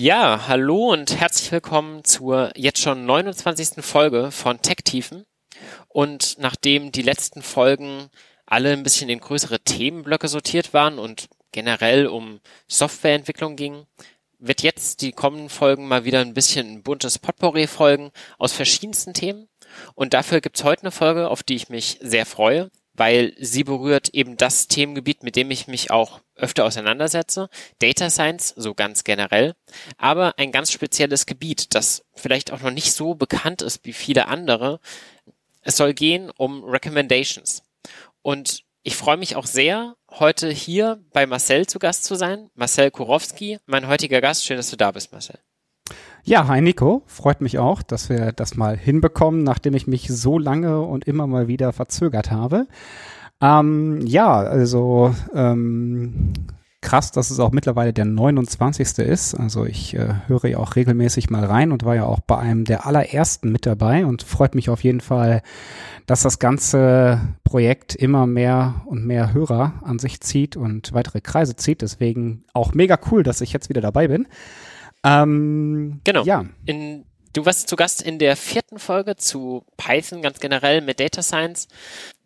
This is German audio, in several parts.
Ja, hallo und herzlich willkommen zur jetzt schon 29. Folge von Tech Tiefen. Und nachdem die letzten Folgen alle ein bisschen in größere Themenblöcke sortiert waren und generell um Softwareentwicklung ging, wird jetzt die kommenden Folgen mal wieder ein bisschen ein buntes Potpourri folgen aus verschiedensten Themen. Und dafür gibt's heute eine Folge, auf die ich mich sehr freue weil sie berührt eben das Themengebiet, mit dem ich mich auch öfter auseinandersetze, Data Science, so ganz generell, aber ein ganz spezielles Gebiet, das vielleicht auch noch nicht so bekannt ist wie viele andere. Es soll gehen um Recommendations. Und ich freue mich auch sehr, heute hier bei Marcel zu Gast zu sein. Marcel Kurowski, mein heutiger Gast. Schön, dass du da bist, Marcel. Ja, hi Nico, freut mich auch, dass wir das mal hinbekommen, nachdem ich mich so lange und immer mal wieder verzögert habe. Ähm, ja, also ähm, krass, dass es auch mittlerweile der 29. ist. Also ich äh, höre ja auch regelmäßig mal rein und war ja auch bei einem der allerersten mit dabei und freut mich auf jeden Fall, dass das ganze Projekt immer mehr und mehr Hörer an sich zieht und weitere Kreise zieht. Deswegen auch mega cool, dass ich jetzt wieder dabei bin. Ähm, genau. Ja. In, du warst zu Gast in der vierten Folge zu Python ganz generell mit Data Science.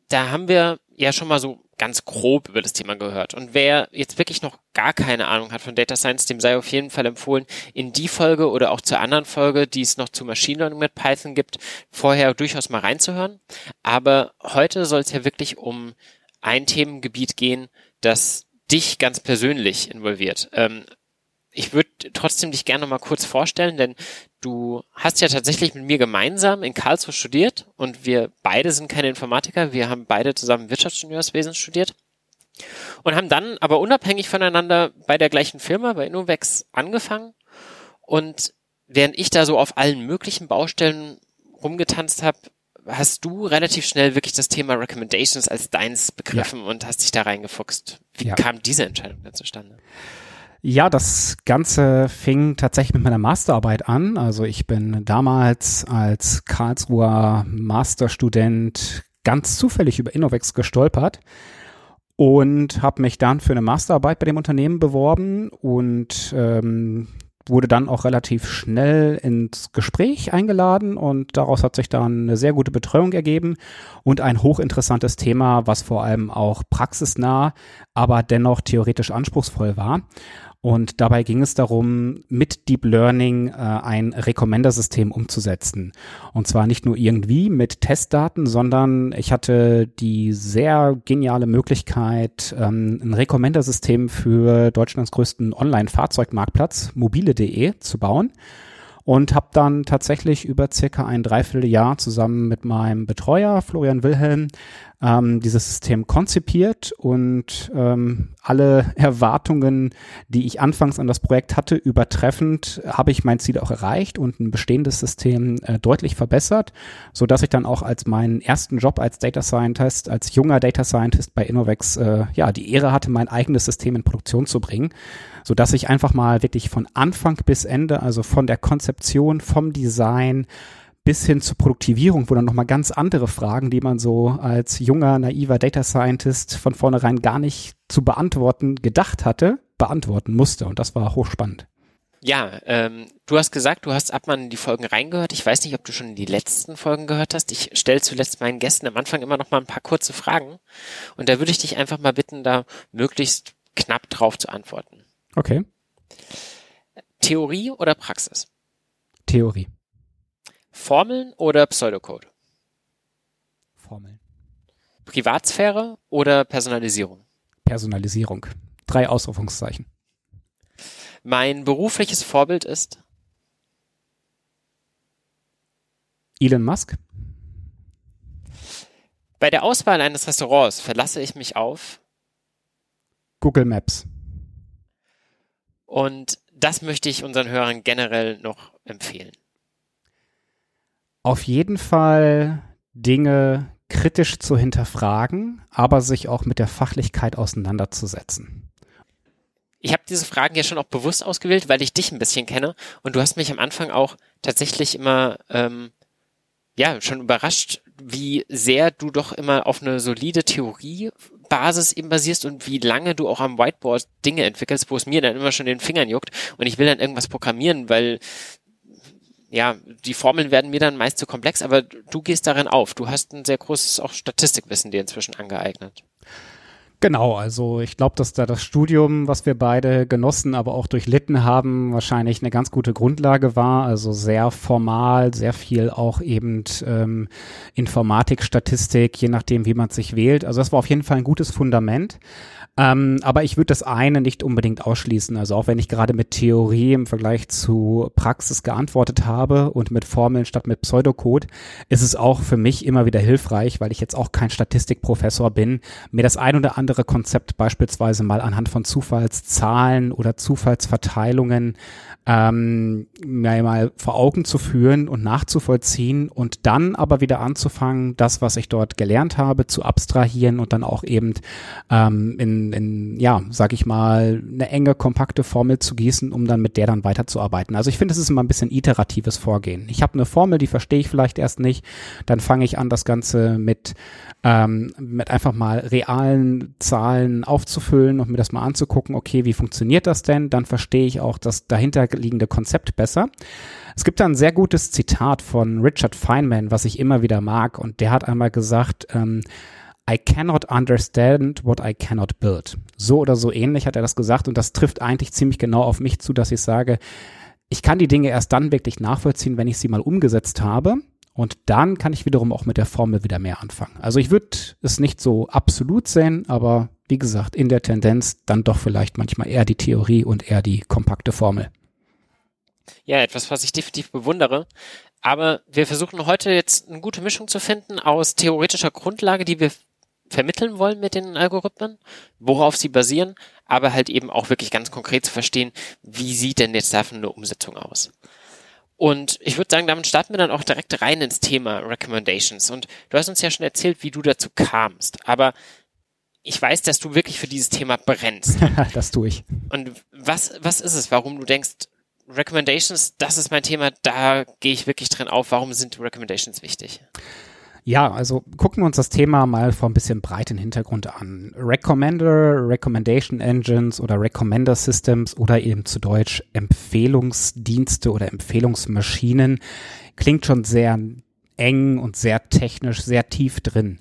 Da haben wir ja schon mal so ganz grob über das Thema gehört. Und wer jetzt wirklich noch gar keine Ahnung hat von Data Science, dem sei auf jeden Fall empfohlen, in die Folge oder auch zur anderen Folge, die es noch zu Machine Learning mit Python gibt, vorher durchaus mal reinzuhören. Aber heute soll es ja wirklich um ein Themengebiet gehen, das dich ganz persönlich involviert. Ähm, ich würde trotzdem dich gerne mal kurz vorstellen, denn du hast ja tatsächlich mit mir gemeinsam in Karlsruhe studiert und wir beide sind keine Informatiker, wir haben beide zusammen Wirtschaftsingenieurswesen studiert und haben dann aber unabhängig voneinander bei der gleichen Firma, bei Innovex, angefangen und während ich da so auf allen möglichen Baustellen rumgetanzt habe, hast du relativ schnell wirklich das Thema Recommendations als deins begriffen ja. und hast dich da reingefuchst. Wie ja. kam diese Entscheidung denn zustande? Ja, das Ganze fing tatsächlich mit meiner Masterarbeit an. Also ich bin damals als Karlsruher Masterstudent ganz zufällig über Innovex gestolpert und habe mich dann für eine Masterarbeit bei dem Unternehmen beworben und ähm, wurde dann auch relativ schnell ins Gespräch eingeladen und daraus hat sich dann eine sehr gute Betreuung ergeben und ein hochinteressantes Thema, was vor allem auch praxisnah, aber dennoch theoretisch anspruchsvoll war. Und dabei ging es darum, mit Deep Learning äh, ein Recommender-System umzusetzen. Und zwar nicht nur irgendwie mit Testdaten, sondern ich hatte die sehr geniale Möglichkeit, ähm, ein Recommender-System für Deutschlands größten Online-Fahrzeugmarktplatz, mobile.de, zu bauen und habe dann tatsächlich über circa ein Dreivierteljahr zusammen mit meinem Betreuer Florian Wilhelm ähm, dieses System konzipiert und ähm, alle Erwartungen, die ich anfangs an das Projekt hatte, übertreffend, habe ich mein Ziel auch erreicht und ein bestehendes System äh, deutlich verbessert, so dass ich dann auch als meinen ersten Job als Data Scientist, als junger Data Scientist bei Innovex, äh, ja, die Ehre hatte, mein eigenes System in Produktion zu bringen so dass ich einfach mal wirklich von Anfang bis Ende, also von der Konzeption, vom Design bis hin zur Produktivierung, wo dann nochmal ganz andere Fragen, die man so als junger, naiver Data Scientist von vornherein gar nicht zu beantworten gedacht hatte, beantworten musste. Und das war hochspannend. Ja, ähm, du hast gesagt, du hast ab man in die Folgen reingehört. Ich weiß nicht, ob du schon die letzten Folgen gehört hast. Ich stelle zuletzt meinen Gästen am Anfang immer noch mal ein paar kurze Fragen. Und da würde ich dich einfach mal bitten, da möglichst knapp drauf zu antworten. Okay. Theorie oder Praxis? Theorie. Formeln oder Pseudocode? Formeln. Privatsphäre oder Personalisierung? Personalisierung. Drei Ausrufungszeichen. Mein berufliches Vorbild ist? Elon Musk. Bei der Auswahl eines Restaurants verlasse ich mich auf Google Maps. Und das möchte ich unseren Hörern generell noch empfehlen. Auf jeden Fall Dinge kritisch zu hinterfragen, aber sich auch mit der Fachlichkeit auseinanderzusetzen. Ich habe diese Fragen ja schon auch bewusst ausgewählt, weil ich dich ein bisschen kenne und du hast mich am Anfang auch tatsächlich immer ähm, ja schon überrascht, wie sehr du doch immer auf eine solide Theoriebasis eben basierst und wie lange du auch am Whiteboard Dinge entwickelst, wo es mir dann immer schon den Fingern juckt und ich will dann irgendwas programmieren, weil ja, die Formeln werden mir dann meist zu komplex, aber du gehst darin auf. Du hast ein sehr großes auch Statistikwissen dir inzwischen angeeignet. Genau, also ich glaube, dass da das Studium, was wir beide genossen, aber auch durchlitten haben, wahrscheinlich eine ganz gute Grundlage war. Also sehr formal, sehr viel auch eben ähm, Informatik, Statistik, je nachdem, wie man sich wählt. Also das war auf jeden Fall ein gutes Fundament. Ähm, aber ich würde das eine nicht unbedingt ausschließen. Also auch wenn ich gerade mit Theorie im Vergleich zu Praxis geantwortet habe und mit Formeln statt mit Pseudocode, ist es auch für mich immer wieder hilfreich, weil ich jetzt auch kein Statistikprofessor bin, mir das ein oder andere Konzept beispielsweise mal anhand von Zufallszahlen oder Zufallsverteilungen ähm, mir mal vor Augen zu führen und nachzuvollziehen und dann aber wieder anzufangen, das, was ich dort gelernt habe, zu abstrahieren und dann auch eben ähm, in, in, ja, sag ich mal, eine enge, kompakte Formel zu gießen, um dann mit der dann weiterzuarbeiten. Also ich finde, es ist immer ein bisschen iteratives Vorgehen. Ich habe eine Formel, die verstehe ich vielleicht erst nicht, dann fange ich an, das Ganze mit ähm, mit einfach mal realen Zahlen aufzufüllen und mir das mal anzugucken, okay, wie funktioniert das denn? Dann verstehe ich auch das dahinterliegende Konzept besser. Es gibt da ein sehr gutes Zitat von Richard Feynman, was ich immer wieder mag, und der hat einmal gesagt, ähm, I cannot understand what I cannot build. So oder so ähnlich hat er das gesagt und das trifft eigentlich ziemlich genau auf mich zu, dass ich sage, ich kann die Dinge erst dann wirklich nachvollziehen, wenn ich sie mal umgesetzt habe. Und dann kann ich wiederum auch mit der Formel wieder mehr anfangen. Also ich würde es nicht so absolut sehen, aber wie gesagt, in der Tendenz dann doch vielleicht manchmal eher die Theorie und eher die kompakte Formel. Ja, etwas, was ich definitiv bewundere. Aber wir versuchen heute jetzt eine gute Mischung zu finden aus theoretischer Grundlage, die wir vermitteln wollen mit den Algorithmen, worauf sie basieren, aber halt eben auch wirklich ganz konkret zu verstehen, wie sieht denn jetzt davon eine Umsetzung aus. Und ich würde sagen, damit starten wir dann auch direkt rein ins Thema Recommendations. Und du hast uns ja schon erzählt, wie du dazu kamst. Aber ich weiß, dass du wirklich für dieses Thema brennst. das tue ich. Und was, was ist es, warum du denkst, Recommendations, das ist mein Thema, da gehe ich wirklich drin auf. Warum sind Recommendations wichtig? Ja, also gucken wir uns das Thema mal vor ein bisschen breiten Hintergrund an. Recommender, Recommendation Engines oder Recommender Systems oder eben zu Deutsch Empfehlungsdienste oder Empfehlungsmaschinen klingt schon sehr eng und sehr technisch, sehr tief drin.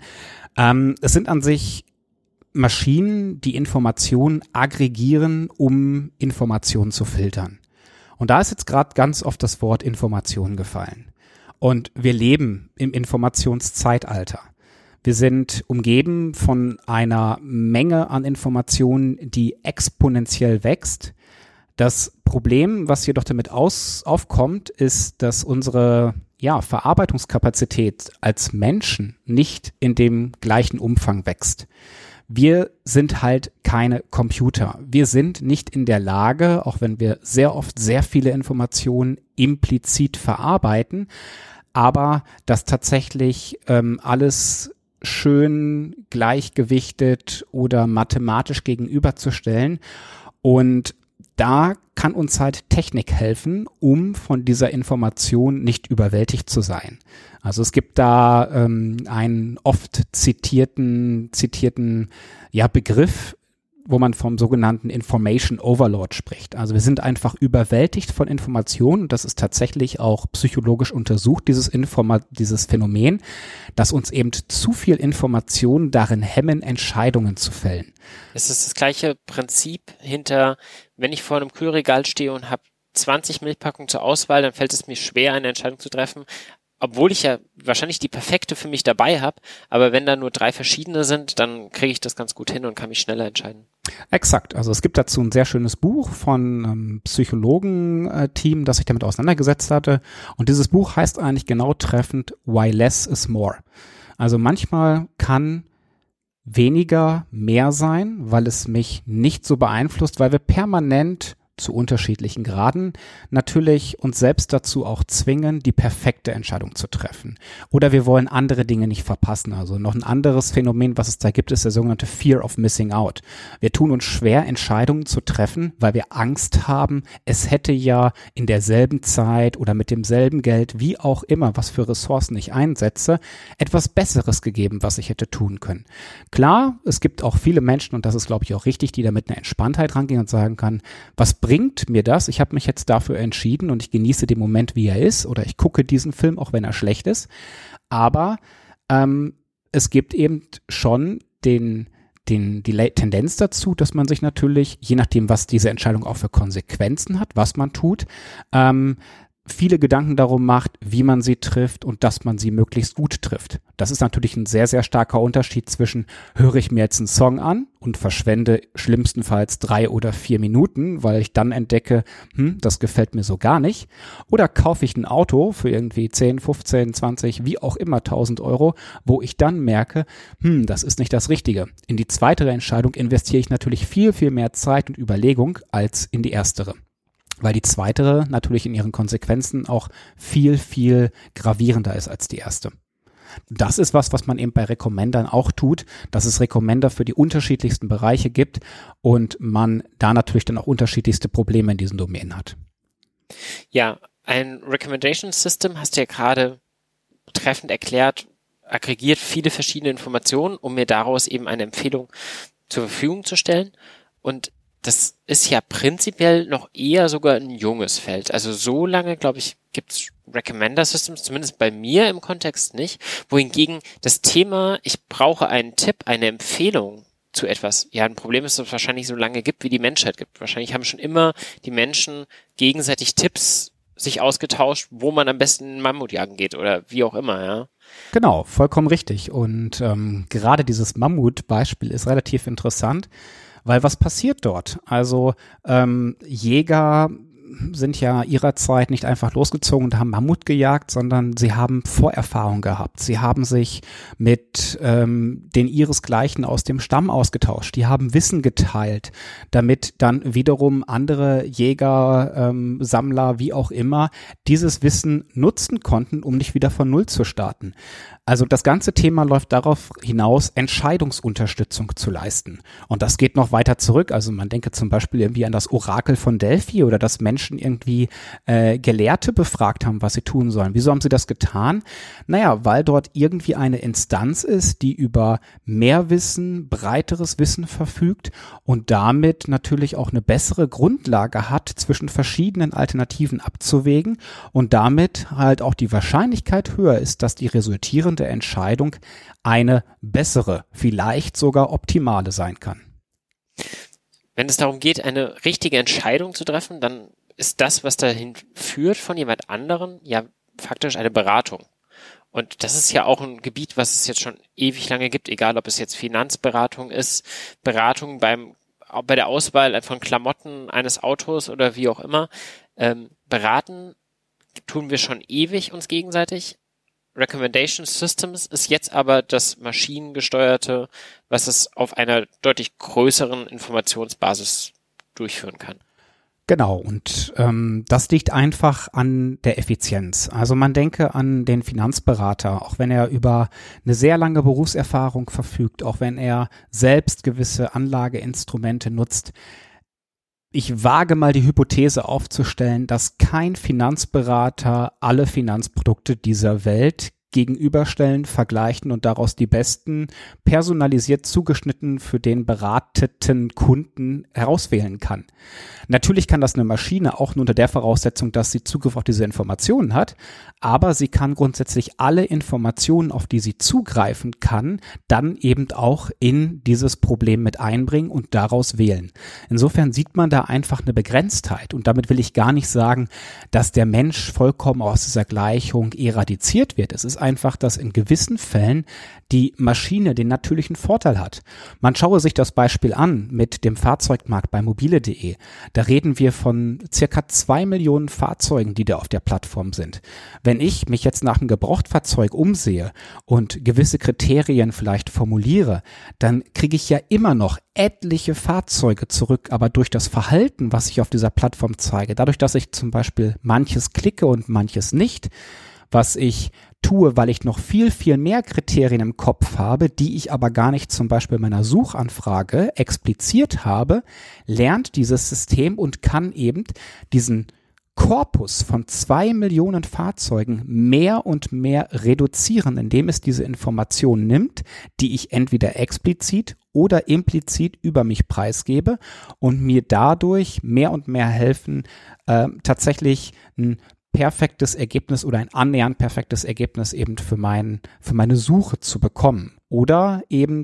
Ähm, es sind an sich Maschinen, die Informationen aggregieren, um Informationen zu filtern. Und da ist jetzt gerade ganz oft das Wort Information gefallen. Und wir leben im Informationszeitalter. Wir sind umgeben von einer Menge an Informationen, die exponentiell wächst. Das Problem, was jedoch damit aus, aufkommt, ist, dass unsere ja, Verarbeitungskapazität als Menschen nicht in dem gleichen Umfang wächst. Wir sind halt keine Computer. Wir sind nicht in der Lage, auch wenn wir sehr oft sehr viele Informationen implizit verarbeiten, aber das tatsächlich ähm, alles schön gleichgewichtet oder mathematisch gegenüberzustellen. Und da kann uns halt Technik helfen, um von dieser Information nicht überwältigt zu sein. Also es gibt da ähm, einen oft zitierten, zitierten ja, Begriff wo man vom sogenannten Information Overload spricht. Also wir sind einfach überwältigt von Informationen das ist tatsächlich auch psychologisch untersucht, dieses, Informa dieses Phänomen, dass uns eben zu viel Information darin hemmen, Entscheidungen zu fällen. Es ist das gleiche Prinzip hinter, wenn ich vor einem Kühlregal stehe und habe 20 Milchpackungen zur Auswahl, dann fällt es mir schwer, eine Entscheidung zu treffen, obwohl ich ja wahrscheinlich die perfekte für mich dabei habe, aber wenn da nur drei verschiedene sind, dann kriege ich das ganz gut hin und kann mich schneller entscheiden. Exakt. Also es gibt dazu ein sehr schönes Buch von einem Psychologen-Team, das sich damit auseinandergesetzt hatte. Und dieses Buch heißt eigentlich genau treffend Why Less is More. Also manchmal kann weniger mehr sein, weil es mich nicht so beeinflusst, weil wir permanent zu unterschiedlichen Graden natürlich uns selbst dazu auch zwingen, die perfekte Entscheidung zu treffen. Oder wir wollen andere Dinge nicht verpassen. Also noch ein anderes Phänomen, was es da gibt, ist der sogenannte Fear of Missing Out. Wir tun uns schwer, Entscheidungen zu treffen, weil wir Angst haben, es hätte ja in derselben Zeit oder mit demselben Geld, wie auch immer, was für Ressourcen ich einsetze, etwas Besseres gegeben, was ich hätte tun können. Klar, es gibt auch viele Menschen, und das ist, glaube ich, auch richtig, die da mit einer Entspanntheit rangehen und sagen kann, was bringt mir das? Ich habe mich jetzt dafür entschieden und ich genieße den Moment, wie er ist, oder ich gucke diesen Film, auch wenn er schlecht ist. Aber ähm, es gibt eben schon den, den, die Tendenz dazu, dass man sich natürlich, je nachdem, was diese Entscheidung auch für Konsequenzen hat, was man tut, ähm, viele Gedanken darum macht, wie man sie trifft und dass man sie möglichst gut trifft. Das ist natürlich ein sehr, sehr starker Unterschied zwischen, höre ich mir jetzt einen Song an und verschwende schlimmstenfalls drei oder vier Minuten, weil ich dann entdecke, hm, das gefällt mir so gar nicht. Oder kaufe ich ein Auto für irgendwie 10, 15, 20, wie auch immer 1000 Euro, wo ich dann merke, hm, das ist nicht das Richtige. In die zweite Entscheidung investiere ich natürlich viel, viel mehr Zeit und Überlegung als in die erstere weil die zweite natürlich in ihren Konsequenzen auch viel, viel gravierender ist als die erste. Das ist was, was man eben bei Recommendern auch tut, dass es Recommender für die unterschiedlichsten Bereiche gibt und man da natürlich dann auch unterschiedlichste Probleme in diesen Domänen hat. Ja, ein Recommendation System hast du ja gerade treffend erklärt, aggregiert viele verschiedene Informationen, um mir daraus eben eine Empfehlung zur Verfügung zu stellen. Und das ist ja prinzipiell noch eher sogar ein junges Feld. Also so lange, glaube ich, gibt's Recommender Systems, zumindest bei mir im Kontext nicht. Wohingegen das Thema, ich brauche einen Tipp, eine Empfehlung zu etwas, ja, ein Problem ist, dass es wahrscheinlich so lange gibt, wie die Menschheit gibt. Wahrscheinlich haben schon immer die Menschen gegenseitig Tipps sich ausgetauscht, wo man am besten Mammut jagen geht oder wie auch immer, ja. Genau, vollkommen richtig. Und ähm, gerade dieses Mammut-Beispiel ist relativ interessant weil was passiert dort? Also ähm, Jäger sind ja ihrer Zeit nicht einfach losgezogen und haben Mammut gejagt, sondern sie haben Vorerfahrung gehabt. Sie haben sich mit ähm, den ihresgleichen aus dem Stamm ausgetauscht. Die haben Wissen geteilt, damit dann wiederum andere Jäger, ähm, Sammler, wie auch immer, dieses Wissen nutzen konnten, um nicht wieder von Null zu starten. Also das ganze Thema läuft darauf hinaus, Entscheidungsunterstützung zu leisten. Und das geht noch weiter zurück. Also man denke zum Beispiel irgendwie an das Orakel von Delphi oder dass Menschen irgendwie äh, Gelehrte befragt haben, was sie tun sollen. Wieso haben sie das getan? Naja, weil dort irgendwie eine Instanz ist, die über mehr Wissen, breiteres Wissen verfügt und damit natürlich auch eine bessere Grundlage hat, zwischen verschiedenen Alternativen abzuwägen und damit halt auch die Wahrscheinlichkeit höher ist, dass die resultierenden führende Entscheidung eine bessere, vielleicht sogar optimale sein kann. Wenn es darum geht, eine richtige Entscheidung zu treffen, dann ist das, was dahin führt von jemand anderen, ja faktisch eine Beratung. Und das ist ja auch ein Gebiet, was es jetzt schon ewig lange gibt, egal ob es jetzt Finanzberatung ist, Beratung beim bei der Auswahl von Klamotten eines Autos oder wie auch immer. Ähm, beraten tun wir schon ewig uns gegenseitig, Recommendation Systems ist jetzt aber das maschinengesteuerte, was es auf einer deutlich größeren Informationsbasis durchführen kann. Genau, und ähm, das liegt einfach an der Effizienz. Also man denke an den Finanzberater, auch wenn er über eine sehr lange Berufserfahrung verfügt, auch wenn er selbst gewisse Anlageinstrumente nutzt, ich wage mal die Hypothese aufzustellen, dass kein Finanzberater alle Finanzprodukte dieser Welt gegenüberstellen, vergleichen und daraus die besten personalisiert zugeschnitten für den berateten Kunden herauswählen kann. Natürlich kann das eine Maschine auch nur unter der Voraussetzung, dass sie Zugriff auf diese Informationen hat, aber sie kann grundsätzlich alle Informationen, auf die sie zugreifen kann, dann eben auch in dieses Problem mit einbringen und daraus wählen. Insofern sieht man da einfach eine Begrenztheit und damit will ich gar nicht sagen, dass der Mensch vollkommen aus dieser Gleichung eradiziert wird. Es ist einfach, dass in gewissen Fällen die Maschine den natürlichen Vorteil hat. Man schaue sich das Beispiel an mit dem Fahrzeugmarkt bei mobile.de. Da reden wir von circa zwei Millionen Fahrzeugen, die da auf der Plattform sind. Wenn ich mich jetzt nach einem Gebrauchtfahrzeug umsehe und gewisse Kriterien vielleicht formuliere, dann kriege ich ja immer noch etliche Fahrzeuge zurück, aber durch das Verhalten, was ich auf dieser Plattform zeige, dadurch, dass ich zum Beispiel manches klicke und manches nicht, was ich tue, weil ich noch viel, viel mehr Kriterien im Kopf habe, die ich aber gar nicht zum Beispiel meiner Suchanfrage expliziert habe, lernt dieses System und kann eben diesen Korpus von zwei Millionen Fahrzeugen mehr und mehr reduzieren, indem es diese Information nimmt, die ich entweder explizit oder implizit über mich preisgebe und mir dadurch mehr und mehr helfen, äh, tatsächlich ein perfektes Ergebnis oder ein annähernd perfektes Ergebnis eben für mein, für meine Suche zu bekommen. Oder eben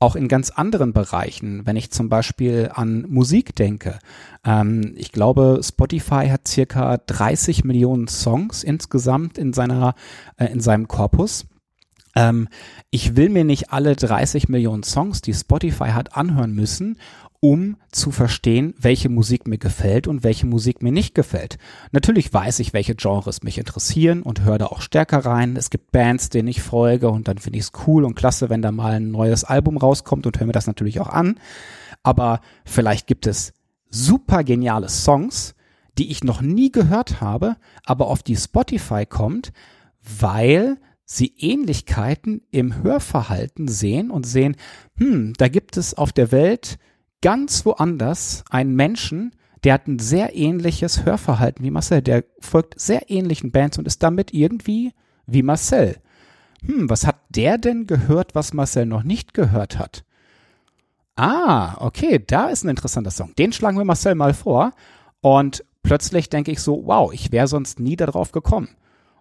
auch in ganz anderen Bereichen, wenn ich zum Beispiel an Musik denke. Ähm, ich glaube, Spotify hat circa 30 Millionen Songs insgesamt in seiner, äh, in seinem Korpus. Ähm, ich will mir nicht alle 30 Millionen Songs, die Spotify hat, anhören müssen, um zu verstehen, welche Musik mir gefällt und welche Musik mir nicht gefällt. Natürlich weiß ich, welche Genres mich interessieren und höre da auch stärker rein. Es gibt Bands, denen ich folge und dann finde ich es cool und klasse, wenn da mal ein neues Album rauskommt und höre mir das natürlich auch an. Aber vielleicht gibt es super geniale Songs, die ich noch nie gehört habe, aber auf die Spotify kommt, weil sie Ähnlichkeiten im Hörverhalten sehen und sehen, hm, da gibt es auf der Welt ganz woanders einen Menschen, der hat ein sehr ähnliches Hörverhalten wie Marcel. Der folgt sehr ähnlichen Bands und ist damit irgendwie wie Marcel. Hm, was hat der denn gehört, was Marcel noch nicht gehört hat? Ah, okay, da ist ein interessanter Song. Den schlagen wir Marcel mal vor. Und plötzlich denke ich so, wow, ich wäre sonst nie darauf gekommen.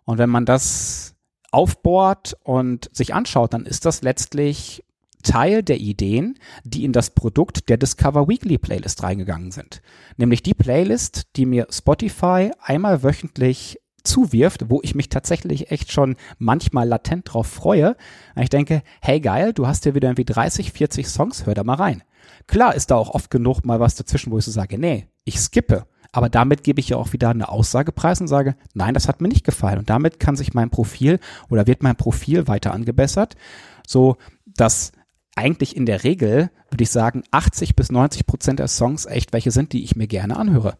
Und wenn man das aufbohrt und sich anschaut, dann ist das letztlich Teil der Ideen, die in das Produkt der Discover Weekly Playlist reingegangen sind. Nämlich die Playlist, die mir Spotify einmal wöchentlich zuwirft, wo ich mich tatsächlich echt schon manchmal latent drauf freue. Ich denke, hey geil, du hast hier wieder irgendwie 30, 40 Songs, hör da mal rein. Klar ist da auch oft genug mal was dazwischen, wo ich so sage, nee, ich skippe. Aber damit gebe ich ja auch wieder eine Aussagepreis und sage, nein, das hat mir nicht gefallen. Und damit kann sich mein Profil oder wird mein Profil weiter angebessert, so dass eigentlich in der Regel, würde ich sagen, 80 bis 90 Prozent der Songs echt welche sind, die ich mir gerne anhöre.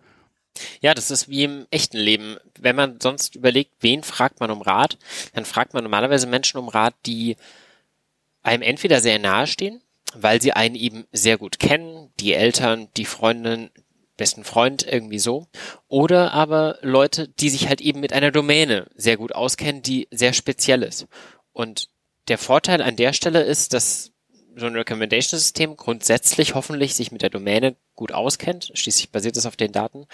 Ja, das ist wie im echten Leben. Wenn man sonst überlegt, wen fragt man um Rat, dann fragt man normalerweise Menschen um Rat, die einem entweder sehr nahe stehen, weil sie einen eben sehr gut kennen, die Eltern, die Freundin, besten Freund irgendwie so, oder aber Leute, die sich halt eben mit einer Domäne sehr gut auskennen, die sehr speziell ist. Und der Vorteil an der Stelle ist, dass so ein Recommendation-System grundsätzlich hoffentlich sich mit der Domäne gut auskennt. Schließlich basiert es auf den Daten.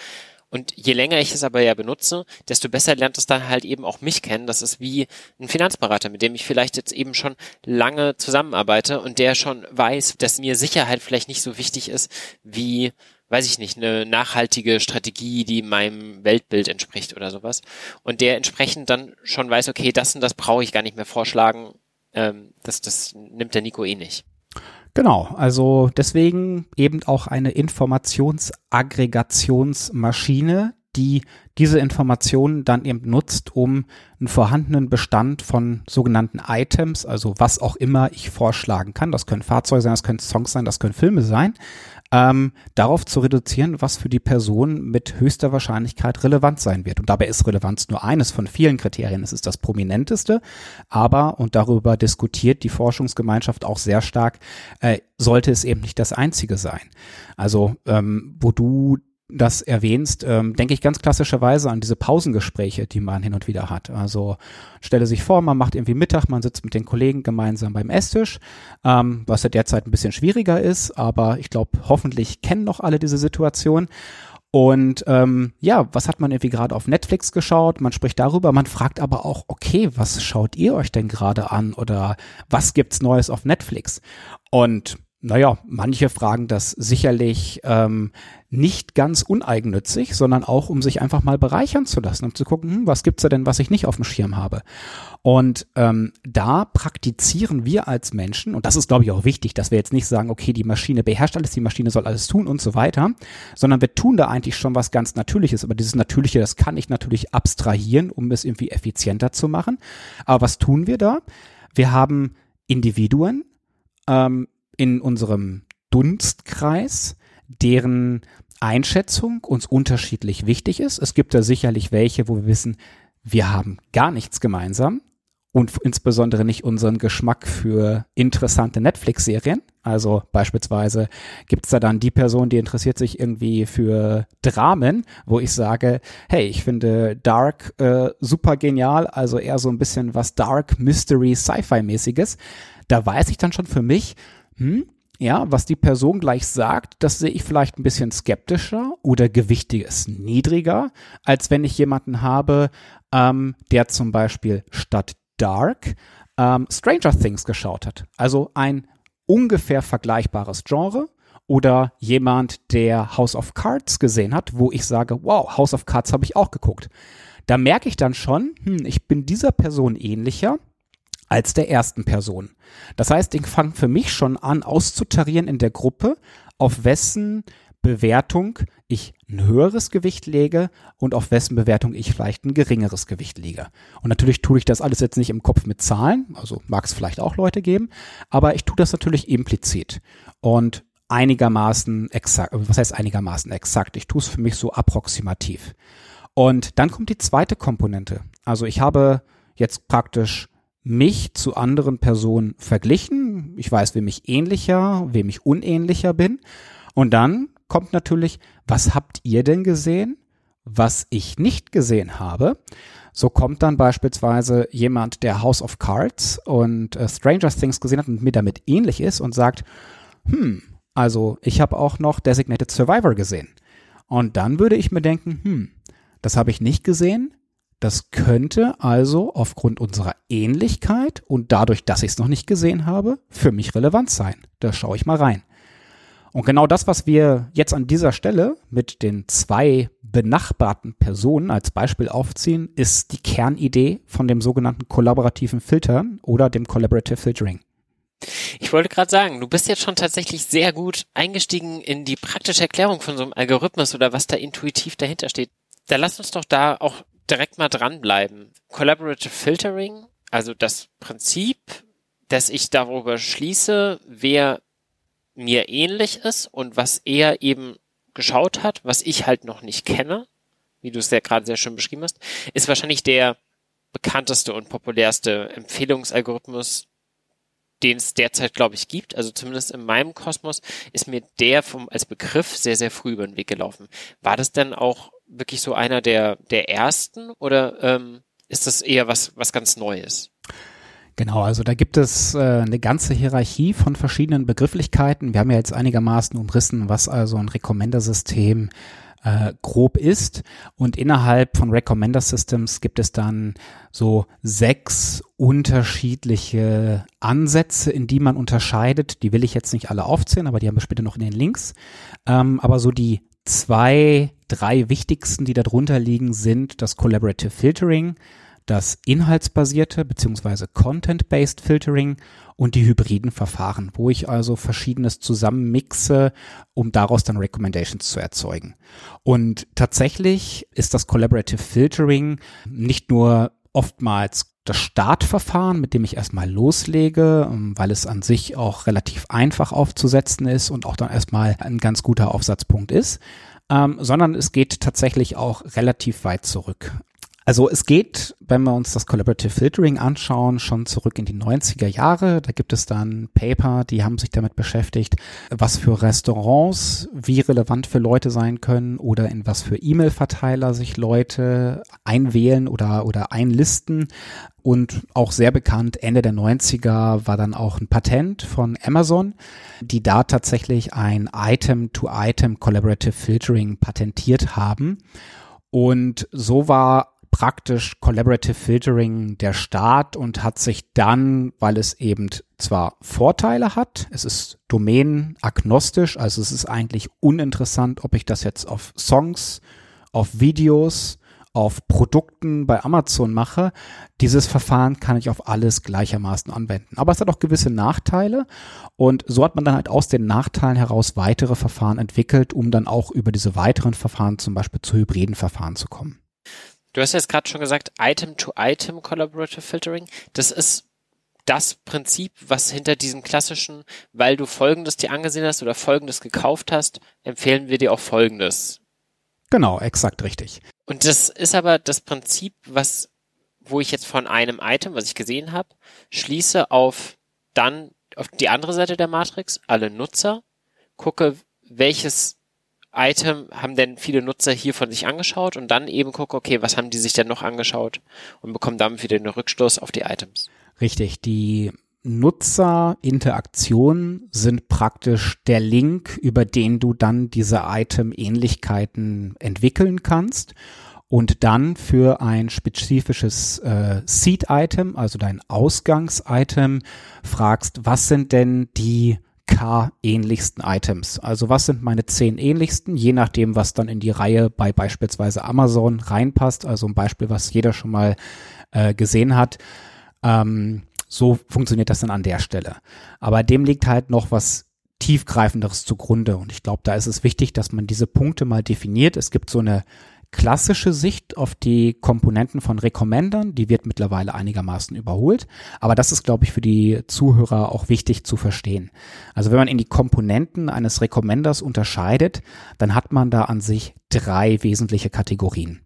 Und je länger ich es aber ja benutze, desto besser lernt es dann halt eben auch mich kennen. Das ist wie ein Finanzberater, mit dem ich vielleicht jetzt eben schon lange zusammenarbeite und der schon weiß, dass mir Sicherheit vielleicht nicht so wichtig ist wie, weiß ich nicht, eine nachhaltige Strategie, die meinem Weltbild entspricht oder sowas. Und der entsprechend dann schon weiß, okay, das und das brauche ich gar nicht mehr vorschlagen. Ähm, das, das nimmt der Nico eh nicht. Genau, also deswegen eben auch eine Informationsaggregationsmaschine, die diese Informationen dann eben nutzt, um einen vorhandenen Bestand von sogenannten Items, also was auch immer ich vorschlagen kann, das können Fahrzeuge sein, das können Songs sein, das können Filme sein, ähm, darauf zu reduzieren, was für die Person mit höchster Wahrscheinlichkeit relevant sein wird. Und dabei ist Relevanz nur eines von vielen Kriterien. Es ist das prominenteste, aber, und darüber diskutiert die Forschungsgemeinschaft auch sehr stark, äh, sollte es eben nicht das einzige sein. Also, ähm, wo du das erwähnst, ähm, denke ich ganz klassischerweise an diese Pausengespräche, die man hin und wieder hat. Also stelle sich vor, man macht irgendwie Mittag, man sitzt mit den Kollegen gemeinsam beim Esstisch, ähm, was ja derzeit ein bisschen schwieriger ist, aber ich glaube, hoffentlich kennen noch alle diese Situation. Und ähm, ja, was hat man irgendwie gerade auf Netflix geschaut? Man spricht darüber, man fragt aber auch, okay, was schaut ihr euch denn gerade an oder was gibt's Neues auf Netflix? Und naja, manche fragen das sicherlich ähm, nicht ganz uneigennützig, sondern auch, um sich einfach mal bereichern zu lassen, um zu gucken, hm, was gibt's da denn, was ich nicht auf dem Schirm habe. Und ähm, da praktizieren wir als Menschen, und das ist, glaube ich, auch wichtig, dass wir jetzt nicht sagen, okay, die Maschine beherrscht alles, die Maschine soll alles tun und so weiter, sondern wir tun da eigentlich schon was ganz Natürliches. Aber dieses Natürliche, das kann ich natürlich abstrahieren, um es irgendwie effizienter zu machen. Aber was tun wir da? Wir haben Individuen, ähm, in unserem Dunstkreis, deren Einschätzung uns unterschiedlich wichtig ist. Es gibt da sicherlich welche, wo wir wissen, wir haben gar nichts gemeinsam und insbesondere nicht unseren Geschmack für interessante Netflix-Serien. Also beispielsweise gibt's da dann die Person, die interessiert sich irgendwie für Dramen, wo ich sage, hey, ich finde Dark äh, super genial, also eher so ein bisschen was Dark Mystery Sci-Fi mäßiges. Da weiß ich dann schon für mich, hm, ja, was die Person gleich sagt, das sehe ich vielleicht ein bisschen skeptischer oder gewichtiges niedriger, als wenn ich jemanden habe, ähm, der zum Beispiel statt Dark ähm, Stranger Things geschaut hat. Also ein ungefähr vergleichbares Genre oder jemand, der House of Cards gesehen hat, wo ich sage, wow, House of Cards habe ich auch geguckt. Da merke ich dann schon, hm, ich bin dieser Person ähnlicher als der ersten Person. Das heißt, ich fange für mich schon an auszutarieren in der Gruppe, auf wessen Bewertung ich ein höheres Gewicht lege und auf wessen Bewertung ich vielleicht ein geringeres Gewicht lege. Und natürlich tue ich das alles jetzt nicht im Kopf mit Zahlen, also mag es vielleicht auch Leute geben, aber ich tue das natürlich implizit und einigermaßen exakt, was heißt einigermaßen exakt? Ich tue es für mich so approximativ. Und dann kommt die zweite Komponente. Also ich habe jetzt praktisch mich zu anderen Personen verglichen. Ich weiß, wem ich ähnlicher, wem ich unähnlicher bin. Und dann kommt natürlich, was habt ihr denn gesehen, was ich nicht gesehen habe? So kommt dann beispielsweise jemand, der House of Cards und äh, Stranger Things gesehen hat und mir damit ähnlich ist und sagt, hm, also ich habe auch noch Designated Survivor gesehen. Und dann würde ich mir denken, hm, das habe ich nicht gesehen, das könnte also aufgrund unserer Ähnlichkeit und dadurch, dass ich es noch nicht gesehen habe, für mich relevant sein. Da schaue ich mal rein. Und genau das, was wir jetzt an dieser Stelle mit den zwei benachbarten Personen als Beispiel aufziehen, ist die Kernidee von dem sogenannten kollaborativen Filtern oder dem Collaborative Filtering. Ich wollte gerade sagen, du bist jetzt schon tatsächlich sehr gut eingestiegen in die praktische Erklärung von so einem Algorithmus oder was da intuitiv dahinter steht. Da lass uns doch da auch direkt mal dranbleiben. Collaborative Filtering, also das Prinzip, dass ich darüber schließe, wer mir ähnlich ist und was er eben geschaut hat, was ich halt noch nicht kenne, wie du es ja gerade sehr schön beschrieben hast, ist wahrscheinlich der bekannteste und populärste Empfehlungsalgorithmus, den es derzeit, glaube ich, gibt. Also zumindest in meinem Kosmos ist mir der vom, als Begriff sehr, sehr früh über den Weg gelaufen. War das denn auch wirklich so einer der, der ersten oder ähm, ist das eher was, was ganz Neues? Genau, also da gibt es äh, eine ganze Hierarchie von verschiedenen Begrifflichkeiten. Wir haben ja jetzt einigermaßen umrissen, was also ein Recommender-System äh, grob ist. Und innerhalb von Recommender Systems gibt es dann so sechs unterschiedliche Ansätze, in die man unterscheidet. Die will ich jetzt nicht alle aufzählen, aber die haben wir später noch in den Links. Ähm, aber so die zwei, drei wichtigsten, die darunter liegen, sind das Collaborative Filtering, das inhaltsbasierte bzw. Content-Based Filtering und die hybriden Verfahren, wo ich also verschiedenes zusammenmixe, um daraus dann Recommendations zu erzeugen. Und tatsächlich ist das Collaborative Filtering nicht nur oftmals das Startverfahren, mit dem ich erstmal loslege, ähm, weil es an sich auch relativ einfach aufzusetzen ist und auch dann erstmal ein ganz guter Aufsatzpunkt ist, ähm, sondern es geht tatsächlich auch relativ weit zurück. Also es geht, wenn wir uns das Collaborative Filtering anschauen, schon zurück in die 90er Jahre. Da gibt es dann Paper, die haben sich damit beschäftigt, was für Restaurants wie relevant für Leute sein können oder in was für E-Mail-Verteiler sich Leute einwählen oder, oder einlisten. Und auch sehr bekannt, Ende der 90er war dann auch ein Patent von Amazon, die da tatsächlich ein Item-to-Item -Item Collaborative Filtering patentiert haben. Und so war praktisch Collaborative Filtering der Start und hat sich dann, weil es eben zwar Vorteile hat, es ist domänenagnostisch, also es ist eigentlich uninteressant, ob ich das jetzt auf Songs, auf Videos, auf Produkten bei Amazon mache, dieses Verfahren kann ich auf alles gleichermaßen anwenden. Aber es hat auch gewisse Nachteile und so hat man dann halt aus den Nachteilen heraus weitere Verfahren entwickelt, um dann auch über diese weiteren Verfahren zum Beispiel zu hybriden Verfahren zu kommen. Du hast jetzt gerade schon gesagt, Item-to-Item Collaborative Filtering. Das ist das Prinzip, was hinter diesem klassischen, weil du Folgendes dir angesehen hast oder Folgendes gekauft hast, empfehlen wir dir auch Folgendes. Genau, exakt richtig. Und das ist aber das Prinzip, was, wo ich jetzt von einem Item, was ich gesehen habe, schließe auf dann auf die andere Seite der Matrix, alle Nutzer, gucke, welches Item haben denn viele Nutzer hier von sich angeschaut und dann eben gucke, okay, was haben die sich denn noch angeschaut und bekomme dann wieder einen Rückstoß auf die Items. Richtig, die Nutzerinteraktionen sind praktisch der Link, über den du dann diese Item-Ähnlichkeiten entwickeln kannst und dann für ein spezifisches äh, Seed-Item, also dein Ausgangs-Item, fragst, was sind denn die K-ähnlichsten Items. Also was sind meine zehn ähnlichsten, je nachdem, was dann in die Reihe bei beispielsweise Amazon reinpasst. Also ein Beispiel, was jeder schon mal äh, gesehen hat. Ähm, so funktioniert das dann an der Stelle. Aber dem liegt halt noch was tiefgreifenderes zugrunde. Und ich glaube, da ist es wichtig, dass man diese Punkte mal definiert. Es gibt so eine klassische Sicht auf die Komponenten von Recommendern, die wird mittlerweile einigermaßen überholt. Aber das ist, glaube ich, für die Zuhörer auch wichtig zu verstehen. Also wenn man in die Komponenten eines Recommenders unterscheidet, dann hat man da an sich drei wesentliche Kategorien.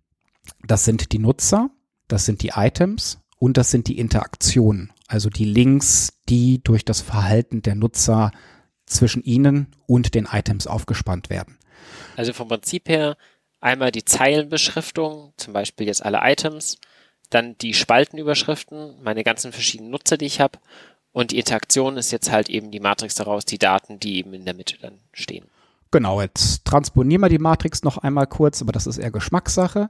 Das sind die Nutzer, das sind die Items und das sind die Interaktionen, also die Links, die durch das Verhalten der Nutzer zwischen ihnen und den Items aufgespannt werden. Also vom Prinzip her einmal die Zeilenbeschriftung, zum Beispiel jetzt alle Items, dann die Spaltenüberschriften, meine ganzen verschiedenen Nutzer, die ich habe, und die Interaktion ist jetzt halt eben die Matrix daraus, die Daten, die eben in der Mitte dann stehen. Genau, jetzt transponieren wir die Matrix noch einmal kurz, aber das ist eher Geschmackssache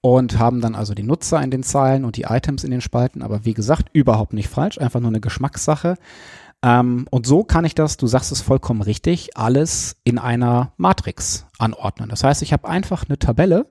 und haben dann also die Nutzer in den Zeilen und die Items in den Spalten, aber wie gesagt, überhaupt nicht falsch, einfach nur eine Geschmackssache. Ähm, und so kann ich das, du sagst es vollkommen richtig, alles in einer Matrix anordnen. Das heißt, ich habe einfach eine Tabelle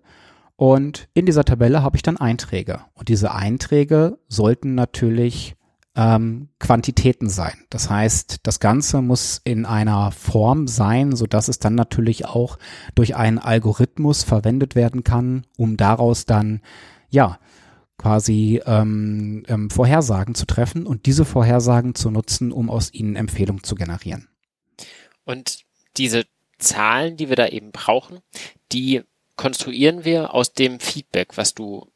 und in dieser Tabelle habe ich dann Einträge. Und diese Einträge sollten natürlich ähm, Quantitäten sein. Das heißt, das Ganze muss in einer Form sein, so dass es dann natürlich auch durch einen Algorithmus verwendet werden kann, um daraus dann ja quasi ähm, ähm, Vorhersagen zu treffen und diese Vorhersagen zu nutzen, um aus ihnen Empfehlungen zu generieren. Und diese Zahlen, die wir da eben brauchen, die konstruieren wir aus dem Feedback, was du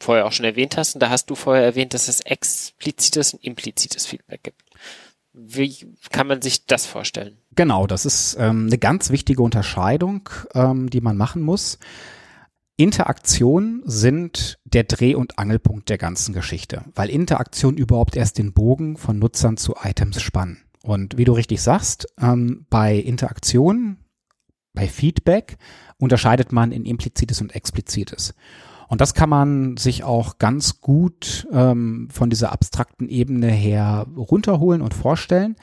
vorher auch schon erwähnt hast. Und da hast du vorher erwähnt, dass es explizites und implizites Feedback gibt. Wie kann man sich das vorstellen? Genau, das ist ähm, eine ganz wichtige Unterscheidung, ähm, die man machen muss. Interaktionen sind der Dreh- und Angelpunkt der ganzen Geschichte, weil Interaktionen überhaupt erst den Bogen von Nutzern zu Items spannen. Und wie du richtig sagst, ähm, bei Interaktionen, bei Feedback unterscheidet man in implizites und explizites. Und das kann man sich auch ganz gut ähm, von dieser abstrakten Ebene her runterholen und vorstellen.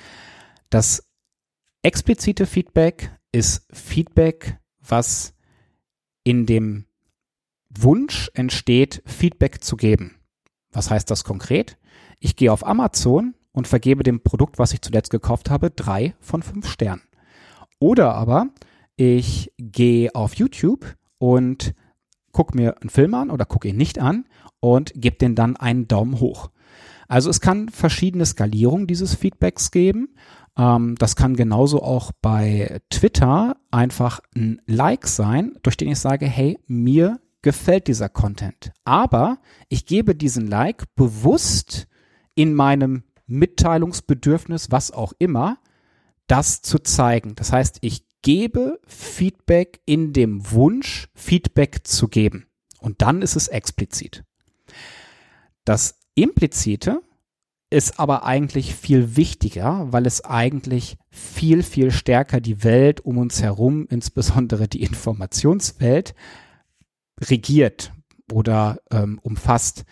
Das explizite Feedback ist Feedback, was in dem Wunsch entsteht, Feedback zu geben. Was heißt das konkret? Ich gehe auf Amazon und vergebe dem Produkt, was ich zuletzt gekauft habe, drei von fünf Sternen. Oder aber ich gehe auf YouTube und gucke mir einen Film an oder gucke ihn nicht an und gebe den dann einen Daumen hoch. Also es kann verschiedene Skalierungen dieses Feedbacks geben. Ähm, das kann genauso auch bei Twitter einfach ein Like sein, durch den ich sage, hey, mir gefällt dieser Content. Aber ich gebe diesen Like bewusst in meinem Mitteilungsbedürfnis, was auch immer, das zu zeigen. Das heißt, ich gebe Feedback in dem Wunsch, Feedback zu geben. Und dann ist es explizit. Das Implizite ist aber eigentlich viel wichtiger, weil es eigentlich viel, viel stärker die Welt um uns herum, insbesondere die Informationswelt, regiert oder ähm, umfasst.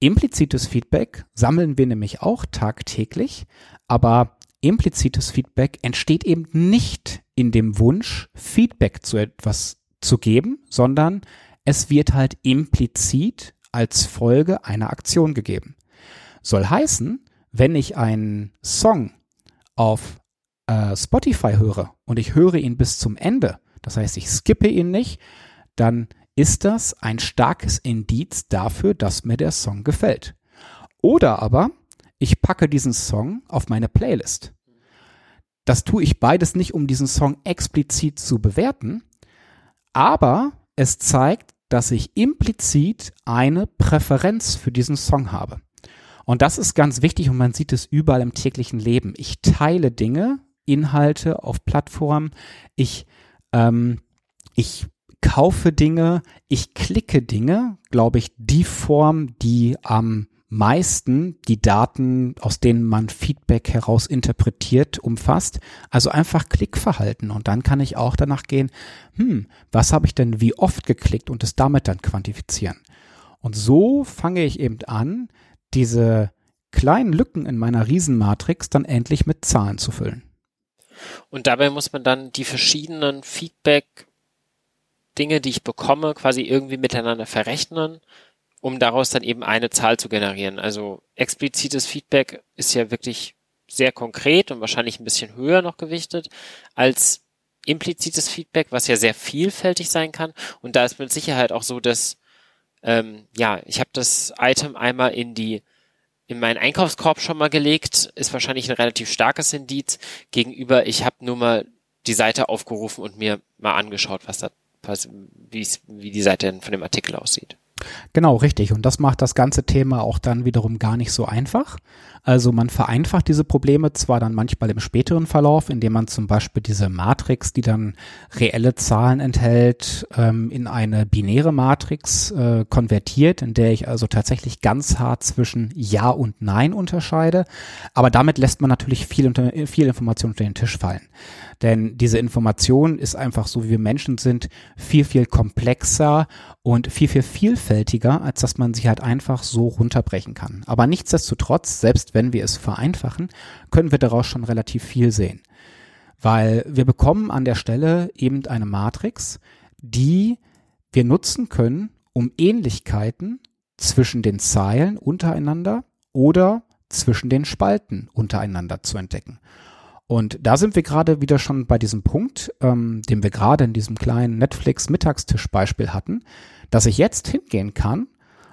Implizites Feedback sammeln wir nämlich auch tagtäglich, aber implizites Feedback entsteht eben nicht in dem Wunsch, Feedback zu etwas zu geben, sondern es wird halt implizit als Folge einer Aktion gegeben. Soll heißen, wenn ich einen Song auf äh, Spotify höre und ich höre ihn bis zum Ende, das heißt, ich skippe ihn nicht, dann ist das ein starkes Indiz dafür, dass mir der Song gefällt. Oder aber ich packe diesen Song auf meine Playlist. Das tue ich beides nicht, um diesen Song explizit zu bewerten, aber es zeigt, dass ich implizit eine Präferenz für diesen Song habe. Und das ist ganz wichtig und man sieht es überall im täglichen Leben. Ich teile Dinge, Inhalte auf Plattformen, ich, ähm, ich kaufe Dinge, ich klicke Dinge, glaube ich, die Form, die am meisten die Daten, aus denen man Feedback heraus interpretiert, umfasst. Also einfach Klickverhalten. Und dann kann ich auch danach gehen, hm, was habe ich denn wie oft geklickt und es damit dann quantifizieren. Und so fange ich eben an, diese kleinen Lücken in meiner Riesenmatrix dann endlich mit Zahlen zu füllen. Und dabei muss man dann die verschiedenen Feedback Dinge, die ich bekomme, quasi irgendwie miteinander verrechnen um daraus dann eben eine Zahl zu generieren. Also explizites Feedback ist ja wirklich sehr konkret und wahrscheinlich ein bisschen höher noch gewichtet als implizites Feedback, was ja sehr vielfältig sein kann. Und da ist mit Sicherheit auch so, dass ähm, ja, ich habe das Item einmal in die in meinen Einkaufskorb schon mal gelegt, ist wahrscheinlich ein relativ starkes Indiz gegenüber, ich habe nur mal die Seite aufgerufen und mir mal angeschaut, was da, was, wie die Seite von dem Artikel aussieht. Genau, richtig. Und das macht das ganze Thema auch dann wiederum gar nicht so einfach. Also man vereinfacht diese Probleme zwar dann manchmal im späteren Verlauf, indem man zum Beispiel diese Matrix, die dann reelle Zahlen enthält, ähm, in eine binäre Matrix äh, konvertiert, in der ich also tatsächlich ganz hart zwischen Ja und Nein unterscheide. Aber damit lässt man natürlich viel, viel Information unter den Tisch fallen. Denn diese Information ist einfach so, wie wir Menschen sind, viel, viel komplexer und viel, viel vielfältiger, als dass man sie halt einfach so runterbrechen kann. Aber nichtsdestotrotz, selbst wenn wir es vereinfachen, können wir daraus schon relativ viel sehen. Weil wir bekommen an der Stelle eben eine Matrix, die wir nutzen können, um Ähnlichkeiten zwischen den Zeilen untereinander oder zwischen den Spalten untereinander zu entdecken. Und da sind wir gerade wieder schon bei diesem Punkt, ähm, den wir gerade in diesem kleinen Netflix-Mittagstisch-Beispiel hatten, dass ich jetzt hingehen kann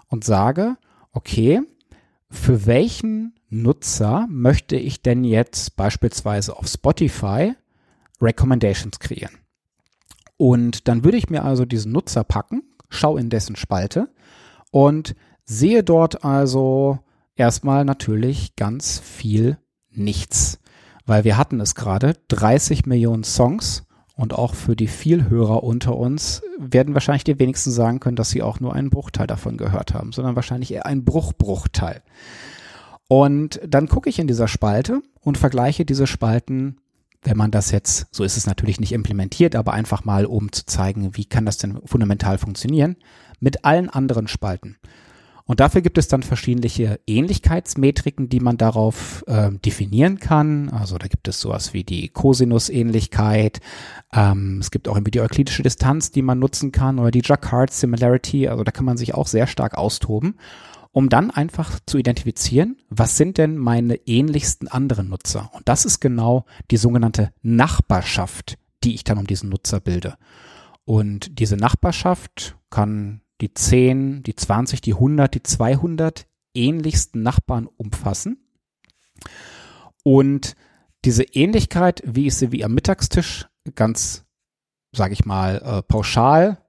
und sage, okay, für welchen Nutzer möchte ich denn jetzt beispielsweise auf Spotify Recommendations kreieren? Und dann würde ich mir also diesen Nutzer packen, schau in dessen Spalte und sehe dort also erstmal natürlich ganz viel nichts weil wir hatten es gerade, 30 Millionen Songs und auch für die Vielhörer unter uns werden wahrscheinlich die wenigsten sagen können, dass sie auch nur einen Bruchteil davon gehört haben, sondern wahrscheinlich eher ein Bruchbruchteil. Und dann gucke ich in dieser Spalte und vergleiche diese Spalten, wenn man das jetzt, so ist es natürlich nicht implementiert, aber einfach mal, um zu zeigen, wie kann das denn fundamental funktionieren, mit allen anderen Spalten. Und dafür gibt es dann verschiedene Ähnlichkeitsmetriken, die man darauf äh, definieren kann. Also da gibt es sowas wie die Cosinus-Ähnlichkeit. Ähm, es gibt auch irgendwie die euklidische Distanz, die man nutzen kann oder die Jacquard Similarity. Also da kann man sich auch sehr stark austoben, um dann einfach zu identifizieren, was sind denn meine ähnlichsten anderen Nutzer. Und das ist genau die sogenannte Nachbarschaft, die ich dann um diesen Nutzer bilde. Und diese Nachbarschaft kann die 10, die 20, die 100, die 200 ähnlichsten Nachbarn umfassen. Und diese Ähnlichkeit, wie ich sie wie am Mittagstisch ganz, sage ich mal, äh, pauschal,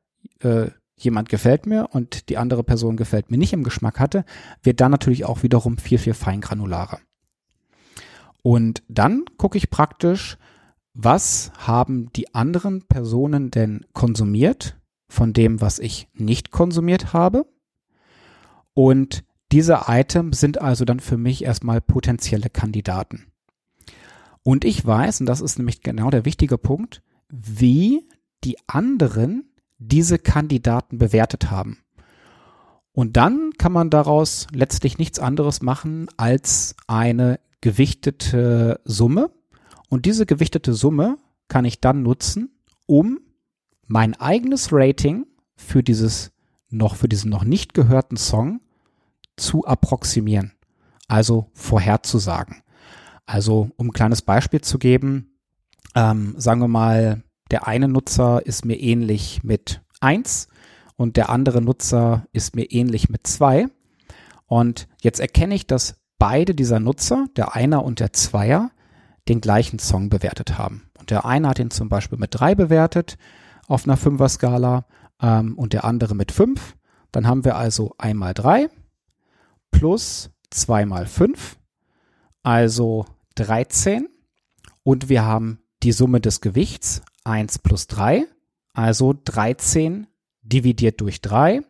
äh, jemand gefällt mir und die andere Person gefällt mir nicht im Geschmack hatte, wird dann natürlich auch wiederum viel, viel feingranularer. Und dann gucke ich praktisch, was haben die anderen Personen denn konsumiert von dem, was ich nicht konsumiert habe. Und diese Items sind also dann für mich erstmal potenzielle Kandidaten. Und ich weiß, und das ist nämlich genau der wichtige Punkt, wie die anderen diese Kandidaten bewertet haben. Und dann kann man daraus letztlich nichts anderes machen als eine gewichtete Summe. Und diese gewichtete Summe kann ich dann nutzen, um mein eigenes Rating für dieses noch, für diesen noch nicht gehörten Song zu approximieren. Also vorherzusagen. Also, um ein kleines Beispiel zu geben, ähm, sagen wir mal, der eine Nutzer ist mir ähnlich mit 1 und der andere Nutzer ist mir ähnlich mit 2. Und jetzt erkenne ich, dass beide dieser Nutzer, der Einer und der Zweier, den gleichen Song bewertet haben. Und der eine hat ihn zum Beispiel mit 3 bewertet auf einer 5er Skala ähm, und der andere mit 5. Dann haben wir also einmal 3 plus 2 mal 5, also 13. Und wir haben die Summe des Gewichts 1 plus 3, also 13 dividiert durch 3,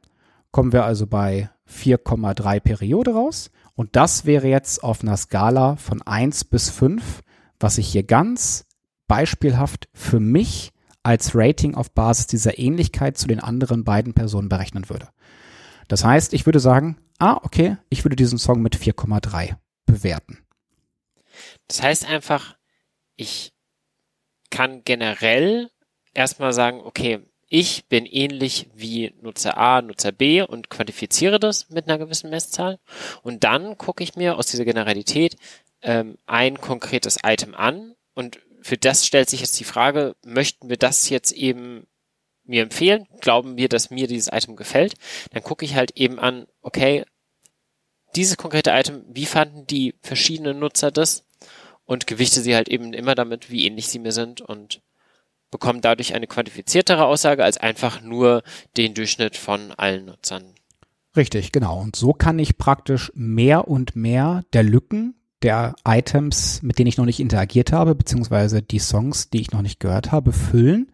kommen wir also bei 4,3 Periode raus. Und das wäre jetzt auf einer Skala von 1 bis 5, was ich hier ganz beispielhaft für mich als Rating auf Basis dieser Ähnlichkeit zu den anderen beiden Personen berechnen würde. Das heißt, ich würde sagen, ah, okay, ich würde diesen Song mit 4,3 bewerten. Das heißt einfach, ich kann generell erstmal sagen, okay, ich bin ähnlich wie Nutzer A, Nutzer B und quantifiziere das mit einer gewissen Messzahl. Und dann gucke ich mir aus dieser Generalität ähm, ein konkretes Item an und für das stellt sich jetzt die Frage, möchten wir das jetzt eben mir empfehlen? Glauben wir, dass mir dieses Item gefällt? Dann gucke ich halt eben an, okay, dieses konkrete Item, wie fanden die verschiedenen Nutzer das? Und gewichte sie halt eben immer damit, wie ähnlich sie mir sind und bekomme dadurch eine quantifiziertere Aussage als einfach nur den Durchschnitt von allen Nutzern. Richtig, genau. Und so kann ich praktisch mehr und mehr der Lücken der Items, mit denen ich noch nicht interagiert habe, beziehungsweise die Songs, die ich noch nicht gehört habe, füllen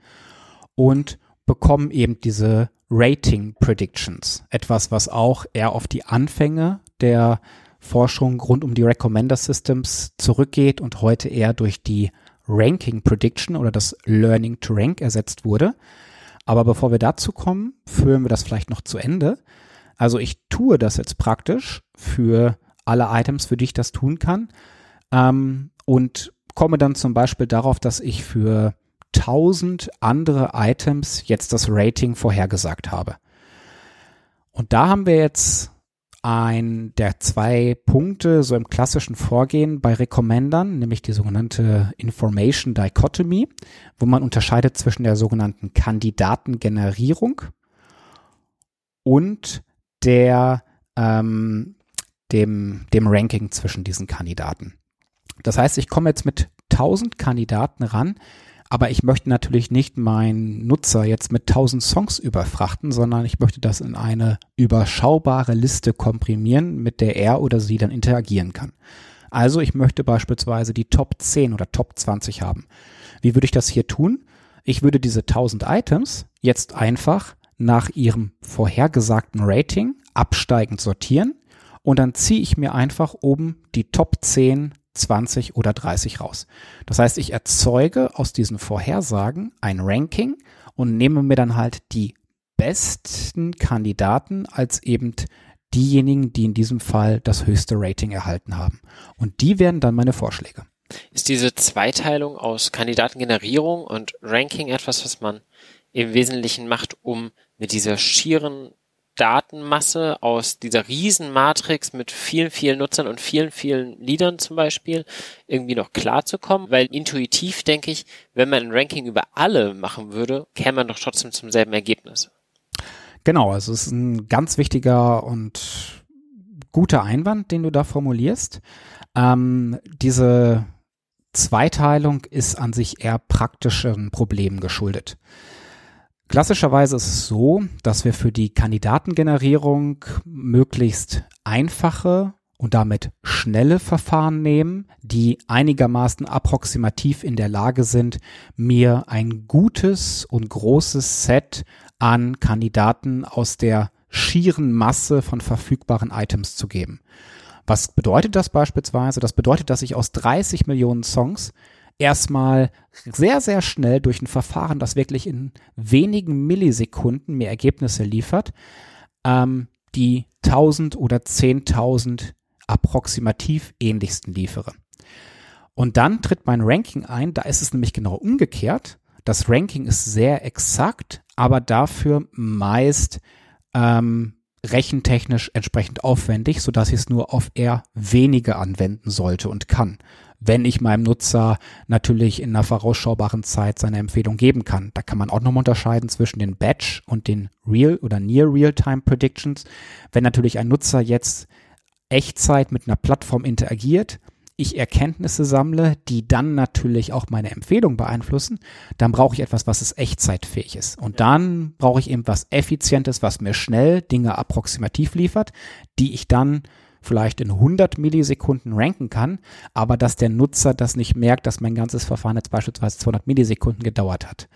und bekommen eben diese Rating Predictions. Etwas, was auch eher auf die Anfänge der Forschung rund um die Recommender Systems zurückgeht und heute eher durch die Ranking Prediction oder das Learning to Rank ersetzt wurde. Aber bevor wir dazu kommen, führen wir das vielleicht noch zu Ende. Also ich tue das jetzt praktisch für alle Items, für die ich das tun kann. Ähm, und komme dann zum Beispiel darauf, dass ich für 1000 andere Items jetzt das Rating vorhergesagt habe. Und da haben wir jetzt ein der zwei Punkte so im klassischen Vorgehen bei Recommendern, nämlich die sogenannte Information Dichotomy, wo man unterscheidet zwischen der sogenannten Kandidatengenerierung und der ähm, dem, dem Ranking zwischen diesen Kandidaten. Das heißt, ich komme jetzt mit 1000 Kandidaten ran, aber ich möchte natürlich nicht meinen Nutzer jetzt mit 1000 Songs überfrachten, sondern ich möchte das in eine überschaubare Liste komprimieren, mit der er oder sie dann interagieren kann. Also ich möchte beispielsweise die Top 10 oder Top 20 haben. Wie würde ich das hier tun? Ich würde diese 1000 Items jetzt einfach nach ihrem vorhergesagten Rating absteigend sortieren und dann ziehe ich mir einfach oben die Top 10 20 oder 30 raus. Das heißt, ich erzeuge aus diesen Vorhersagen ein Ranking und nehme mir dann halt die besten Kandidaten als eben diejenigen, die in diesem Fall das höchste Rating erhalten haben. Und die werden dann meine Vorschläge. Ist diese Zweiteilung aus Kandidatengenerierung und Ranking etwas, was man im Wesentlichen macht, um mit dieser schieren Datenmasse aus dieser Riesenmatrix mit vielen, vielen Nutzern und vielen, vielen Liedern zum Beispiel irgendwie noch klarzukommen, weil intuitiv denke ich, wenn man ein Ranking über alle machen würde, käme man doch trotzdem zum selben Ergebnis. Genau, also es ist ein ganz wichtiger und guter Einwand, den du da formulierst. Ähm, diese Zweiteilung ist an sich eher praktischen Problemen geschuldet. Klassischerweise ist es so, dass wir für die Kandidatengenerierung möglichst einfache und damit schnelle Verfahren nehmen, die einigermaßen approximativ in der Lage sind, mir ein gutes und großes Set an Kandidaten aus der schieren Masse von verfügbaren Items zu geben. Was bedeutet das beispielsweise? Das bedeutet, dass ich aus 30 Millionen Songs erstmal sehr, sehr schnell durch ein Verfahren, das wirklich in wenigen Millisekunden mir Ergebnisse liefert, ähm, die 1000 oder 10.000 approximativ ähnlichsten liefere. Und dann tritt mein Ranking ein, da ist es nämlich genau umgekehrt. Das Ranking ist sehr exakt, aber dafür meist ähm, rechentechnisch entsprechend aufwendig, so dass ich es nur auf eher wenige anwenden sollte und kann. Wenn ich meinem Nutzer natürlich in einer vorausschaubaren Zeit seine Empfehlung geben kann. Da kann man auch nochmal unterscheiden zwischen den Batch und den Real oder Near Real-Time Predictions. Wenn natürlich ein Nutzer jetzt Echtzeit mit einer Plattform interagiert, ich Erkenntnisse sammle, die dann natürlich auch meine Empfehlung beeinflussen, dann brauche ich etwas, was es echtzeitfähig ist. Und dann brauche ich eben was Effizientes, was mir schnell Dinge approximativ liefert, die ich dann vielleicht in 100 Millisekunden ranken kann, aber dass der Nutzer das nicht merkt, dass mein ganzes Verfahren jetzt beispielsweise 200 Millisekunden gedauert hat.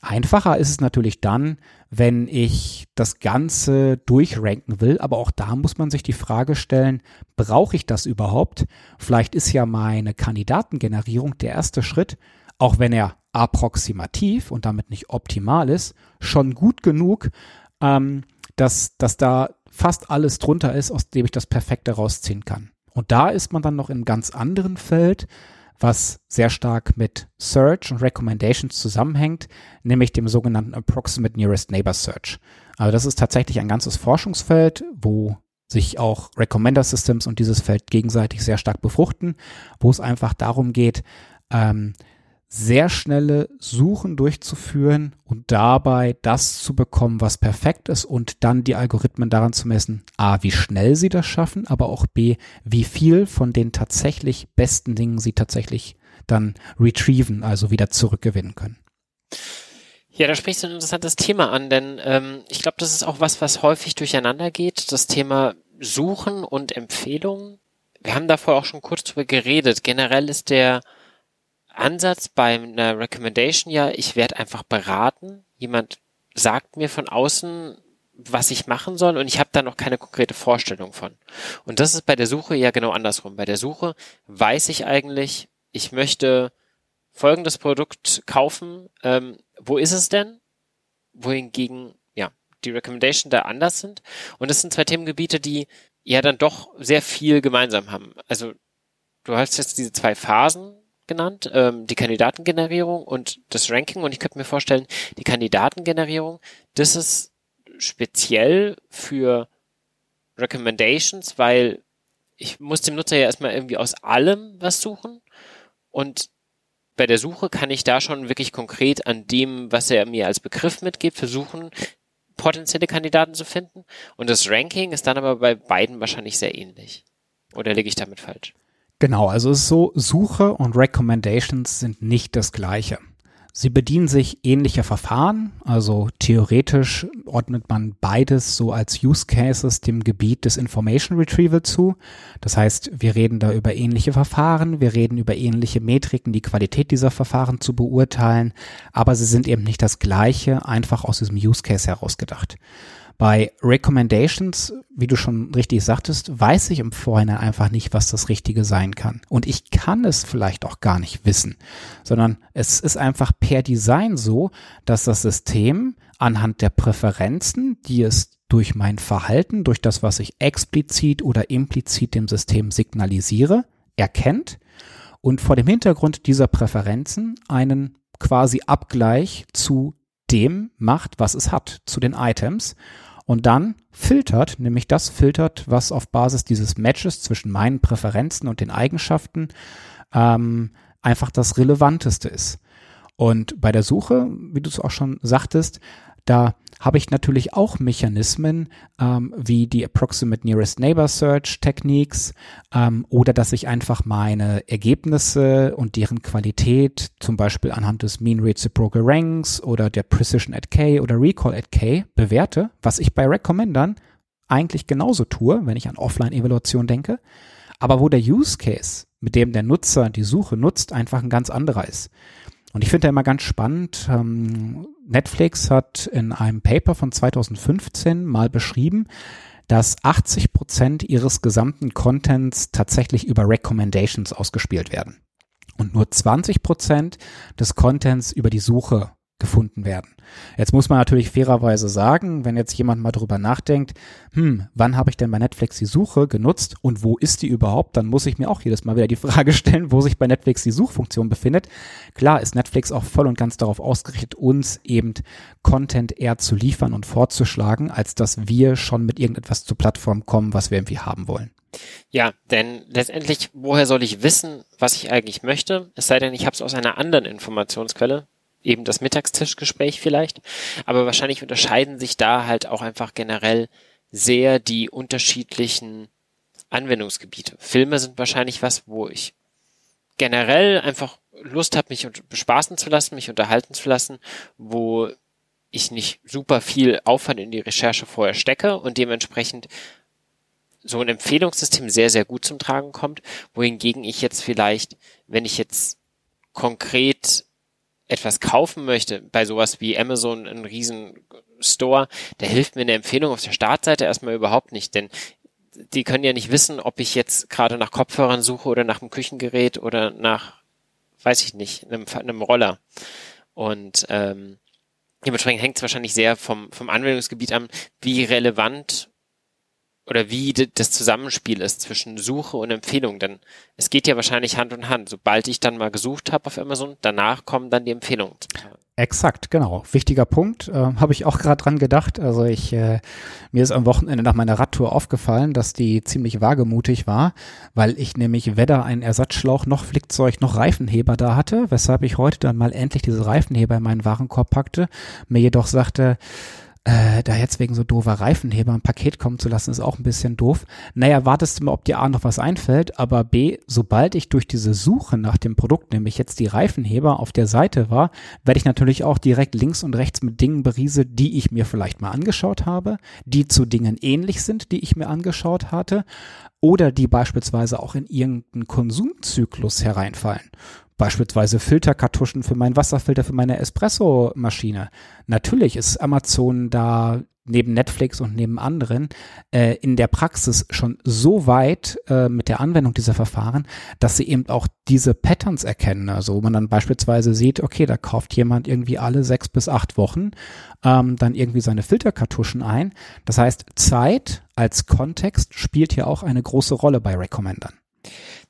Einfacher ist es natürlich dann, wenn ich das Ganze durchranken will, aber auch da muss man sich die Frage stellen, brauche ich das überhaupt? Vielleicht ist ja meine Kandidatengenerierung der erste Schritt, auch wenn er approximativ und damit nicht optimal ist, schon gut genug, ähm, dass, dass da fast alles drunter ist, aus dem ich das Perfekte rausziehen kann. Und da ist man dann noch in einem ganz anderen Feld, was sehr stark mit Search und Recommendations zusammenhängt, nämlich dem sogenannten Approximate Nearest Neighbor Search. Also das ist tatsächlich ein ganzes Forschungsfeld, wo sich auch Recommender Systems und dieses Feld gegenseitig sehr stark befruchten, wo es einfach darum geht, ähm, sehr schnelle Suchen durchzuführen und dabei das zu bekommen, was perfekt ist und dann die Algorithmen daran zu messen, a, wie schnell sie das schaffen, aber auch b, wie viel von den tatsächlich besten Dingen sie tatsächlich dann retrieven, also wieder zurückgewinnen können. Ja, da sprichst du ein interessantes Thema an, denn ähm, ich glaube, das ist auch was, was häufig durcheinander geht, das Thema Suchen und Empfehlungen. Wir haben davor auch schon kurz drüber geredet. Generell ist der Ansatz bei einer Recommendation ja, ich werde einfach beraten. Jemand sagt mir von außen, was ich machen soll und ich habe da noch keine konkrete Vorstellung von. Und das ist bei der Suche ja genau andersrum. Bei der Suche weiß ich eigentlich, ich möchte folgendes Produkt kaufen. Ähm, wo ist es denn? Wohingegen, ja, die Recommendation da anders sind. Und das sind zwei Themengebiete, die ja dann doch sehr viel gemeinsam haben. Also du hast jetzt diese zwei Phasen, genannt, ähm, die Kandidatengenerierung und das Ranking. Und ich könnte mir vorstellen, die Kandidatengenerierung, das ist speziell für Recommendations, weil ich muss dem Nutzer ja erstmal irgendwie aus allem was suchen und bei der Suche kann ich da schon wirklich konkret an dem, was er mir als Begriff mitgibt, versuchen, potenzielle Kandidaten zu finden. Und das Ranking ist dann aber bei beiden wahrscheinlich sehr ähnlich. Oder liege ich damit falsch? Genau, also es ist so, Suche und Recommendations sind nicht das gleiche. Sie bedienen sich ähnlicher Verfahren, also theoretisch ordnet man beides so als Use Cases dem Gebiet des Information Retrieval zu. Das heißt, wir reden da über ähnliche Verfahren, wir reden über ähnliche Metriken, die Qualität dieser Verfahren zu beurteilen, aber sie sind eben nicht das gleiche, einfach aus diesem Use Case herausgedacht. Bei Recommendations, wie du schon richtig sagtest, weiß ich im Vorhinein einfach nicht, was das Richtige sein kann. Und ich kann es vielleicht auch gar nicht wissen, sondern es ist einfach per Design so, dass das System anhand der Präferenzen, die es durch mein Verhalten, durch das, was ich explizit oder implizit dem System signalisiere, erkennt und vor dem Hintergrund dieser Präferenzen einen quasi Abgleich zu dem macht, was es hat, zu den Items und dann filtert, nämlich das filtert, was auf Basis dieses Matches zwischen meinen Präferenzen und den Eigenschaften ähm, einfach das Relevanteste ist. Und bei der Suche, wie du es auch schon sagtest, da habe ich natürlich auch Mechanismen ähm, wie die Approximate Nearest Neighbor Search Techniques ähm, oder dass ich einfach meine Ergebnisse und deren Qualität zum Beispiel anhand des Mean Reciprocal Ranks oder der Precision at K oder Recall at K bewerte, was ich bei Recommendern eigentlich genauso tue, wenn ich an Offline-Evaluation denke, aber wo der Use Case, mit dem der Nutzer die Suche nutzt, einfach ein ganz anderer ist. Und ich finde ja immer ganz spannend, ähm, Netflix hat in einem Paper von 2015 mal beschrieben, dass 80 Prozent ihres gesamten Contents tatsächlich über Recommendations ausgespielt werden. Und nur 20 Prozent des Contents über die Suche gefunden werden. Jetzt muss man natürlich fairerweise sagen, wenn jetzt jemand mal drüber nachdenkt, hm, wann habe ich denn bei Netflix die Suche genutzt und wo ist die überhaupt, dann muss ich mir auch jedes Mal wieder die Frage stellen, wo sich bei Netflix die Suchfunktion befindet. Klar ist Netflix auch voll und ganz darauf ausgerichtet, uns eben Content eher zu liefern und vorzuschlagen, als dass wir schon mit irgendetwas zur Plattform kommen, was wir irgendwie haben wollen. Ja, denn letztendlich, woher soll ich wissen, was ich eigentlich möchte? Es sei denn, ich habe es aus einer anderen Informationsquelle, eben das Mittagstischgespräch vielleicht. Aber wahrscheinlich unterscheiden sich da halt auch einfach generell sehr die unterschiedlichen Anwendungsgebiete. Filme sind wahrscheinlich was, wo ich generell einfach Lust habe, mich bespaßen zu lassen, mich unterhalten zu lassen, wo ich nicht super viel Aufwand in die Recherche vorher stecke und dementsprechend so ein Empfehlungssystem sehr, sehr gut zum Tragen kommt, wohingegen ich jetzt vielleicht, wenn ich jetzt konkret etwas kaufen möchte, bei sowas wie Amazon, ein riesen Store, da hilft mir eine Empfehlung auf der Startseite erstmal überhaupt nicht, denn die können ja nicht wissen, ob ich jetzt gerade nach Kopfhörern suche oder nach einem Küchengerät oder nach, weiß ich nicht, einem, einem Roller. Und ähm, dementsprechend hängt es wahrscheinlich sehr vom, vom Anwendungsgebiet an, wie relevant oder wie das Zusammenspiel ist zwischen Suche und Empfehlung. Denn es geht ja wahrscheinlich Hand in Hand. Sobald ich dann mal gesucht habe auf Amazon, danach kommen dann die Empfehlungen. Exakt, genau. Wichtiger Punkt. Äh, habe ich auch gerade dran gedacht. Also ich, äh, mir ist am Wochenende nach meiner Radtour aufgefallen, dass die ziemlich wagemutig war, weil ich nämlich weder einen Ersatzschlauch noch Flickzeug noch Reifenheber da hatte, weshalb ich heute dann mal endlich diese Reifenheber in meinen Warenkorb packte, mir jedoch sagte, äh, da jetzt wegen so doofer Reifenheber ein Paket kommen zu lassen, ist auch ein bisschen doof. Naja, wartest du mal, ob dir A noch was einfällt, aber B, sobald ich durch diese Suche nach dem Produkt, nämlich jetzt die Reifenheber auf der Seite war, werde ich natürlich auch direkt links und rechts mit Dingen berieselt, die ich mir vielleicht mal angeschaut habe, die zu Dingen ähnlich sind, die ich mir angeschaut hatte, oder die beispielsweise auch in irgendeinen Konsumzyklus hereinfallen. Beispielsweise Filterkartuschen für meinen Wasserfilter für meine Espresso-Maschine. Natürlich ist Amazon da neben Netflix und neben anderen äh, in der Praxis schon so weit äh, mit der Anwendung dieser Verfahren, dass sie eben auch diese Patterns erkennen. Also wo man dann beispielsweise sieht, okay, da kauft jemand irgendwie alle sechs bis acht Wochen ähm, dann irgendwie seine Filterkartuschen ein. Das heißt, Zeit als Kontext spielt hier auch eine große Rolle bei Recommendern.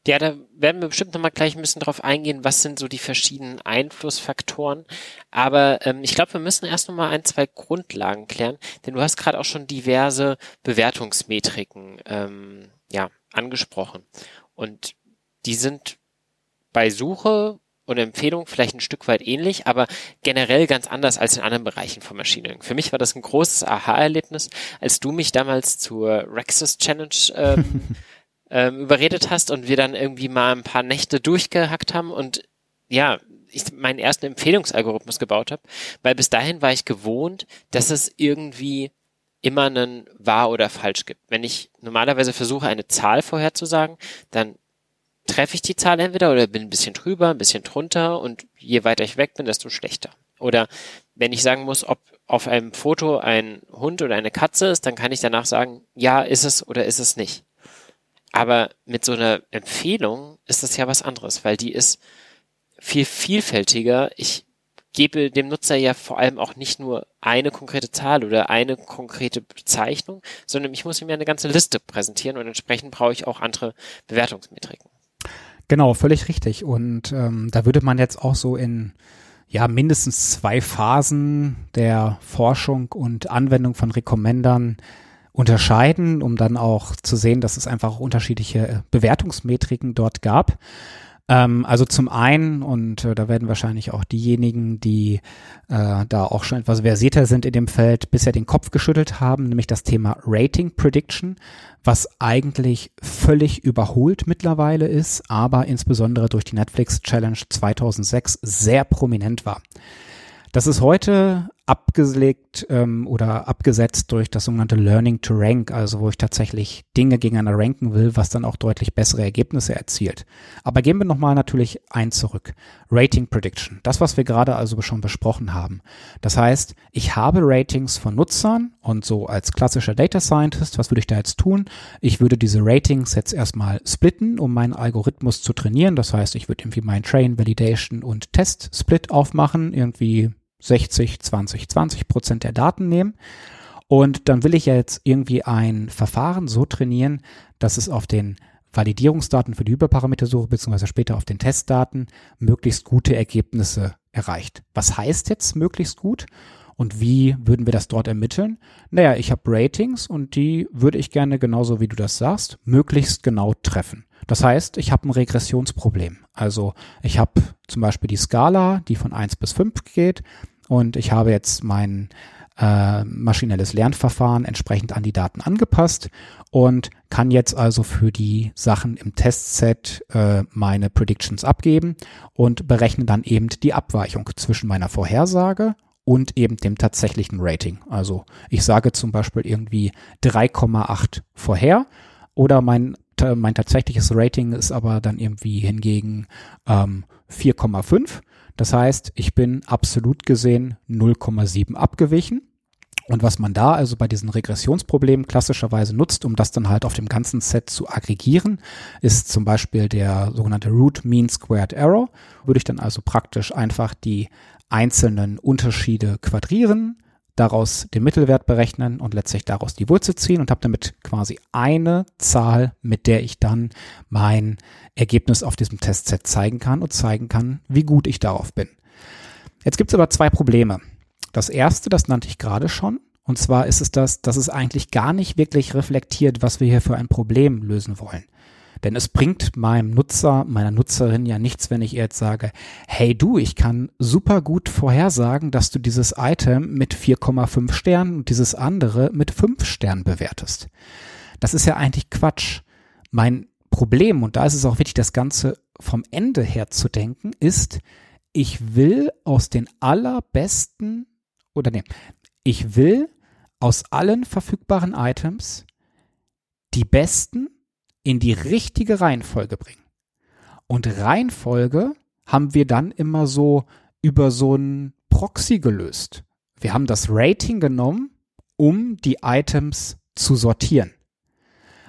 Ja, da werden wir bestimmt nochmal gleich ein bisschen drauf eingehen, was sind so die verschiedenen Einflussfaktoren. Aber ähm, ich glaube, wir müssen erst nochmal ein, zwei Grundlagen klären, denn du hast gerade auch schon diverse Bewertungsmetriken ähm, ja, angesprochen. Und die sind bei Suche und Empfehlung vielleicht ein Stück weit ähnlich, aber generell ganz anders als in anderen Bereichen von Learning. Für mich war das ein großes Aha-Erlebnis, als du mich damals zur Rexus Challenge ähm, ähm, überredet hast und wir dann irgendwie mal ein paar Nächte durchgehackt haben und ja, ich meinen ersten Empfehlungsalgorithmus gebaut habe, weil bis dahin war ich gewohnt, dass es irgendwie immer einen wahr oder falsch gibt. Wenn ich normalerweise versuche, eine Zahl vorherzusagen, dann treffe ich die Zahl entweder oder bin ein bisschen drüber, ein bisschen drunter und je weiter ich weg bin, desto schlechter. Oder wenn ich sagen muss, ob auf einem Foto ein Hund oder eine Katze ist, dann kann ich danach sagen, ja, ist es oder ist es nicht. Aber mit so einer Empfehlung ist das ja was anderes, weil die ist viel vielfältiger. Ich gebe dem Nutzer ja vor allem auch nicht nur eine konkrete Zahl oder eine konkrete Bezeichnung, sondern ich muss ihm ja eine ganze Liste präsentieren und entsprechend brauche ich auch andere Bewertungsmetriken. Genau, völlig richtig. Und ähm, da würde man jetzt auch so in ja mindestens zwei Phasen der Forschung und Anwendung von Recommendern unterscheiden, um dann auch zu sehen, dass es einfach unterschiedliche Bewertungsmetriken dort gab. Ähm, also zum einen, und äh, da werden wahrscheinlich auch diejenigen, die äh, da auch schon etwas versierter sind in dem Feld, bisher den Kopf geschüttelt haben, nämlich das Thema Rating Prediction, was eigentlich völlig überholt mittlerweile ist, aber insbesondere durch die Netflix Challenge 2006 sehr prominent war. Das ist heute abgelegt ähm, oder abgesetzt durch das sogenannte Learning to Rank, also wo ich tatsächlich Dinge gegeneinander ranken will, was dann auch deutlich bessere Ergebnisse erzielt. Aber gehen wir nochmal natürlich ein zurück. Rating Prediction, das, was wir gerade also schon besprochen haben. Das heißt, ich habe Ratings von Nutzern und so als klassischer Data Scientist, was würde ich da jetzt tun? Ich würde diese Ratings jetzt erstmal splitten, um meinen Algorithmus zu trainieren. Das heißt, ich würde irgendwie meinen Train, Validation und Test Split aufmachen, irgendwie 60, 20, 20 Prozent der Daten nehmen. Und dann will ich ja jetzt irgendwie ein Verfahren so trainieren, dass es auf den Validierungsdaten für die Hyperparametersuche beziehungsweise später auf den Testdaten möglichst gute Ergebnisse erreicht. Was heißt jetzt möglichst gut? Und wie würden wir das dort ermitteln? Naja, ich habe Ratings und die würde ich gerne genauso wie du das sagst, möglichst genau treffen. Das heißt, ich habe ein Regressionsproblem. Also ich habe zum Beispiel die Skala, die von 1 bis 5 geht und ich habe jetzt mein äh, maschinelles Lernverfahren entsprechend an die Daten angepasst und kann jetzt also für die Sachen im Testset äh, meine Predictions abgeben und berechne dann eben die Abweichung zwischen meiner Vorhersage und eben dem tatsächlichen Rating. Also ich sage zum Beispiel irgendwie 3,8 vorher oder mein, mein tatsächliches Rating ist aber dann irgendwie hingegen ähm, 4,5. Das heißt, ich bin absolut gesehen 0,7 abgewichen. Und was man da also bei diesen Regressionsproblemen klassischerweise nutzt, um das dann halt auf dem ganzen Set zu aggregieren, ist zum Beispiel der sogenannte Root Mean Squared Error. Würde ich dann also praktisch einfach die einzelnen Unterschiede quadrieren, daraus den Mittelwert berechnen und letztlich daraus die Wurzel ziehen und habe damit quasi eine Zahl, mit der ich dann mein Ergebnis auf diesem Testset zeigen kann und zeigen kann, wie gut ich darauf bin. Jetzt gibt es aber zwei Probleme. Das erste, das nannte ich gerade schon, und zwar ist es das, dass es eigentlich gar nicht wirklich reflektiert, was wir hier für ein Problem lösen wollen. Denn es bringt meinem Nutzer, meiner Nutzerin ja nichts, wenn ich ihr jetzt sage, hey du, ich kann super gut vorhersagen, dass du dieses Item mit 4,5 Sternen und dieses andere mit 5 Sternen bewertest. Das ist ja eigentlich Quatsch. Mein Problem, und da ist es auch wichtig, das Ganze vom Ende her zu denken, ist, ich will aus den allerbesten oder nee, ich will aus allen verfügbaren Items die besten in die richtige Reihenfolge bringen. Und Reihenfolge haben wir dann immer so über so ein Proxy gelöst. Wir haben das Rating genommen, um die Items zu sortieren.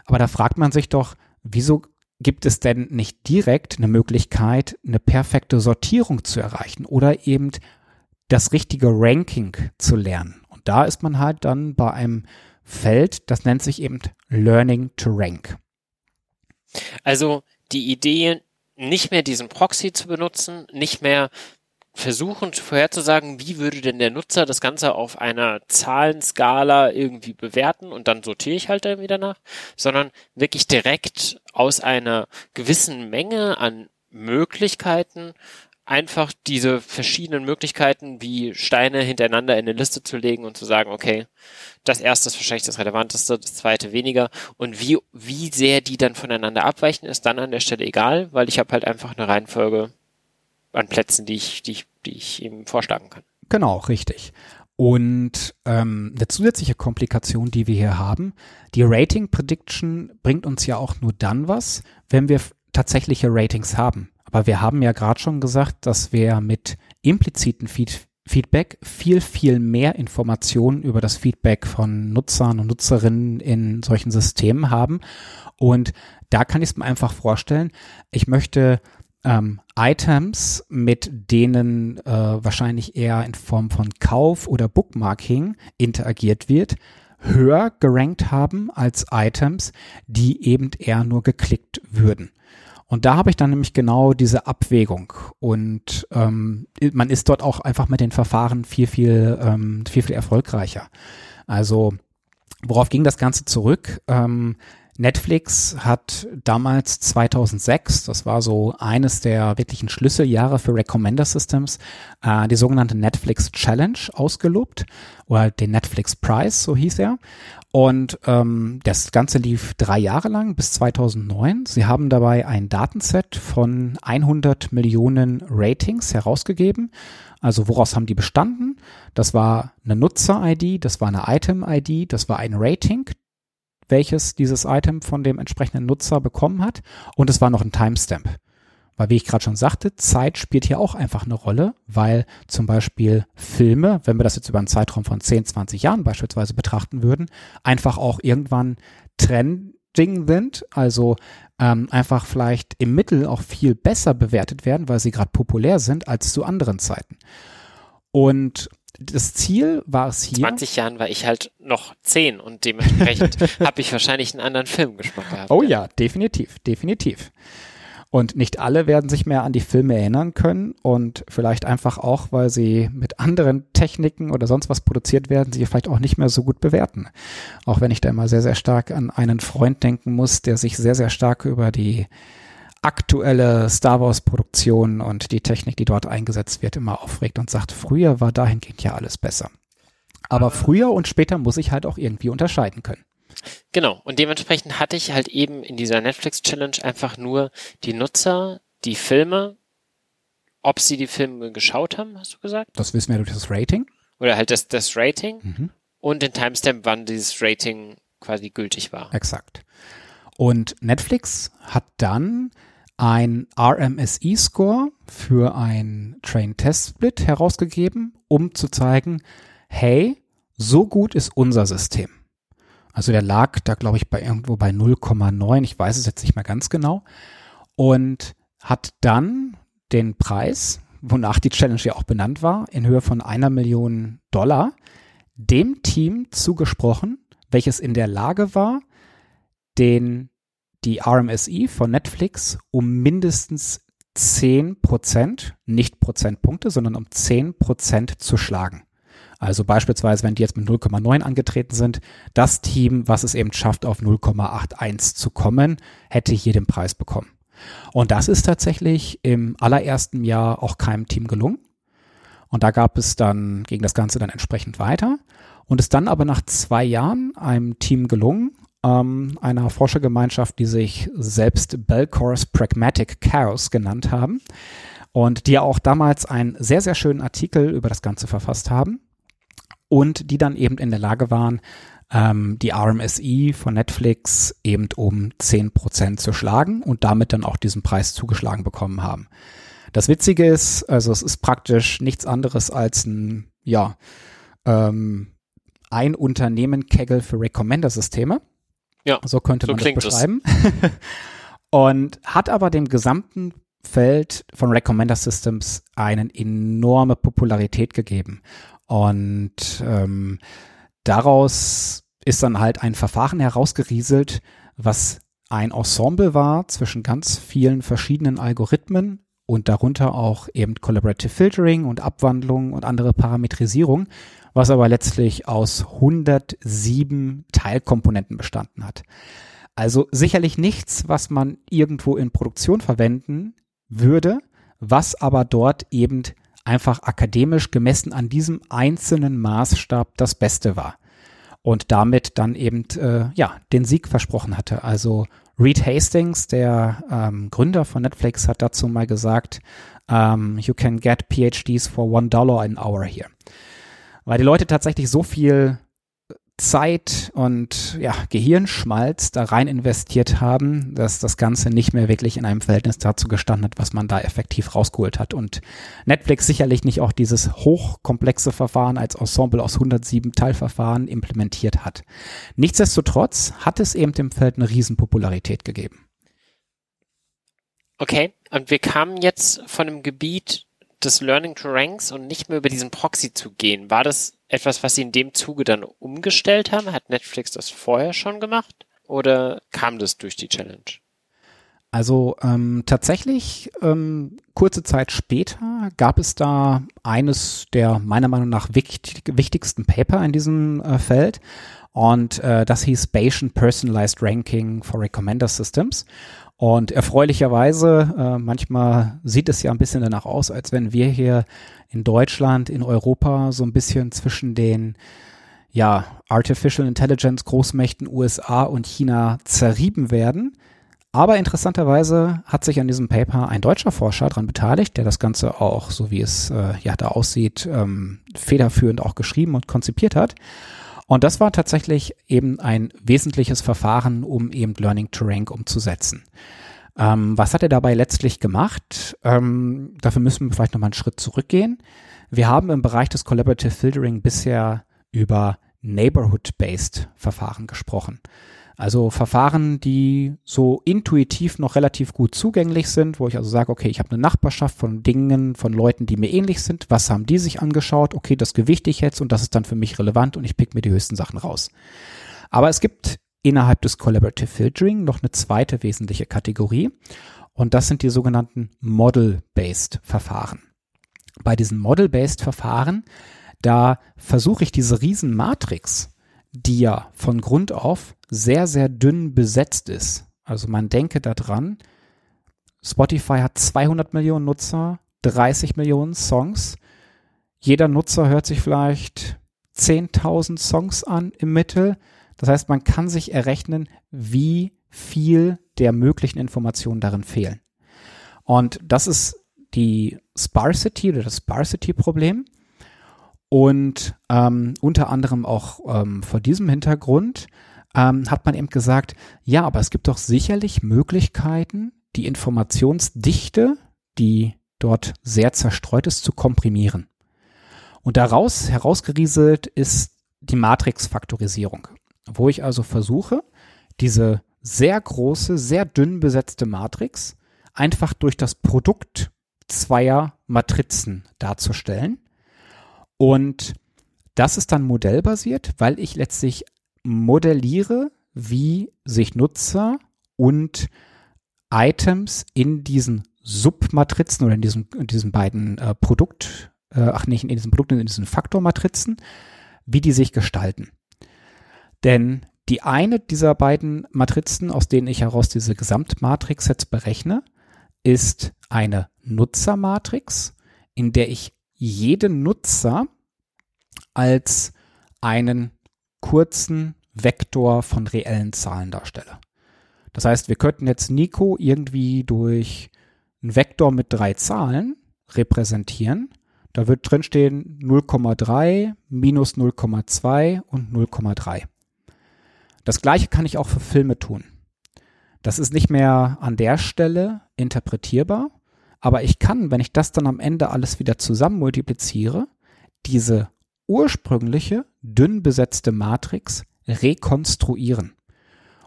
Aber da fragt man sich doch, wieso gibt es denn nicht direkt eine Möglichkeit, eine perfekte Sortierung zu erreichen oder eben das richtige Ranking zu lernen. Und da ist man halt dann bei einem Feld, das nennt sich eben Learning to Rank. Also die Idee, nicht mehr diesen Proxy zu benutzen, nicht mehr versuchen vorherzusagen, wie würde denn der Nutzer das Ganze auf einer Zahlenskala irgendwie bewerten und dann sortiere ich halt dann wieder nach, sondern wirklich direkt aus einer gewissen Menge an Möglichkeiten einfach diese verschiedenen Möglichkeiten wie Steine hintereinander in eine Liste zu legen und zu sagen, okay, das erste ist wahrscheinlich das relevanteste, das zweite weniger und wie, wie sehr die dann voneinander abweichen, ist dann an der Stelle egal, weil ich habe halt einfach eine Reihenfolge an Plätzen, die ich, die ich, die ich ihm vorschlagen kann. Genau, richtig. Und ähm, eine zusätzliche Komplikation, die wir hier haben, die Rating Prediction bringt uns ja auch nur dann was, wenn wir tatsächliche Ratings haben. Aber wir haben ja gerade schon gesagt, dass wir mit impliziten Feed Feedback viel, viel mehr Informationen über das Feedback von Nutzern und Nutzerinnen in solchen Systemen haben. Und da kann ich es mir einfach vorstellen, ich möchte ähm, Items, mit denen äh, wahrscheinlich eher in Form von Kauf oder Bookmarking interagiert wird, höher gerankt haben als Items, die eben eher nur geklickt würden. Und da habe ich dann nämlich genau diese Abwägung. Und ähm, man ist dort auch einfach mit den Verfahren viel, viel, ähm, viel, viel erfolgreicher. Also worauf ging das Ganze zurück? Ähm, Netflix hat damals 2006, das war so eines der wirklichen Schlüsseljahre für Recommender Systems, äh, die sogenannte Netflix Challenge ausgelobt oder den Netflix Prize, so hieß er. Und ähm, das Ganze lief drei Jahre lang bis 2009. Sie haben dabei ein Datenset von 100 Millionen Ratings herausgegeben. Also woraus haben die bestanden? Das war eine Nutzer-ID, das war eine Item-ID, das war ein Rating welches dieses Item von dem entsprechenden Nutzer bekommen hat. Und es war noch ein Timestamp. Weil, wie ich gerade schon sagte, Zeit spielt hier auch einfach eine Rolle, weil zum Beispiel Filme, wenn wir das jetzt über einen Zeitraum von 10, 20 Jahren beispielsweise betrachten würden, einfach auch irgendwann trending sind, also ähm, einfach vielleicht im Mittel auch viel besser bewertet werden, weil sie gerade populär sind als zu anderen Zeiten. Und das Ziel war es hier. 20 Jahren war ich halt noch 10 und dementsprechend habe ich wahrscheinlich einen anderen Filmgeschmack gehabt. Oh ja, definitiv, definitiv. Und nicht alle werden sich mehr an die Filme erinnern können und vielleicht einfach auch, weil sie mit anderen Techniken oder sonst was produziert werden, sie vielleicht auch nicht mehr so gut bewerten. Auch wenn ich da immer sehr, sehr stark an einen Freund denken muss, der sich sehr, sehr stark über die aktuelle Star Wars Produktion und die Technik, die dort eingesetzt wird, immer aufregt und sagt, früher war dahingehend ja alles besser. Aber früher und später muss ich halt auch irgendwie unterscheiden können. Genau. Und dementsprechend hatte ich halt eben in dieser Netflix Challenge einfach nur die Nutzer, die Filme, ob sie die Filme geschaut haben, hast du gesagt? Das wissen wir durch das Rating. Oder halt das, das Rating mhm. und den Timestamp, wann dieses Rating quasi gültig war. Exakt. Und Netflix hat dann ein RMSE-Score für ein Train-Test-Split herausgegeben, um zu zeigen, hey, so gut ist unser System. Also der lag da, glaube ich, bei irgendwo bei 0,9. Ich weiß es jetzt nicht mehr ganz genau. Und hat dann den Preis, wonach die Challenge ja auch benannt war, in Höhe von einer Million Dollar, dem Team zugesprochen, welches in der Lage war, den, die RMSI von Netflix um mindestens 10 Prozent, nicht Prozentpunkte, sondern um 10 Prozent zu schlagen. Also beispielsweise, wenn die jetzt mit 0,9 angetreten sind, das Team, was es eben schafft, auf 0,81 zu kommen, hätte hier den Preis bekommen. Und das ist tatsächlich im allerersten Jahr auch keinem Team gelungen. Und da gab es dann, gegen das Ganze dann entsprechend weiter. Und ist dann aber nach zwei Jahren einem Team gelungen, ähm, einer Forschergemeinschaft, die sich selbst Belcourse Pragmatic Chaos genannt haben und die auch damals einen sehr, sehr schönen Artikel über das Ganze verfasst haben und die dann eben in der Lage waren, ähm, die RMSI von Netflix eben um 10% zu schlagen und damit dann auch diesen Preis zugeschlagen bekommen haben. Das Witzige ist, also es ist praktisch nichts anderes als ein, ja, ähm, ein Unternehmen Kegel für Recommender-Systeme. Ja, so könnte so man das beschreiben. und hat aber dem gesamten Feld von Recommender Systems eine enorme Popularität gegeben. Und ähm, daraus ist dann halt ein Verfahren herausgerieselt, was ein Ensemble war zwischen ganz vielen verschiedenen Algorithmen und darunter auch eben Collaborative Filtering und Abwandlung und andere Parametrisierung, was aber letztlich aus 107 Teilkomponenten bestanden hat. Also sicherlich nichts, was man irgendwo in Produktion verwenden würde, was aber dort eben einfach akademisch gemessen an diesem einzelnen Maßstab das Beste war. Und damit dann eben äh, ja den Sieg versprochen hatte. Also Reed Hastings, der ähm, Gründer von Netflix, hat dazu mal gesagt, ähm, you can get PhDs for one dollar an hour here. Weil die Leute tatsächlich so viel Zeit und ja, Gehirnschmalz da rein investiert haben, dass das Ganze nicht mehr wirklich in einem Verhältnis dazu gestanden hat, was man da effektiv rausgeholt hat. Und Netflix sicherlich nicht auch dieses hochkomplexe Verfahren als Ensemble aus 107 Teilverfahren implementiert hat. Nichtsdestotrotz hat es eben dem Feld eine Riesenpopularität gegeben. Okay, und wir kamen jetzt von einem Gebiet des Learning to Ranks und nicht mehr über diesen Proxy zu gehen. War das etwas, was sie in dem Zuge dann umgestellt haben? Hat Netflix das vorher schon gemacht? Oder kam das durch die Challenge? Also ähm, tatsächlich, ähm, kurze Zeit später gab es da eines der meiner Meinung nach wichtig, wichtigsten Paper in diesem äh, Feld. Und äh, das hieß Bayesian Personalized Ranking for Recommender Systems. Und erfreulicherweise, äh, manchmal sieht es ja ein bisschen danach aus, als wenn wir hier in Deutschland, in Europa so ein bisschen zwischen den ja, Artificial Intelligence Großmächten USA und China zerrieben werden. Aber interessanterweise hat sich an diesem Paper ein deutscher Forscher daran beteiligt, der das Ganze auch, so wie es äh, ja da aussieht, ähm, federführend auch geschrieben und konzipiert hat. Und das war tatsächlich eben ein wesentliches Verfahren, um eben Learning to Rank umzusetzen. Ähm, was hat er dabei letztlich gemacht? Ähm, dafür müssen wir vielleicht nochmal einen Schritt zurückgehen. Wir haben im Bereich des Collaborative Filtering bisher über Neighborhood-Based Verfahren gesprochen. Also Verfahren, die so intuitiv noch relativ gut zugänglich sind, wo ich also sage, okay, ich habe eine Nachbarschaft von Dingen, von Leuten, die mir ähnlich sind. Was haben die sich angeschaut? Okay, das gewichte ich jetzt und das ist dann für mich relevant und ich pick mir die höchsten Sachen raus. Aber es gibt innerhalb des Collaborative Filtering noch eine zweite wesentliche Kategorie und das sind die sogenannten Model-Based Verfahren. Bei diesen Model-Based Verfahren, da versuche ich diese Riesenmatrix, die ja von Grund auf sehr, sehr dünn besetzt ist. Also man denke daran, Spotify hat 200 Millionen Nutzer, 30 Millionen Songs. Jeder Nutzer hört sich vielleicht 10.000 Songs an im Mittel. Das heißt, man kann sich errechnen, wie viel der möglichen Informationen darin fehlen. Und das ist die Sparsity oder das Sparsity-Problem. Und ähm, unter anderem auch ähm, vor diesem Hintergrund ähm, hat man eben gesagt, ja, aber es gibt doch sicherlich Möglichkeiten, die Informationsdichte, die dort sehr zerstreut ist, zu komprimieren. Und daraus herausgerieselt ist die Matrix-Faktorisierung, wo ich also versuche, diese sehr große, sehr dünn besetzte Matrix einfach durch das Produkt zweier Matrizen darzustellen. Und das ist dann modellbasiert, weil ich letztlich modelliere, wie sich Nutzer und Items in diesen Submatrizen oder in diesen, in diesen beiden äh, Produkt, äh, ach nicht, in diesen Produkten, in diesen Faktormatrizen, wie die sich gestalten. Denn die eine dieser beiden Matrizen, aus denen ich heraus diese Gesamtmatrix jetzt berechne, ist eine Nutzermatrix, in der ich jeden Nutzer als einen kurzen Vektor von reellen Zahlen darstelle. Das heißt, wir könnten jetzt Nico irgendwie durch einen Vektor mit drei Zahlen repräsentieren. Da wird drinstehen 0,3, minus 0,2 und 0,3. Das gleiche kann ich auch für Filme tun. Das ist nicht mehr an der Stelle interpretierbar, aber ich kann, wenn ich das dann am Ende alles wieder zusammen multipliziere, diese ursprüngliche, dünn besetzte Matrix rekonstruieren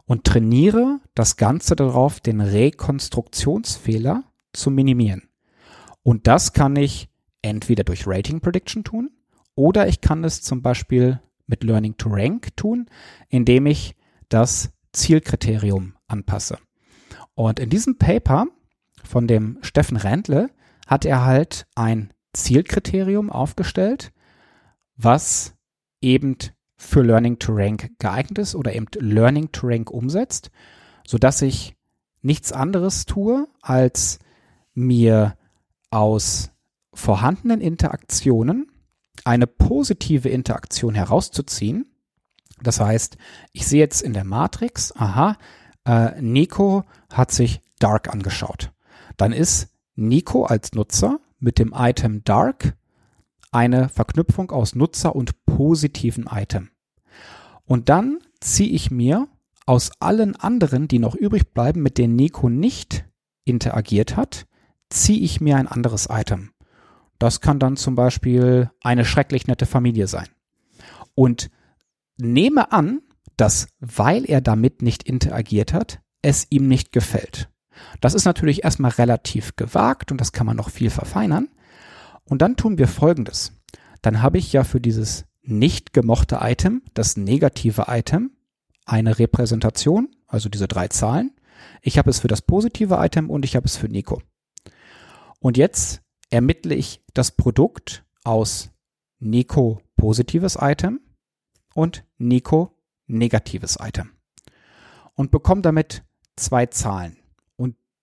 und trainiere das Ganze darauf, den Rekonstruktionsfehler zu minimieren. Und das kann ich entweder durch Rating Prediction tun oder ich kann es zum Beispiel mit Learning to Rank tun, indem ich das Zielkriterium anpasse. Und in diesem Paper von dem Steffen Randle hat er halt ein Zielkriterium aufgestellt, was eben für Learning to Rank geeignet ist oder eben Learning to Rank umsetzt, sodass ich nichts anderes tue, als mir aus vorhandenen Interaktionen eine positive Interaktion herauszuziehen. Das heißt, ich sehe jetzt in der Matrix, aha, äh, Nico hat sich Dark angeschaut. Dann ist Nico als Nutzer mit dem Item Dark eine Verknüpfung aus Nutzer und positiven Item. Und dann ziehe ich mir aus allen anderen, die noch übrig bleiben, mit denen Nico nicht interagiert hat, ziehe ich mir ein anderes Item. Das kann dann zum Beispiel eine schrecklich nette Familie sein. Und nehme an, dass, weil er damit nicht interagiert hat, es ihm nicht gefällt. Das ist natürlich erstmal relativ gewagt und das kann man noch viel verfeinern. Und dann tun wir Folgendes. Dann habe ich ja für dieses nicht gemochte Item, das negative Item, eine Repräsentation, also diese drei Zahlen. Ich habe es für das positive Item und ich habe es für Nico. Und jetzt ermittle ich das Produkt aus Nico positives Item und Nico negatives Item und bekomme damit zwei Zahlen.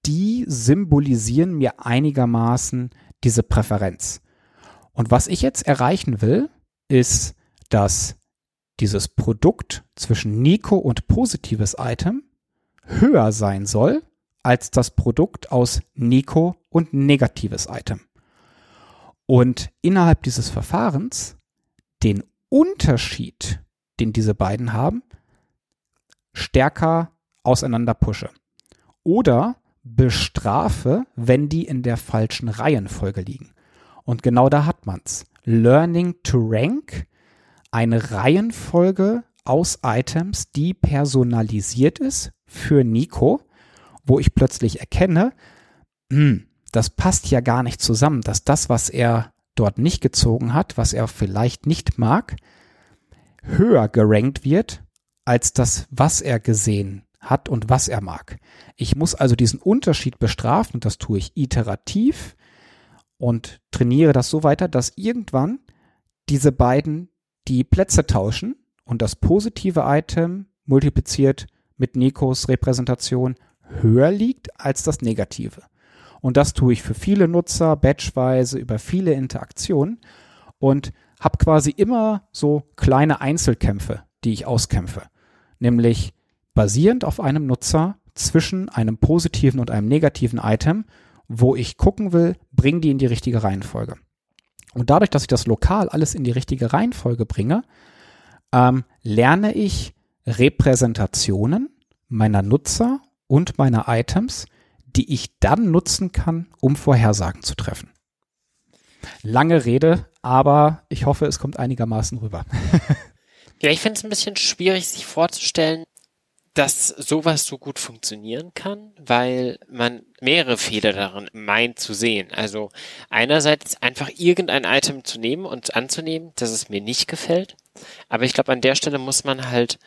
Die symbolisieren mir einigermaßen diese Präferenz. Und was ich jetzt erreichen will, ist, dass dieses Produkt zwischen Nico und positives Item höher sein soll als das Produkt aus Nico und negatives Item und innerhalb dieses Verfahrens den Unterschied, den diese beiden haben, stärker auseinander pushe. Oder bestrafe, wenn die in der falschen Reihenfolge liegen. Und genau da hat man's. Learning to Rank, eine Reihenfolge aus Items, die personalisiert ist für Nico, wo ich plötzlich erkenne, hm, das passt ja gar nicht zusammen, dass das, was er dort nicht gezogen hat, was er vielleicht nicht mag, höher gerankt wird als das, was er gesehen hat und was er mag. Ich muss also diesen Unterschied bestrafen und das tue ich iterativ und trainiere das so weiter, dass irgendwann diese beiden die Plätze tauschen und das positive Item multipliziert mit Nikos Repräsentation höher liegt als das negative. Und das tue ich für viele Nutzer, batchweise, über viele Interaktionen und habe quasi immer so kleine Einzelkämpfe, die ich auskämpfe. Nämlich basierend auf einem Nutzer zwischen einem positiven und einem negativen Item, wo ich gucken will, bringen die in die richtige Reihenfolge. Und dadurch, dass ich das lokal alles in die richtige Reihenfolge bringe, ähm, lerne ich Repräsentationen meiner Nutzer und meiner Items, die ich dann nutzen kann, um Vorhersagen zu treffen. Lange Rede, aber ich hoffe, es kommt einigermaßen rüber. ja, ich finde es ein bisschen schwierig, sich vorzustellen, dass sowas so gut funktionieren kann, weil man mehrere Fehler darin meint zu sehen. Also einerseits einfach irgendein Item zu nehmen und anzunehmen, dass es mir nicht gefällt. Aber ich glaube, an der Stelle muss man halt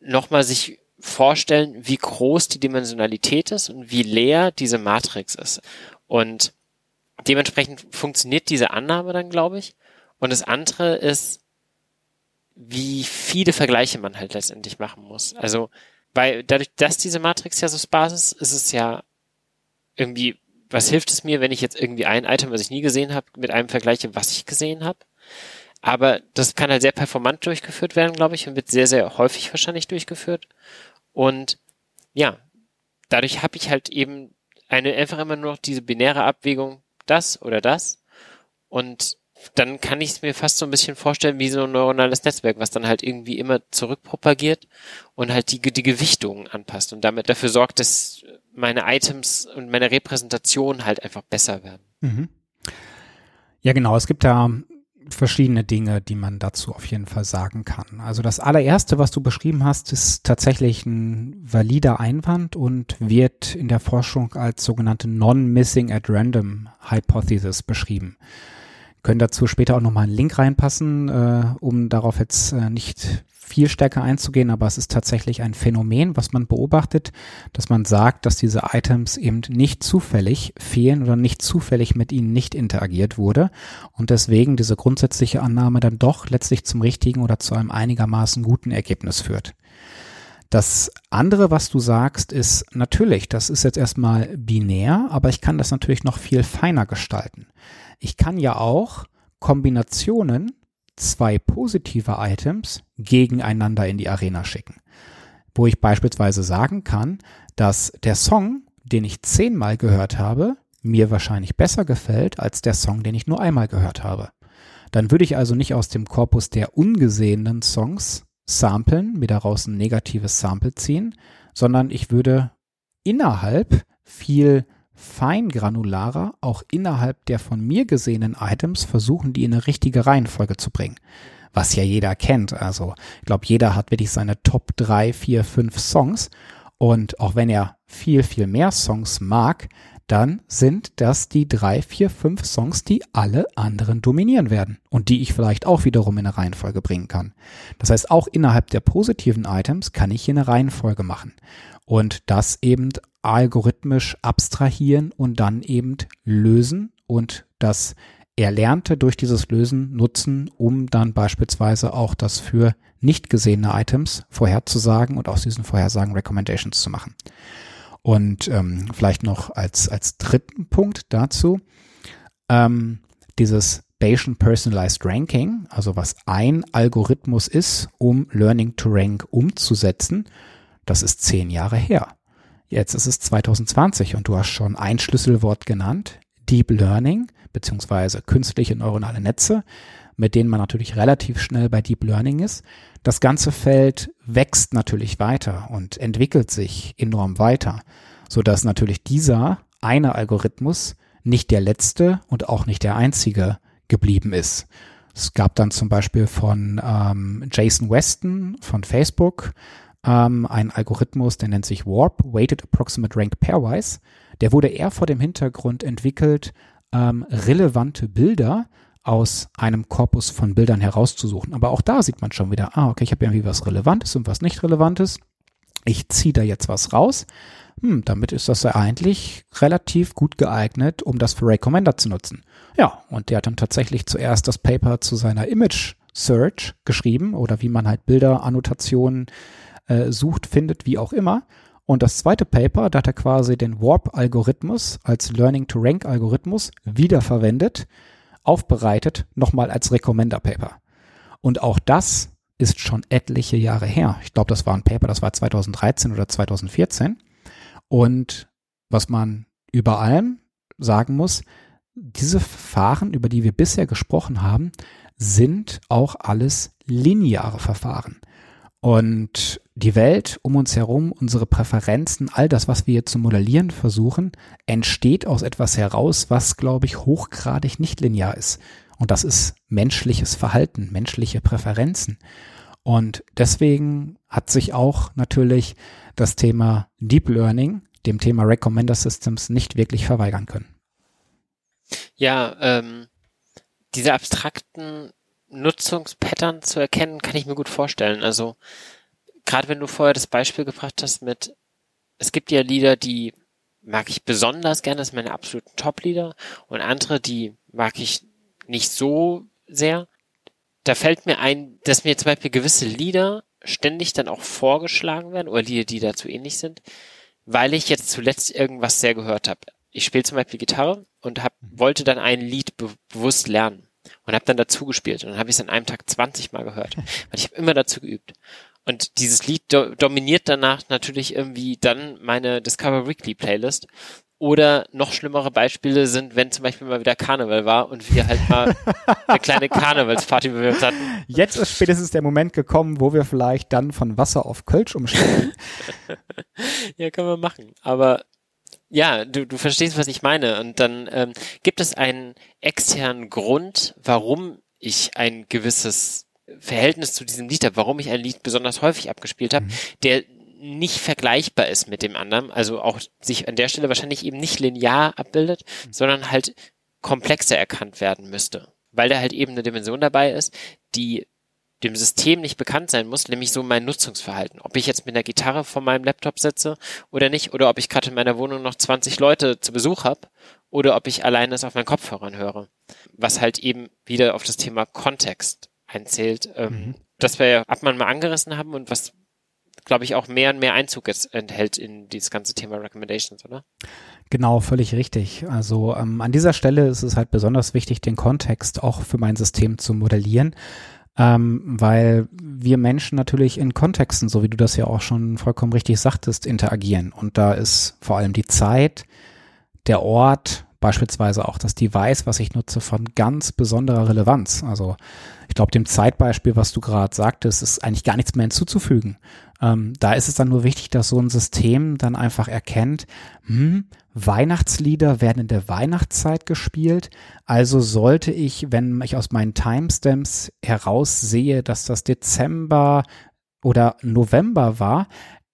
nochmal sich vorstellen, wie groß die Dimensionalität ist und wie leer diese Matrix ist. Und dementsprechend funktioniert diese Annahme dann, glaube ich. Und das andere ist, wie viele Vergleiche man halt letztendlich machen muss. Also, weil dadurch, dass diese Matrix ja so sparse ist, ist es ja irgendwie, was hilft es mir, wenn ich jetzt irgendwie ein Item, was ich nie gesehen habe, mit einem vergleiche, was ich gesehen habe? Aber das kann halt sehr performant durchgeführt werden, glaube ich, und wird sehr, sehr häufig wahrscheinlich durchgeführt. Und ja, dadurch habe ich halt eben eine einfach immer nur noch diese binäre Abwägung, das oder das. Und dann kann ich es mir fast so ein bisschen vorstellen wie so ein neuronales Netzwerk, was dann halt irgendwie immer zurückpropagiert und halt die, die Gewichtungen anpasst und damit dafür sorgt, dass meine Items und meine Repräsentation halt einfach besser werden. Mhm. Ja, genau. Es gibt da verschiedene Dinge, die man dazu auf jeden Fall sagen kann. Also das allererste, was du beschrieben hast, ist tatsächlich ein valider Einwand und wird in der Forschung als sogenannte Non-Missing at Random Hypothesis beschrieben können dazu später auch nochmal einen Link reinpassen, äh, um darauf jetzt äh, nicht viel stärker einzugehen, aber es ist tatsächlich ein Phänomen, was man beobachtet, dass man sagt, dass diese Items eben nicht zufällig fehlen oder nicht zufällig mit ihnen nicht interagiert wurde und deswegen diese grundsätzliche Annahme dann doch letztlich zum richtigen oder zu einem einigermaßen guten Ergebnis führt. Das andere, was du sagst, ist natürlich, das ist jetzt erstmal binär, aber ich kann das natürlich noch viel feiner gestalten. Ich kann ja auch Kombinationen zwei positive Items gegeneinander in die Arena schicken. Wo ich beispielsweise sagen kann, dass der Song, den ich zehnmal gehört habe, mir wahrscheinlich besser gefällt als der Song, den ich nur einmal gehört habe. Dann würde ich also nicht aus dem Korpus der ungesehenen Songs samplen, mir daraus ein negatives Sample ziehen, sondern ich würde innerhalb viel feingranularer auch innerhalb der von mir gesehenen Items versuchen, die in eine richtige Reihenfolge zu bringen. Was ja jeder kennt. Also ich glaube, jeder hat wirklich seine Top 3, 4, 5 Songs. Und auch wenn er viel, viel mehr Songs mag, dann sind das die drei, vier, fünf Songs, die alle anderen dominieren werden und die ich vielleicht auch wiederum in eine Reihenfolge bringen kann. Das heißt, auch innerhalb der positiven Items kann ich hier eine Reihenfolge machen und das eben algorithmisch abstrahieren und dann eben lösen und das Erlernte durch dieses Lösen nutzen, um dann beispielsweise auch das für nicht gesehene Items vorherzusagen und aus diesen Vorhersagen Recommendations zu machen. Und ähm, vielleicht noch als, als dritten Punkt dazu, ähm, dieses Bayesian Personalized Ranking, also was ein Algorithmus ist, um Learning to Rank umzusetzen, das ist zehn Jahre her. Jetzt ist es 2020 und du hast schon ein Schlüsselwort genannt, Deep Learning beziehungsweise künstliche neuronale Netze, mit denen man natürlich relativ schnell bei Deep Learning ist. Das ganze Feld wächst natürlich weiter und entwickelt sich enorm weiter, so dass natürlich dieser eine Algorithmus nicht der letzte und auch nicht der einzige geblieben ist, Es gab dann zum Beispiel von ähm, Jason Weston von Facebook ähm, einen Algorithmus, der nennt sich Warp, Weighted Approximate Rank Pairwise. Der wurde eher vor dem Hintergrund entwickelt, ähm, relevante Bilder aus einem Korpus von Bildern herauszusuchen. Aber auch da sieht man schon wieder, ah, okay, ich habe irgendwie was Relevantes und was nicht Relevantes. Ich ziehe da jetzt was raus. Hm, damit ist das ja eigentlich relativ gut geeignet, um das für Recommender zu nutzen. Ja, und der hat dann tatsächlich zuerst das Paper zu seiner Image Search geschrieben oder wie man halt Bilder, Annotationen äh, sucht, findet, wie auch immer. Und das zweite Paper, da hat er quasi den Warp-Algorithmus als Learning-to-Rank-Algorithmus wiederverwendet, aufbereitet, nochmal als Recommender-Paper. Und auch das ist schon etliche Jahre her. Ich glaube, das war ein Paper, das war 2013 oder 2014. Und was man über allem sagen muss, diese Verfahren, über die wir bisher gesprochen haben, sind auch alles lineare Verfahren. Und die Welt um uns herum, unsere Präferenzen, all das, was wir jetzt zu modellieren versuchen, entsteht aus etwas heraus, was, glaube ich, hochgradig nicht linear ist. Und das ist menschliches Verhalten, menschliche Präferenzen. Und deswegen hat sich auch natürlich das Thema Deep Learning dem Thema Recommender Systems nicht wirklich verweigern können. Ja, ähm, diese abstrakten Nutzungspattern zu erkennen, kann ich mir gut vorstellen. Also gerade wenn du vorher das Beispiel gebracht hast mit, es gibt ja Lieder, die mag ich besonders gerne, das sind meine absoluten Top-Lieder und andere, die mag ich nicht so sehr. Da fällt mir ein, dass mir zum Beispiel gewisse Lieder ständig dann auch vorgeschlagen werden oder Lieder, die dazu ähnlich sind, weil ich jetzt zuletzt irgendwas sehr gehört habe. Ich spiele zum Beispiel Gitarre und hab, wollte dann ein Lied be bewusst lernen und habe dann dazu gespielt und dann habe ich es an einem Tag 20 Mal gehört, weil ich habe immer dazu geübt. Und dieses Lied do dominiert danach natürlich irgendwie dann meine Discover Weekly Playlist. Oder noch schlimmere Beispiele sind, wenn zum Beispiel mal wieder Karneval war und wir halt mal eine kleine Karnevalsparty uns hatten. Jetzt ist spätestens der Moment gekommen, wo wir vielleicht dann von Wasser auf Kölsch umstellen. ja, können wir machen. Aber ja, du, du verstehst, was ich meine. Und dann ähm, gibt es einen externen Grund, warum ich ein gewisses Verhältnis zu diesem Lied habe, warum ich ein Lied besonders häufig abgespielt habe, mhm. der nicht vergleichbar ist mit dem anderen, also auch sich an der Stelle wahrscheinlich eben nicht linear abbildet, mhm. sondern halt komplexer erkannt werden müsste, weil da halt eben eine Dimension dabei ist, die dem System nicht bekannt sein muss, nämlich so mein Nutzungsverhalten. Ob ich jetzt mit einer Gitarre vor meinem Laptop sitze oder nicht, oder ob ich gerade in meiner Wohnung noch 20 Leute zu Besuch habe, oder ob ich alleine es auf meinen Kopfhörern höre. Was halt eben wieder auf das Thema Kontext einzählt, ähm, mhm. das wir ja ab mal angerissen haben und was glaube ich, auch mehr und mehr Einzug jetzt enthält in dieses ganze Thema Recommendations, oder? Genau, völlig richtig. Also ähm, an dieser Stelle ist es halt besonders wichtig, den Kontext auch für mein System zu modellieren, ähm, weil wir Menschen natürlich in Kontexten, so wie du das ja auch schon vollkommen richtig sagtest, interagieren. Und da ist vor allem die Zeit, der Ort, beispielsweise auch das Device, was ich nutze, von ganz besonderer Relevanz. Also ich glaube, dem Zeitbeispiel, was du gerade sagtest, ist eigentlich gar nichts mehr hinzuzufügen. Ähm, da ist es dann nur wichtig, dass so ein System dann einfach erkennt, hm, Weihnachtslieder werden in der Weihnachtszeit gespielt, also sollte ich, wenn ich aus meinen Timestamps heraussehe, dass das Dezember oder November war,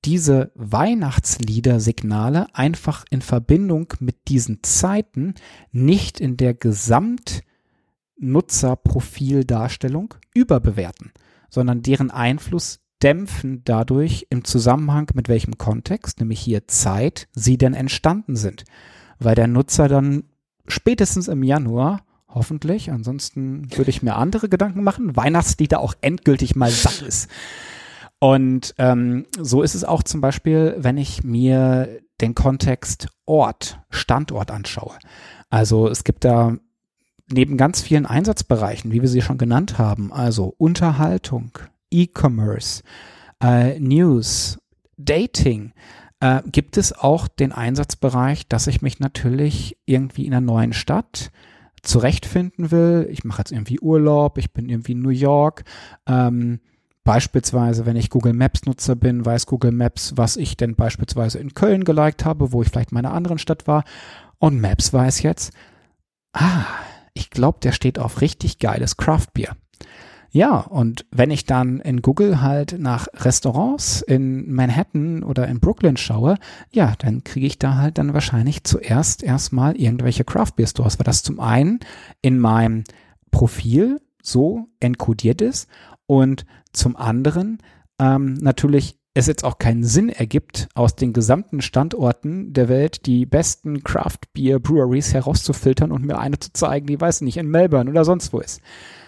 diese Weihnachtslieder-Signale einfach in Verbindung mit diesen Zeiten nicht in der Gesamtnutzerprofildarstellung überbewerten, sondern deren Einfluss dämpfen dadurch im Zusammenhang mit welchem Kontext, nämlich hier Zeit, sie denn entstanden sind. Weil der Nutzer dann spätestens im Januar hoffentlich, ansonsten würde ich mir andere Gedanken machen, Weihnachtslieder auch endgültig mal satt ist. Und ähm, so ist es auch zum Beispiel, wenn ich mir den Kontext Ort, Standort anschaue. Also es gibt da neben ganz vielen Einsatzbereichen, wie wir sie schon genannt haben, also Unterhaltung, E-Commerce, äh, News, Dating, äh, gibt es auch den Einsatzbereich, dass ich mich natürlich irgendwie in einer neuen Stadt zurechtfinden will. Ich mache jetzt irgendwie Urlaub, ich bin irgendwie in New York. Ähm, Beispielsweise, wenn ich Google Maps Nutzer bin, weiß Google Maps, was ich denn beispielsweise in Köln geliked habe, wo ich vielleicht in meiner anderen Stadt war. Und Maps weiß jetzt, ah, ich glaube, der steht auf richtig geiles Craftbier. Ja, und wenn ich dann in Google halt nach Restaurants in Manhattan oder in Brooklyn schaue, ja, dann kriege ich da halt dann wahrscheinlich zuerst erstmal irgendwelche Craft Beer Stores, weil das zum einen in meinem Profil so enkodiert ist und zum anderen ähm, natürlich es jetzt auch keinen Sinn ergibt, aus den gesamten Standorten der Welt die besten Craft Beer Breweries herauszufiltern und mir eine zu zeigen, die weiß nicht, in Melbourne oder sonst wo ist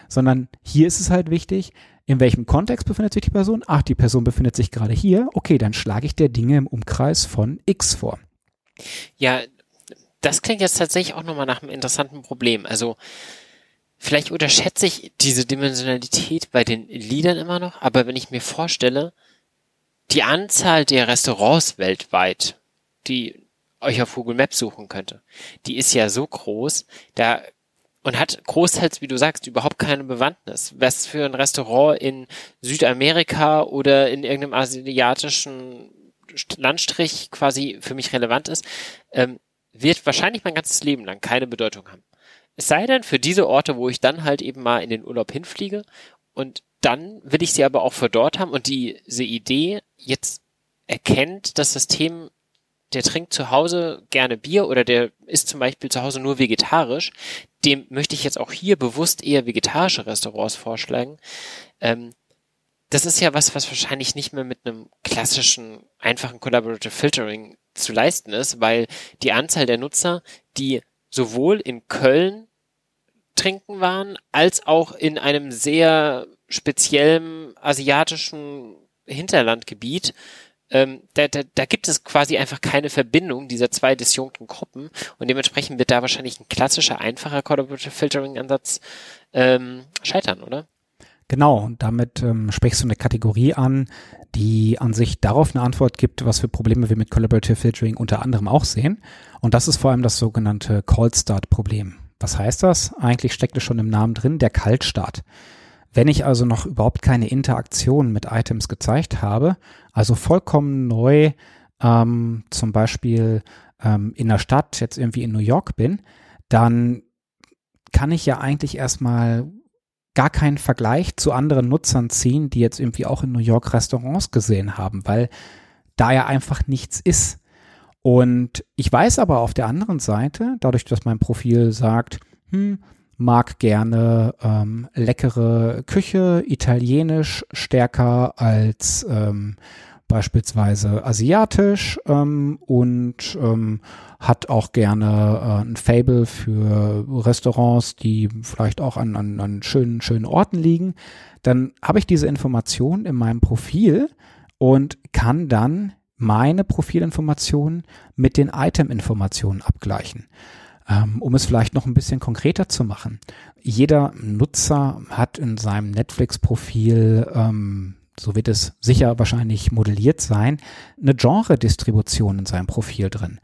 sondern hier ist es halt wichtig, in welchem Kontext befindet sich die Person? Ach, die Person befindet sich gerade hier. Okay, dann schlage ich der Dinge im Umkreis von X vor. Ja, das klingt jetzt tatsächlich auch nochmal nach einem interessanten Problem. Also, vielleicht unterschätze ich diese Dimensionalität bei den Liedern immer noch, aber wenn ich mir vorstelle, die Anzahl der Restaurants weltweit, die euch auf Google Maps suchen könnte, die ist ja so groß, da und hat großteils, wie du sagst, überhaupt keine Bewandtnis. Was für ein Restaurant in Südamerika oder in irgendeinem asiatischen Landstrich quasi für mich relevant ist, ähm, wird wahrscheinlich mein ganzes Leben lang keine Bedeutung haben. Es sei denn für diese Orte, wo ich dann halt eben mal in den Urlaub hinfliege und dann will ich sie aber auch für dort haben und diese Idee jetzt erkennt das System der trinkt zu Hause gerne Bier oder der ist zum Beispiel zu Hause nur vegetarisch, dem möchte ich jetzt auch hier bewusst eher vegetarische Restaurants vorschlagen. Ähm, das ist ja was, was wahrscheinlich nicht mehr mit einem klassischen, einfachen Collaborative Filtering zu leisten ist, weil die Anzahl der Nutzer, die sowohl in Köln trinken waren, als auch in einem sehr speziellen asiatischen Hinterlandgebiet, ähm, da, da, da gibt es quasi einfach keine Verbindung dieser zwei disjunkten Gruppen und dementsprechend wird da wahrscheinlich ein klassischer, einfacher Collaborative Filtering-Ansatz ähm, scheitern, oder? Genau, damit ähm, sprichst du eine Kategorie an, die an sich darauf eine Antwort gibt, was für Probleme wir mit Collaborative Filtering unter anderem auch sehen. Und das ist vor allem das sogenannte Cold Start Problem. Was heißt das? Eigentlich steckt es schon im Namen drin, der Kaltstart. Wenn ich also noch überhaupt keine Interaktion mit Items gezeigt habe, also vollkommen neu ähm, zum Beispiel ähm, in der Stadt, jetzt irgendwie in New York bin, dann kann ich ja eigentlich erstmal gar keinen Vergleich zu anderen Nutzern ziehen, die jetzt irgendwie auch in New York Restaurants gesehen haben, weil da ja einfach nichts ist. Und ich weiß aber auf der anderen Seite, dadurch, dass mein Profil sagt, hm, mag gerne ähm, leckere Küche, italienisch stärker als ähm, beispielsweise asiatisch ähm, und ähm, hat auch gerne äh, ein Fable für Restaurants, die vielleicht auch an, an, an schönen, schönen Orten liegen, dann habe ich diese Information in meinem Profil und kann dann meine Profilinformationen mit den Item-Informationen abgleichen. Ähm, um es vielleicht noch ein bisschen konkreter zu machen. Jeder Nutzer hat in seinem Netflix-Profil, ähm, so wird es sicher wahrscheinlich modelliert sein, eine Genre-Distribution in seinem Profil drin.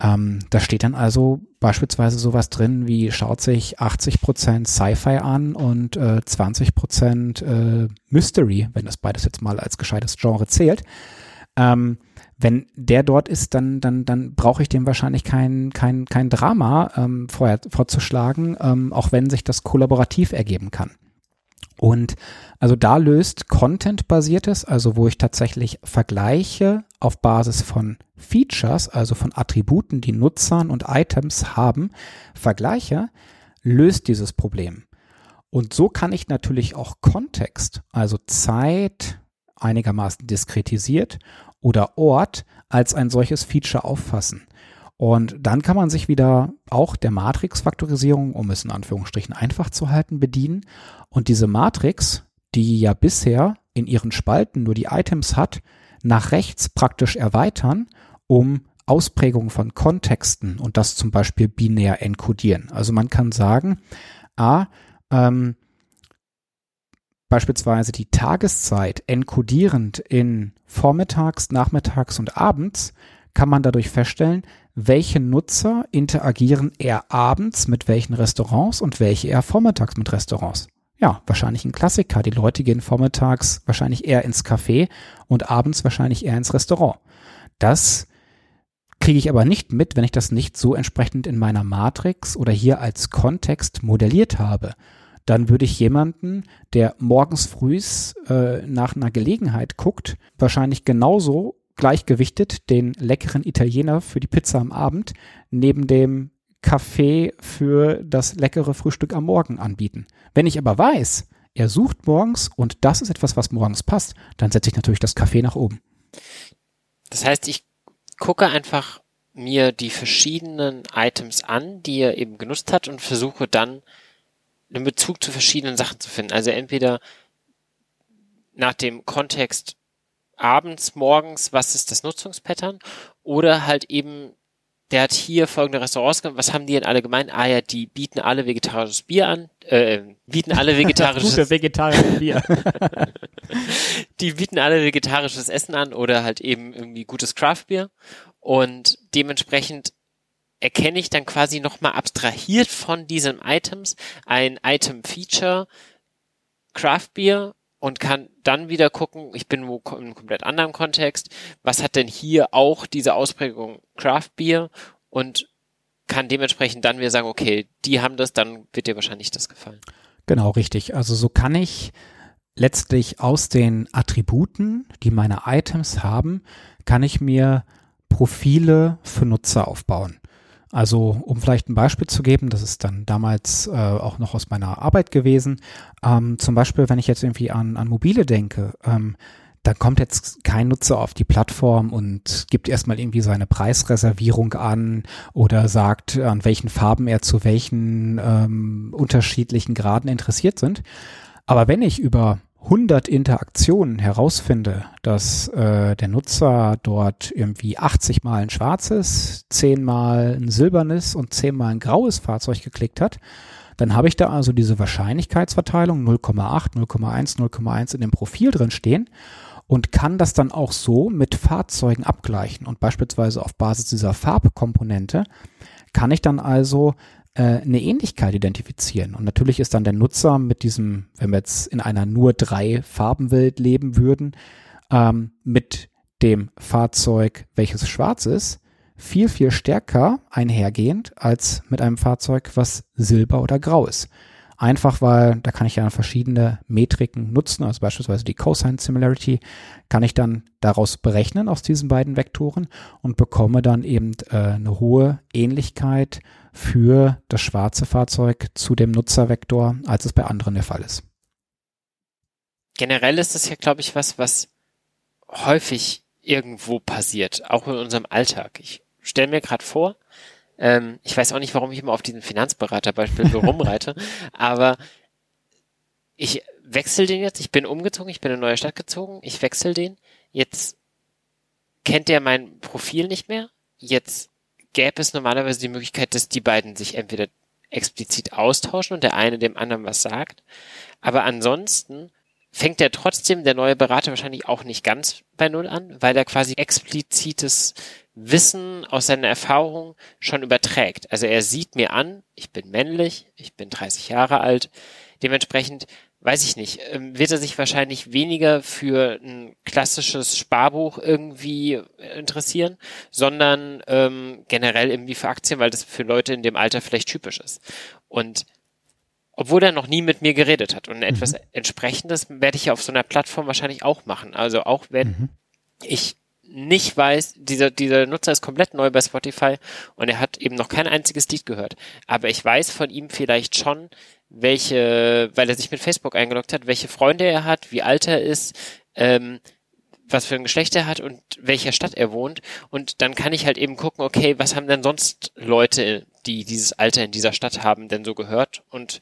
Ähm, da steht dann also beispielsweise sowas drin wie schaut sich 80% Sci-Fi an und äh, 20% äh, Mystery, wenn das beides jetzt mal als gescheites Genre zählt. Ähm, wenn der dort ist, dann, dann, dann brauche ich dem wahrscheinlich kein, kein, kein Drama ähm, vorher, vorzuschlagen, ähm, auch wenn sich das kollaborativ ergeben kann. Und also da löst Content-basiertes, also wo ich tatsächlich Vergleiche auf Basis von Features, also von Attributen, die Nutzern und Items haben, Vergleiche, löst dieses Problem. Und so kann ich natürlich auch Kontext, also Zeit, einigermaßen diskretisiert oder Ort als ein solches Feature auffassen. Und dann kann man sich wieder auch der Matrix-Faktorisierung, um es in Anführungsstrichen einfach zu halten, bedienen. Und diese Matrix, die ja bisher in ihren Spalten nur die Items hat, nach rechts praktisch erweitern, um Ausprägungen von Kontexten und das zum Beispiel binär enkodieren. Also man kann sagen, a, ähm, beispielsweise die Tageszeit enkodierend in vormittags, nachmittags und abends, kann man dadurch feststellen, welche Nutzer interagieren eher abends mit welchen Restaurants und welche eher vormittags mit Restaurants. Ja, wahrscheinlich ein Klassiker. Die Leute gehen vormittags wahrscheinlich eher ins Café und abends wahrscheinlich eher ins Restaurant. Das kriege ich aber nicht mit, wenn ich das nicht so entsprechend in meiner Matrix oder hier als Kontext modelliert habe. Dann würde ich jemanden, der morgens frühs äh, nach einer Gelegenheit guckt, wahrscheinlich genauso gleichgewichtet den leckeren Italiener für die Pizza am Abend neben dem Kaffee für das leckere Frühstück am Morgen anbieten. Wenn ich aber weiß, er sucht morgens und das ist etwas, was morgens passt, dann setze ich natürlich das Kaffee nach oben. Das heißt, ich gucke einfach mir die verschiedenen Items an, die er eben genutzt hat und versuche dann einen Bezug zu verschiedenen Sachen zu finden. Also entweder nach dem Kontext abends, morgens, was ist das Nutzungspattern oder halt eben der hat hier folgende Restaurants gemacht. Was haben die denn alle gemeint? Ah ja, die bieten alle vegetarisches Bier an, äh, bieten alle vegetarisches Gute vegetarisches Bier. die bieten alle vegetarisches Essen an oder halt eben irgendwie gutes Craftbier und dementsprechend erkenne ich dann quasi nochmal abstrahiert von diesen Items ein Item Feature Craftbier und kann dann wieder gucken, ich bin wo in einem komplett anderen Kontext, was hat denn hier auch diese Ausprägung Craft Beer und kann dementsprechend dann wieder sagen, okay, die haben das, dann wird dir wahrscheinlich das gefallen. Genau, richtig. Also so kann ich letztlich aus den Attributen, die meine Items haben, kann ich mir Profile für Nutzer aufbauen. Also um vielleicht ein Beispiel zu geben, das ist dann damals äh, auch noch aus meiner Arbeit gewesen. Ähm, zum Beispiel, wenn ich jetzt irgendwie an, an mobile denke, ähm, dann kommt jetzt kein Nutzer auf die Plattform und gibt erstmal irgendwie seine Preisreservierung an oder sagt, an welchen Farben er zu welchen ähm, unterschiedlichen Graden interessiert sind. Aber wenn ich über 100 Interaktionen herausfinde, dass äh, der Nutzer dort irgendwie 80 mal ein schwarzes, 10 mal ein silbernes und 10 mal ein graues Fahrzeug geklickt hat, dann habe ich da also diese Wahrscheinlichkeitsverteilung 0,8, 0,1, 0,1 in dem Profil drin stehen und kann das dann auch so mit Fahrzeugen abgleichen. Und beispielsweise auf Basis dieser Farbkomponente kann ich dann also eine Ähnlichkeit identifizieren. Und natürlich ist dann der Nutzer mit diesem, wenn wir jetzt in einer nur drei Farbenwelt leben würden, ähm, mit dem Fahrzeug, welches schwarz ist, viel, viel stärker einhergehend als mit einem Fahrzeug, was silber oder grau ist. Einfach weil da kann ich ja verschiedene Metriken nutzen, also beispielsweise die Cosine Similarity, kann ich dann daraus berechnen aus diesen beiden Vektoren und bekomme dann eben äh, eine hohe Ähnlichkeit für das schwarze Fahrzeug zu dem Nutzervektor, als es bei anderen der Fall ist. Generell ist das ja, glaube ich, was, was häufig irgendwo passiert, auch in unserem Alltag. Ich stelle mir gerade vor, ähm, ich weiß auch nicht, warum ich immer auf diesen Finanzberaterbeispiel so rumreite, aber ich wechsle den jetzt, ich bin umgezogen, ich bin in eine neue Stadt gezogen, ich wechsle den, jetzt kennt der mein Profil nicht mehr, jetzt gäbe es normalerweise die Möglichkeit, dass die beiden sich entweder explizit austauschen und der eine dem anderen was sagt, aber ansonsten fängt der trotzdem, der neue Berater wahrscheinlich auch nicht ganz bei Null an, weil er quasi explizites Wissen aus seiner Erfahrung schon überträgt. Also er sieht mir an, ich bin männlich, ich bin 30 Jahre alt, dementsprechend weiß ich nicht, ähm, wird er sich wahrscheinlich weniger für ein klassisches Sparbuch irgendwie interessieren, sondern ähm, generell irgendwie für Aktien, weil das für Leute in dem Alter vielleicht typisch ist. Und obwohl er noch nie mit mir geredet hat. Und mhm. etwas entsprechendes werde ich ja auf so einer Plattform wahrscheinlich auch machen. Also auch wenn mhm. ich nicht weiß, dieser, dieser Nutzer ist komplett neu bei Spotify und er hat eben noch kein einziges Lied gehört. Aber ich weiß von ihm vielleicht schon, welche, weil er sich mit Facebook eingeloggt hat, welche Freunde er hat, wie alt er ist, ähm, was für ein Geschlecht er hat und welcher Stadt er wohnt. Und dann kann ich halt eben gucken, okay, was haben denn sonst Leute, die dieses Alter in dieser Stadt haben, denn so gehört? Und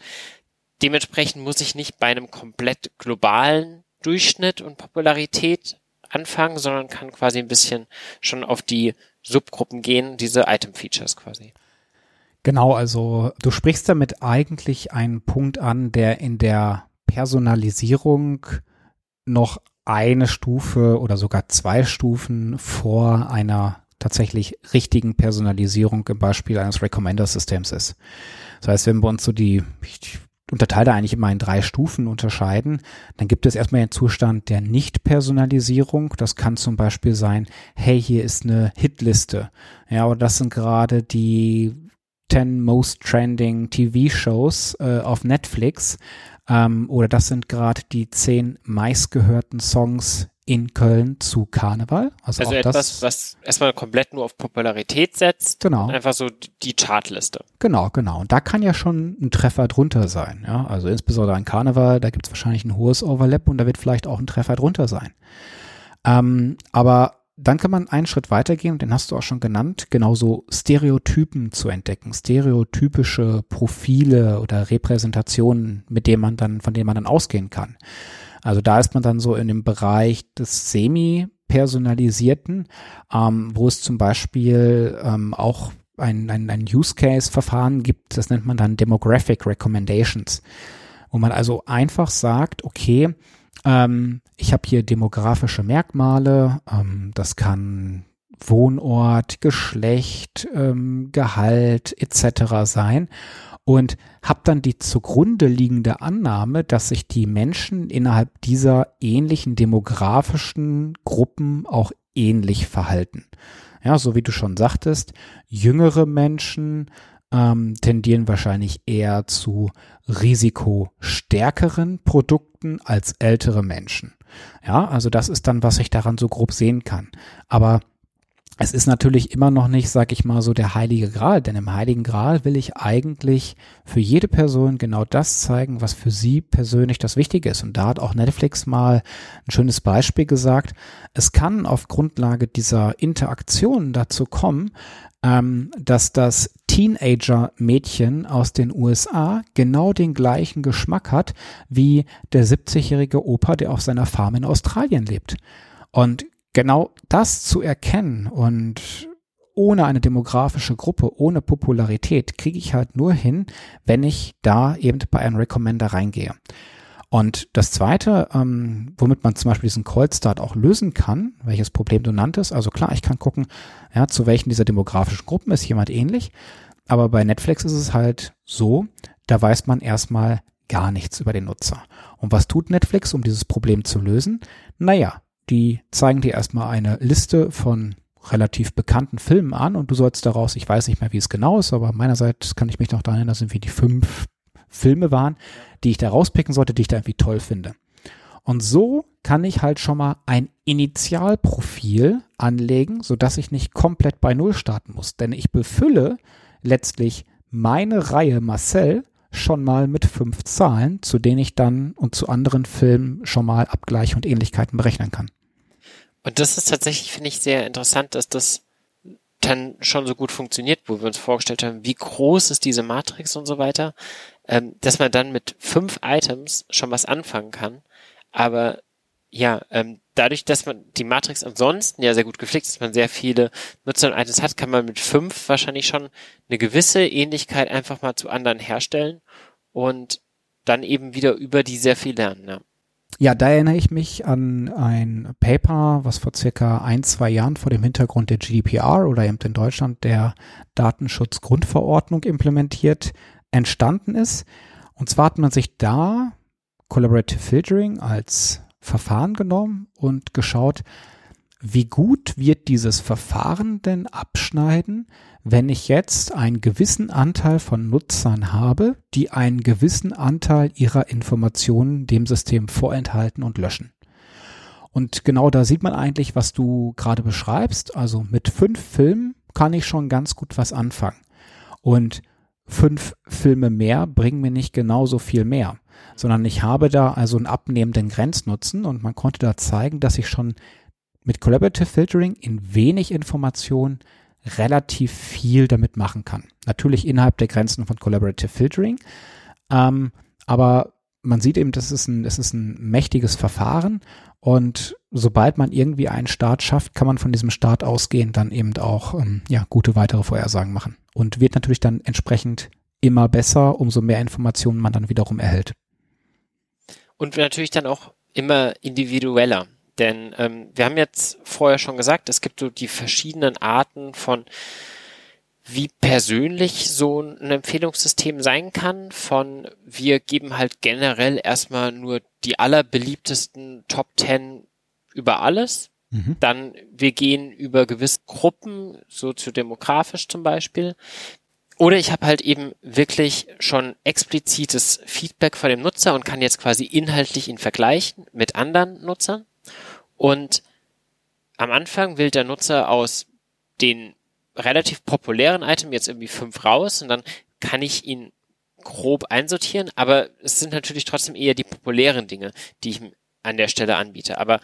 dementsprechend muss ich nicht bei einem komplett globalen Durchschnitt und Popularität anfangen, sondern kann quasi ein bisschen schon auf die Subgruppen gehen, diese Item-Features quasi. Genau, also du sprichst damit eigentlich einen Punkt an, der in der Personalisierung noch eine Stufe oder sogar zwei Stufen vor einer tatsächlich richtigen Personalisierung im Beispiel eines Recommender-Systems ist. Das heißt, wenn wir uns so die, ich unterteile eigentlich immer in drei Stufen unterscheiden. Dann gibt es erstmal den Zustand der Nicht-Personalisierung. Das kann zum Beispiel sein, hey, hier ist eine Hitliste. Ja, oder das sind gerade die 10 Most Trending TV-Shows äh, auf Netflix. Ähm, oder das sind gerade die 10 meistgehörten Songs in Köln zu Karneval. Also, also etwas, das, was erstmal komplett nur auf Popularität setzt. Genau. einfach so die Chartliste. Genau, genau. Und da kann ja schon ein Treffer drunter sein. Ja? Also insbesondere an Karneval, da gibt es wahrscheinlich ein hohes Overlap und da wird vielleicht auch ein Treffer drunter sein. Ähm, aber dann kann man einen Schritt weitergehen, den hast du auch schon genannt, genauso Stereotypen zu entdecken, stereotypische Profile oder Repräsentationen, mit denen man dann, von denen man dann ausgehen kann. Also da ist man dann so in dem Bereich des semi-personalisierten, ähm, wo es zum Beispiel ähm, auch ein, ein, ein Use-Case-Verfahren gibt, das nennt man dann Demographic Recommendations, wo man also einfach sagt, okay, ähm, ich habe hier demografische Merkmale, ähm, das kann Wohnort, Geschlecht, ähm, Gehalt etc. sein und habe dann die zugrunde liegende Annahme, dass sich die Menschen innerhalb dieser ähnlichen demografischen Gruppen auch ähnlich verhalten. Ja, so wie du schon sagtest, jüngere Menschen ähm, tendieren wahrscheinlich eher zu risikostärkeren Produkten als ältere Menschen. Ja, also das ist dann, was ich daran so grob sehen kann. Aber es ist natürlich immer noch nicht, sag ich mal, so der heilige Gral, denn im heiligen Gral will ich eigentlich für jede Person genau das zeigen, was für sie persönlich das Wichtige ist. Und da hat auch Netflix mal ein schönes Beispiel gesagt. Es kann auf Grundlage dieser Interaktion dazu kommen, ähm, dass das Teenager-Mädchen aus den USA genau den gleichen Geschmack hat wie der 70-jährige Opa, der auf seiner Farm in Australien lebt. Und genau das zu erkennen und ohne eine demografische Gruppe, ohne Popularität, kriege ich halt nur hin, wenn ich da eben bei einem Recommender reingehe. Und das Zweite, ähm, womit man zum Beispiel diesen Cold Start auch lösen kann, welches Problem du nanntest, also klar, ich kann gucken, ja, zu welchen dieser demografischen Gruppen ist jemand ähnlich, aber bei Netflix ist es halt so, da weiß man erstmal gar nichts über den Nutzer. Und was tut Netflix, um dieses Problem zu lösen? Naja, die zeigen dir erstmal eine Liste von relativ bekannten Filmen an und du sollst daraus, ich weiß nicht mehr, wie es genau ist, aber meinerseits kann ich mich noch daran erinnern, das sind wie die fünf Filme waren, die ich da rauspicken sollte, die ich da irgendwie toll finde. Und so kann ich halt schon mal ein Initialprofil anlegen, sodass ich nicht komplett bei Null starten muss. Denn ich befülle letztlich meine Reihe Marcel schon mal mit fünf Zahlen, zu denen ich dann und zu anderen Filmen schon mal Abgleiche und Ähnlichkeiten berechnen kann. Und das ist tatsächlich, finde ich, sehr interessant, dass das dann schon so gut funktioniert, wo wir uns vorgestellt haben, wie groß ist diese Matrix und so weiter, ähm, dass man dann mit fünf Items schon was anfangen kann. Aber ja, ähm, dadurch, dass man die Matrix ansonsten ja sehr gut gepflegt ist, dass man sehr viele Nutzer und Items hat, kann man mit fünf wahrscheinlich schon eine gewisse Ähnlichkeit einfach mal zu anderen herstellen und dann eben wieder über die sehr viel lernen. Ja. Ja, da erinnere ich mich an ein Paper, was vor circa ein, zwei Jahren vor dem Hintergrund der GDPR oder eben in Deutschland der Datenschutzgrundverordnung implementiert entstanden ist. Und zwar hat man sich da Collaborative Filtering als Verfahren genommen und geschaut, wie gut wird dieses Verfahren denn abschneiden, wenn ich jetzt einen gewissen Anteil von Nutzern habe, die einen gewissen Anteil ihrer Informationen dem System vorenthalten und löschen. Und genau da sieht man eigentlich, was du gerade beschreibst. Also mit fünf Filmen kann ich schon ganz gut was anfangen. Und fünf Filme mehr bringen mir nicht genauso viel mehr sondern ich habe da also einen abnehmenden Grenznutzen und man konnte da zeigen, dass ich schon mit Collaborative Filtering in wenig Informationen relativ viel damit machen kann. Natürlich innerhalb der Grenzen von Collaborative Filtering, ähm, aber man sieht eben, das ist ein, das ist ein mächtiges Verfahren und sobald man irgendwie einen Start schafft, kann man von diesem Start ausgehen, dann eben auch ähm, ja, gute weitere Vorhersagen machen und wird natürlich dann entsprechend immer besser, umso mehr Informationen man dann wiederum erhält und natürlich dann auch immer individueller. Denn ähm, wir haben jetzt vorher schon gesagt, es gibt so die verschiedenen Arten von wie persönlich so ein Empfehlungssystem sein kann von wir geben halt generell erstmal nur die allerbeliebtesten Top 10 über alles. Mhm. Dann wir gehen über gewisse Gruppen, soziodemografisch zum Beispiel. Oder ich habe halt eben wirklich schon explizites Feedback von dem Nutzer und kann jetzt quasi inhaltlich ihn vergleichen mit anderen Nutzern. Und am Anfang wählt der Nutzer aus den relativ populären Item jetzt irgendwie fünf raus und dann kann ich ihn grob einsortieren, aber es sind natürlich trotzdem eher die populären Dinge, die ich an der Stelle anbiete. Aber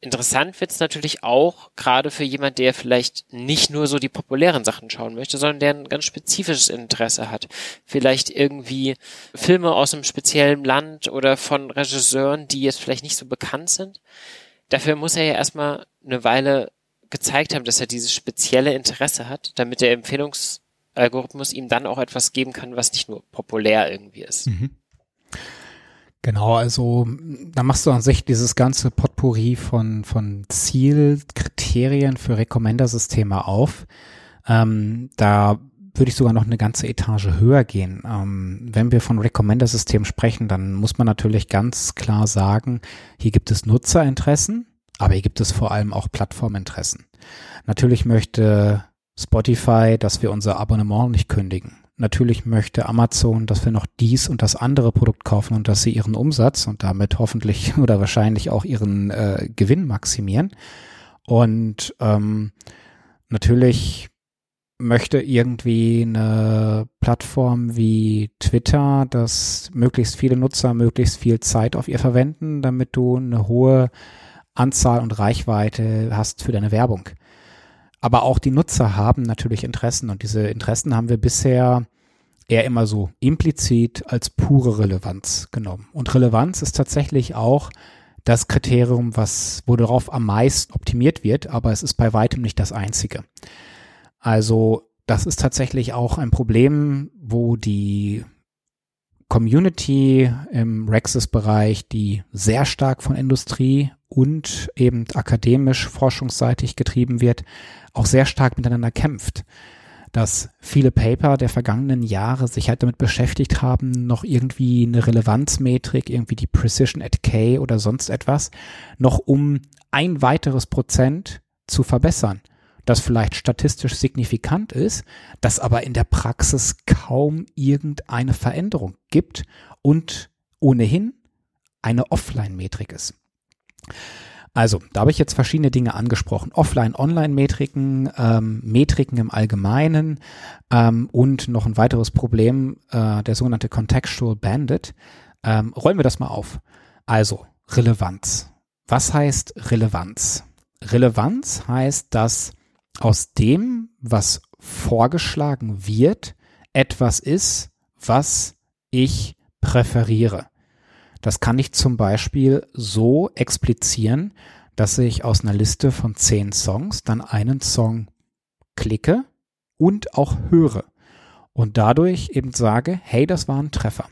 interessant wird es natürlich auch, gerade für jemand, der vielleicht nicht nur so die populären Sachen schauen möchte, sondern der ein ganz spezifisches Interesse hat. Vielleicht irgendwie Filme aus einem speziellen Land oder von Regisseuren, die jetzt vielleicht nicht so bekannt sind. Dafür muss er ja erstmal eine Weile gezeigt haben, dass er dieses spezielle Interesse hat, damit der Empfehlungsalgorithmus ihm dann auch etwas geben kann, was nicht nur populär irgendwie ist. Mhm. Genau, also da machst du an sich dieses ganze Potpourri von, von Zielkriterien für Recommender-Systeme auf. Ähm, da würde ich sogar noch eine ganze Etage höher gehen. Ähm, wenn wir von Recommender-Systemen sprechen, dann muss man natürlich ganz klar sagen, hier gibt es Nutzerinteressen, aber hier gibt es vor allem auch Plattforminteressen. Natürlich möchte Spotify, dass wir unser Abonnement nicht kündigen. Natürlich möchte Amazon, dass wir noch dies und das andere Produkt kaufen und dass sie ihren Umsatz und damit hoffentlich oder wahrscheinlich auch ihren äh, Gewinn maximieren. Und ähm, natürlich möchte irgendwie eine Plattform wie Twitter, dass möglichst viele Nutzer möglichst viel Zeit auf ihr verwenden, damit du eine hohe Anzahl und Reichweite hast für deine Werbung. Aber auch die Nutzer haben natürlich Interessen und diese Interessen haben wir bisher eher immer so implizit als pure Relevanz genommen. Und Relevanz ist tatsächlich auch das Kriterium, was, worauf am meisten optimiert wird, aber es ist bei weitem nicht das einzige. Also das ist tatsächlich auch ein Problem, wo die Community im Rexis-Bereich, die sehr stark von Industrie und eben akademisch forschungsseitig getrieben wird, auch sehr stark miteinander kämpft. Dass viele Paper der vergangenen Jahre sich halt damit beschäftigt haben, noch irgendwie eine Relevanzmetrik, irgendwie die Precision at K oder sonst etwas, noch um ein weiteres Prozent zu verbessern das vielleicht statistisch signifikant ist, das aber in der Praxis kaum irgendeine Veränderung gibt und ohnehin eine Offline-Metrik ist. Also, da habe ich jetzt verschiedene Dinge angesprochen. Offline-Online-Metriken, ähm, Metriken im Allgemeinen ähm, und noch ein weiteres Problem, äh, der sogenannte Contextual Bandit. Ähm, rollen wir das mal auf. Also, Relevanz. Was heißt Relevanz? Relevanz heißt, dass aus dem, was vorgeschlagen wird, etwas ist, was ich präferiere. Das kann ich zum Beispiel so explizieren, dass ich aus einer Liste von zehn Songs dann einen Song klicke und auch höre und dadurch eben sage, hey, das war ein Treffer.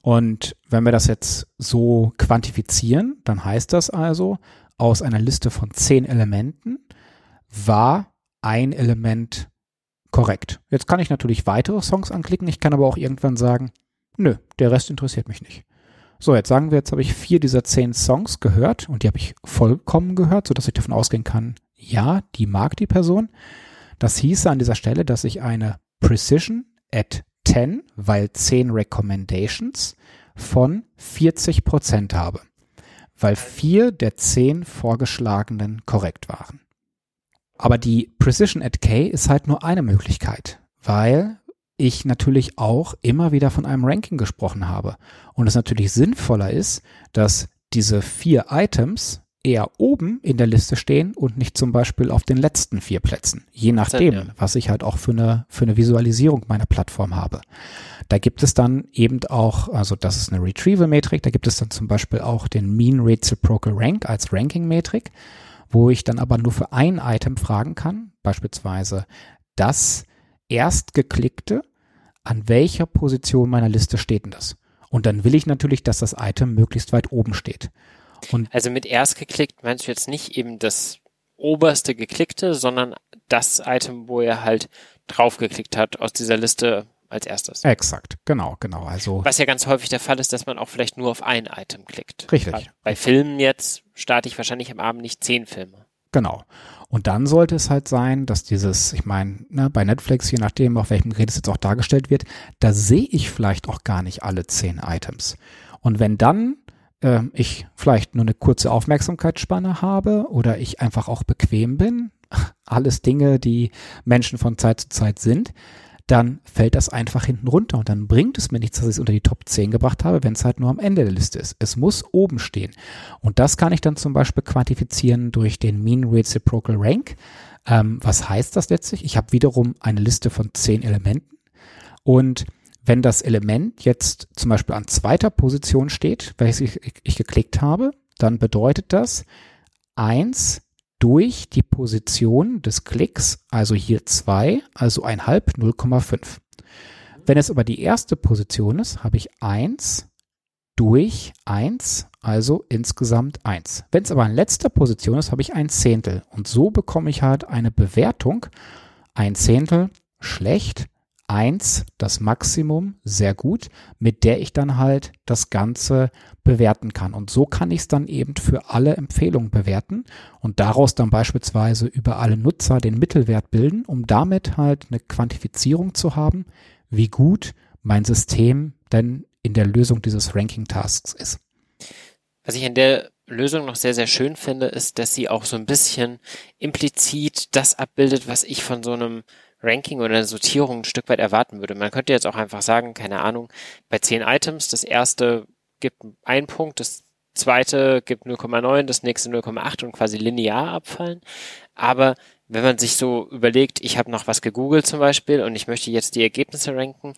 Und wenn wir das jetzt so quantifizieren, dann heißt das also, aus einer Liste von zehn Elementen war ein Element korrekt. Jetzt kann ich natürlich weitere Songs anklicken, ich kann aber auch irgendwann sagen, nö, der Rest interessiert mich nicht. So, jetzt sagen wir, jetzt habe ich vier dieser zehn Songs gehört und die habe ich vollkommen gehört, sodass ich davon ausgehen kann, ja, die mag die Person. Das hieße an dieser Stelle, dass ich eine Precision at 10, weil 10 Recommendations von 40 Prozent habe, weil vier der zehn vorgeschlagenen korrekt waren. Aber die Precision at K ist halt nur eine Möglichkeit, weil ich natürlich auch immer wieder von einem Ranking gesprochen habe. Und es natürlich sinnvoller ist, dass diese vier Items eher oben in der Liste stehen und nicht zum Beispiel auf den letzten vier Plätzen. Je nachdem, was ich halt auch für eine, für eine Visualisierung meiner Plattform habe. Da gibt es dann eben auch, also das ist eine Retrieval-Metrik, da gibt es dann zum Beispiel auch den Mean Reciprocal Rank als Ranking-Metrik wo ich dann aber nur für ein Item fragen kann, beispielsweise das erstgeklickte, an welcher Position meiner Liste steht denn das? Und dann will ich natürlich, dass das Item möglichst weit oben steht. Und also mit erstgeklickt meinst du jetzt nicht eben das oberste geklickte, sondern das Item, wo er halt draufgeklickt hat aus dieser Liste als erstes. Exakt, genau, genau. Also was ja ganz häufig der Fall ist, dass man auch vielleicht nur auf ein Item klickt. Richtig. Bei Filmen jetzt starte ich wahrscheinlich am Abend nicht zehn Filme. Genau. Und dann sollte es halt sein, dass dieses, ich meine, ne, bei Netflix, je nachdem, auf welchem Gerät es jetzt auch dargestellt wird, da sehe ich vielleicht auch gar nicht alle zehn Items. Und wenn dann äh, ich vielleicht nur eine kurze Aufmerksamkeitsspanne habe oder ich einfach auch bequem bin, alles Dinge, die Menschen von Zeit zu Zeit sind, dann fällt das einfach hinten runter und dann bringt es mir nichts, dass ich es unter die Top 10 gebracht habe, wenn es halt nur am Ende der Liste ist. Es muss oben stehen. Und das kann ich dann zum Beispiel quantifizieren durch den Mean Reciprocal Rank. Ähm, was heißt das letztlich? Ich habe wiederum eine Liste von 10 Elementen und wenn das Element jetzt zum Beispiel an zweiter Position steht, welches ich, ich geklickt habe, dann bedeutet das, eins durch die Position des Klicks, also hier 2, also 1,5, 0,5. Wenn es aber die erste Position ist, habe ich 1 durch 1, also insgesamt 1. Wenn es aber in letzter Position ist, habe ich ein Zehntel. Und so bekomme ich halt eine Bewertung. Ein Zehntel schlecht, 1 das Maximum, sehr gut, mit der ich dann halt das Ganze bewerten kann. Und so kann ich es dann eben für alle Empfehlungen bewerten und daraus dann beispielsweise über alle Nutzer den Mittelwert bilden, um damit halt eine Quantifizierung zu haben, wie gut mein System denn in der Lösung dieses Ranking-Tasks ist. Was ich in der Lösung noch sehr, sehr schön finde, ist, dass sie auch so ein bisschen implizit das abbildet, was ich von so einem Ranking oder eine Sortierung ein Stück weit erwarten würde. Man könnte jetzt auch einfach sagen, keine Ahnung, bei zehn Items, das erste gibt einen Punkt, das zweite gibt 0,9, das nächste 0,8 und quasi linear abfallen. Aber wenn man sich so überlegt, ich habe noch was gegoogelt zum Beispiel und ich möchte jetzt die Ergebnisse ranken,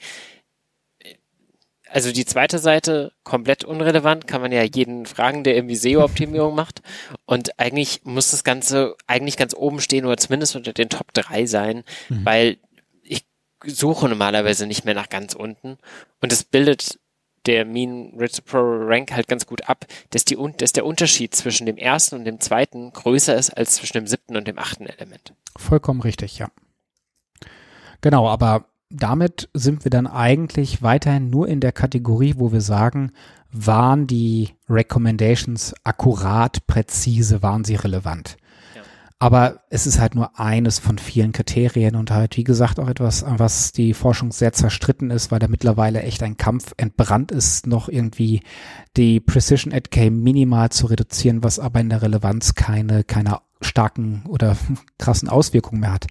also die zweite Seite komplett unrelevant, kann man ja jeden fragen, der irgendwie SEO-Optimierung macht. Und eigentlich muss das Ganze eigentlich ganz oben stehen oder zumindest unter den Top 3 sein, mhm. weil ich suche normalerweise nicht mehr nach ganz unten. Und es bildet der Mean Reciprocal Rank halt ganz gut ab, dass, die, dass der Unterschied zwischen dem ersten und dem zweiten größer ist als zwischen dem siebten und dem achten Element. Vollkommen richtig, ja. Genau, aber damit sind wir dann eigentlich weiterhin nur in der Kategorie, wo wir sagen, waren die Recommendations akkurat, präzise, waren sie relevant. Aber es ist halt nur eines von vielen Kriterien und halt, wie gesagt, auch etwas, was die Forschung sehr zerstritten ist, weil da mittlerweile echt ein Kampf entbrannt ist, noch irgendwie die Precision at K minimal zu reduzieren, was aber in der Relevanz keine, keine starken oder krassen Auswirkungen mehr hat.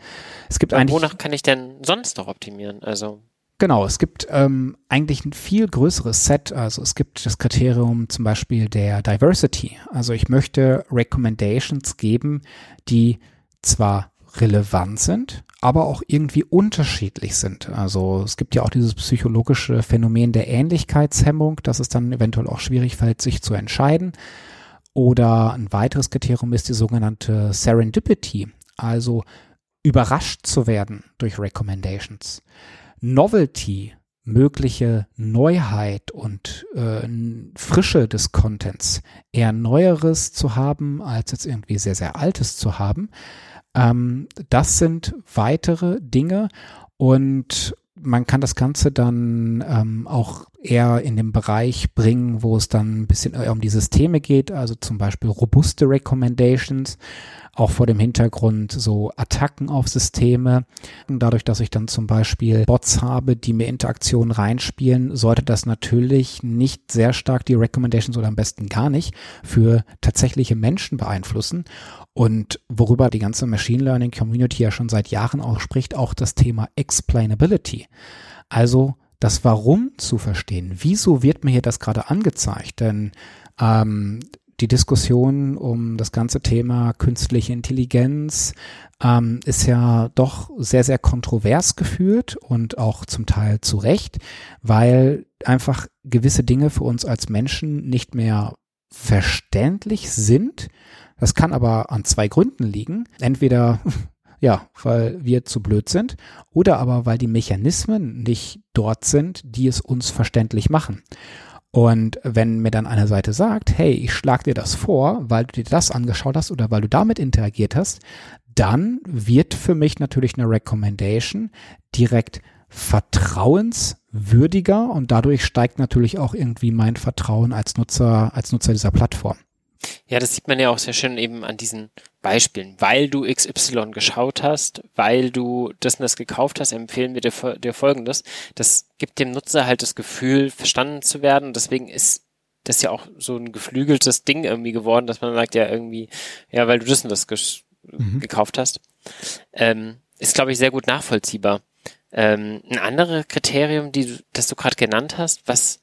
Es gibt eigentlich. Wonach kann ich denn sonst noch optimieren? Also. Genau, es gibt ähm, eigentlich ein viel größeres Set. Also es gibt das Kriterium zum Beispiel der Diversity. Also ich möchte Recommendations geben, die zwar relevant sind, aber auch irgendwie unterschiedlich sind. Also es gibt ja auch dieses psychologische Phänomen der Ähnlichkeitshemmung, dass es dann eventuell auch schwierig fällt, sich zu entscheiden. Oder ein weiteres Kriterium ist die sogenannte Serendipity, also überrascht zu werden durch Recommendations. Novelty, mögliche Neuheit und äh, Frische des Contents, eher Neueres zu haben, als jetzt irgendwie sehr, sehr Altes zu haben. Ähm, das sind weitere Dinge und man kann das Ganze dann ähm, auch eher in den Bereich bringen, wo es dann ein bisschen eher um die Systeme geht, also zum Beispiel robuste Recommendations, auch vor dem Hintergrund so Attacken auf Systeme. Dadurch, dass ich dann zum Beispiel Bots habe, die mir Interaktionen reinspielen, sollte das natürlich nicht sehr stark die Recommendations oder am besten gar nicht für tatsächliche Menschen beeinflussen. Und worüber die ganze Machine Learning Community ja schon seit Jahren auch spricht, auch das Thema Explainability. Also das Warum zu verstehen. Wieso wird mir hier das gerade angezeigt? Denn ähm, die Diskussion um das ganze Thema künstliche Intelligenz ähm, ist ja doch sehr, sehr kontrovers geführt und auch zum Teil zu Recht, weil einfach gewisse Dinge für uns als Menschen nicht mehr verständlich sind. Das kann aber an zwei Gründen liegen. Entweder ja, weil wir zu blöd sind oder aber weil die Mechanismen nicht dort sind, die es uns verständlich machen. Und wenn mir dann eine Seite sagt, hey, ich schlag dir das vor, weil du dir das angeschaut hast oder weil du damit interagiert hast, dann wird für mich natürlich eine Recommendation direkt vertrauenswürdiger und dadurch steigt natürlich auch irgendwie mein Vertrauen als Nutzer, als Nutzer dieser Plattform. Ja, das sieht man ja auch sehr schön eben an diesen Beispielen. Weil du XY geschaut hast, weil du das und das gekauft hast, empfehlen wir dir, dir folgendes. Das gibt dem Nutzer halt das Gefühl, verstanden zu werden. Deswegen ist das ja auch so ein geflügeltes Ding irgendwie geworden, dass man sagt, ja, irgendwie, ja, weil du das und das mhm. gekauft hast. Ähm, ist, glaube ich, sehr gut nachvollziehbar. Ähm, ein anderes Kriterium, die, das du gerade genannt hast, was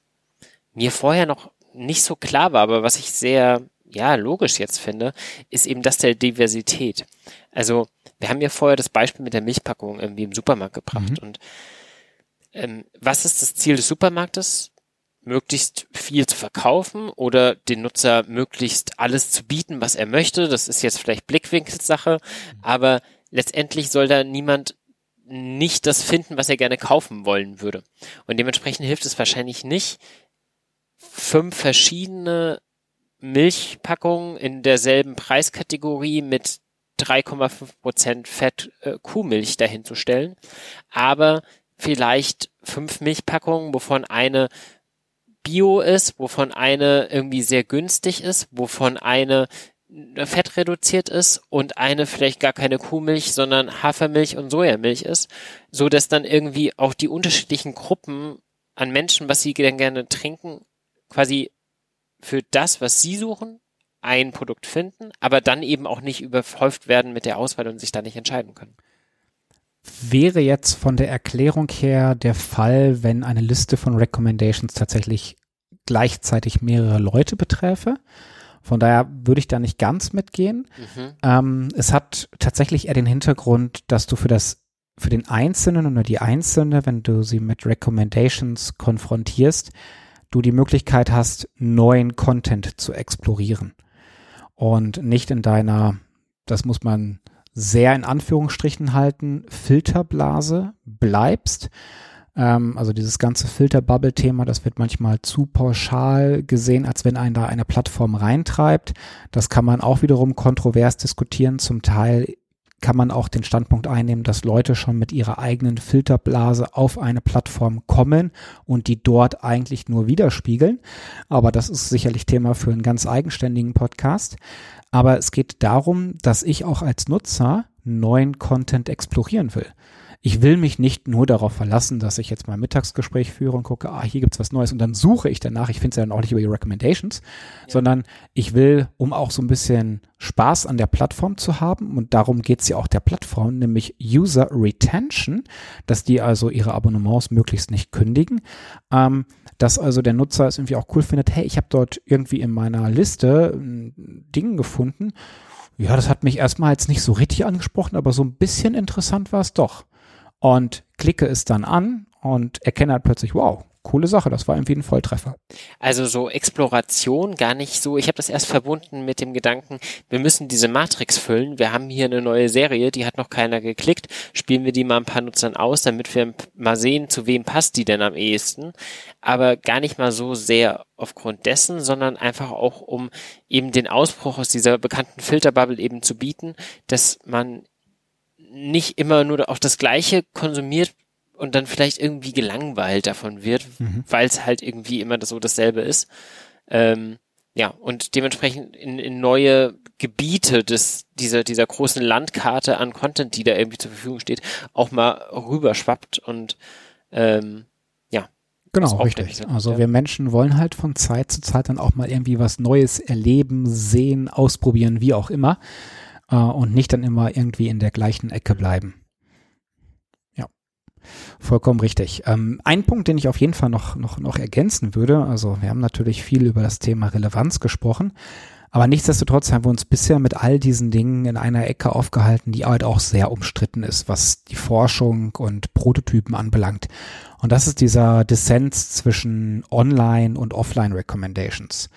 mir vorher noch nicht so klar war, aber was ich sehr ja, logisch jetzt finde, ist eben das der Diversität. Also, wir haben ja vorher das Beispiel mit der Milchpackung irgendwie im Supermarkt gebracht. Mhm. Und ähm, was ist das Ziel des Supermarktes? Möglichst viel zu verkaufen oder den Nutzer möglichst alles zu bieten, was er möchte. Das ist jetzt vielleicht Blickwinkelsache, mhm. aber letztendlich soll da niemand nicht das finden, was er gerne kaufen wollen würde. Und dementsprechend hilft es wahrscheinlich nicht, fünf verschiedene Milchpackungen in derselben Preiskategorie mit 3,5 Prozent Fett äh, Kuhmilch dahinzustellen, aber vielleicht fünf Milchpackungen, wovon eine Bio ist, wovon eine irgendwie sehr günstig ist, wovon eine Fett reduziert ist und eine vielleicht gar keine Kuhmilch, sondern Hafermilch und Sojamilch ist, so dass dann irgendwie auch die unterschiedlichen Gruppen an Menschen, was sie denn gerne trinken, quasi für das, was sie suchen, ein Produkt finden, aber dann eben auch nicht überhäuft werden mit der Auswahl und sich da nicht entscheiden können. Wäre jetzt von der Erklärung her der Fall, wenn eine Liste von Recommendations tatsächlich gleichzeitig mehrere Leute beträfe. Von daher würde ich da nicht ganz mitgehen. Mhm. Ähm, es hat tatsächlich eher den Hintergrund, dass du für das für den Einzelnen oder die Einzelne, wenn du sie mit Recommendations konfrontierst, du die Möglichkeit hast, neuen Content zu explorieren und nicht in deiner, das muss man sehr in Anführungsstrichen halten, Filterblase bleibst. Ähm, also dieses ganze Filterbubble-Thema, das wird manchmal zu pauschal gesehen, als wenn einen da eine Plattform reintreibt. Das kann man auch wiederum kontrovers diskutieren. Zum Teil kann man auch den Standpunkt einnehmen, dass Leute schon mit ihrer eigenen Filterblase auf eine Plattform kommen und die dort eigentlich nur widerspiegeln. Aber das ist sicherlich Thema für einen ganz eigenständigen Podcast. Aber es geht darum, dass ich auch als Nutzer neuen Content explorieren will. Ich will mich nicht nur darauf verlassen, dass ich jetzt mal ein Mittagsgespräch führe und gucke, ah, hier gibt's was Neues und dann suche ich danach. Ich finde es ja dann auch nicht über die Recommendations, ja. sondern ich will, um auch so ein bisschen Spaß an der Plattform zu haben, und darum geht's ja auch der Plattform, nämlich User Retention, dass die also ihre Abonnements möglichst nicht kündigen, ähm, dass also der Nutzer es irgendwie auch cool findet, hey, ich habe dort irgendwie in meiner Liste ein Ding gefunden, ja, das hat mich erstmal jetzt nicht so richtig angesprochen, aber so ein bisschen interessant war es doch und klicke es dann an und erkenne halt plötzlich, wow, coole Sache, das war irgendwie ein Volltreffer. Also so Exploration gar nicht so, ich habe das erst verbunden mit dem Gedanken, wir müssen diese Matrix füllen, wir haben hier eine neue Serie, die hat noch keiner geklickt, spielen wir die mal ein paar Nutzern aus, damit wir mal sehen, zu wem passt die denn am ehesten, aber gar nicht mal so sehr aufgrund dessen, sondern einfach auch, um eben den Ausbruch aus dieser bekannten Filterbubble eben zu bieten, dass man nicht immer nur auch das Gleiche konsumiert und dann vielleicht irgendwie gelangweilt davon wird, mhm. weil es halt irgendwie immer so dasselbe ist. Ähm, ja, und dementsprechend in, in neue Gebiete des, dieser, dieser großen Landkarte an Content, die da irgendwie zur Verfügung steht, auch mal rüberschwappt und ähm, ja. Genau, richtig. Also ja. wir Menschen wollen halt von Zeit zu Zeit dann auch mal irgendwie was Neues erleben, sehen, ausprobieren, wie auch immer äh, und nicht dann immer irgendwie in der gleichen Ecke bleiben. Ja, vollkommen richtig. Ähm, ein Punkt, den ich auf jeden Fall noch, noch, noch ergänzen würde, also wir haben natürlich viel über das Thema Relevanz gesprochen, aber nichtsdestotrotz haben wir uns bisher mit all diesen Dingen in einer Ecke aufgehalten, die halt auch sehr umstritten ist, was die Forschung und Prototypen anbelangt. Und das ist dieser Dissens zwischen Online- und Offline-Recommendations.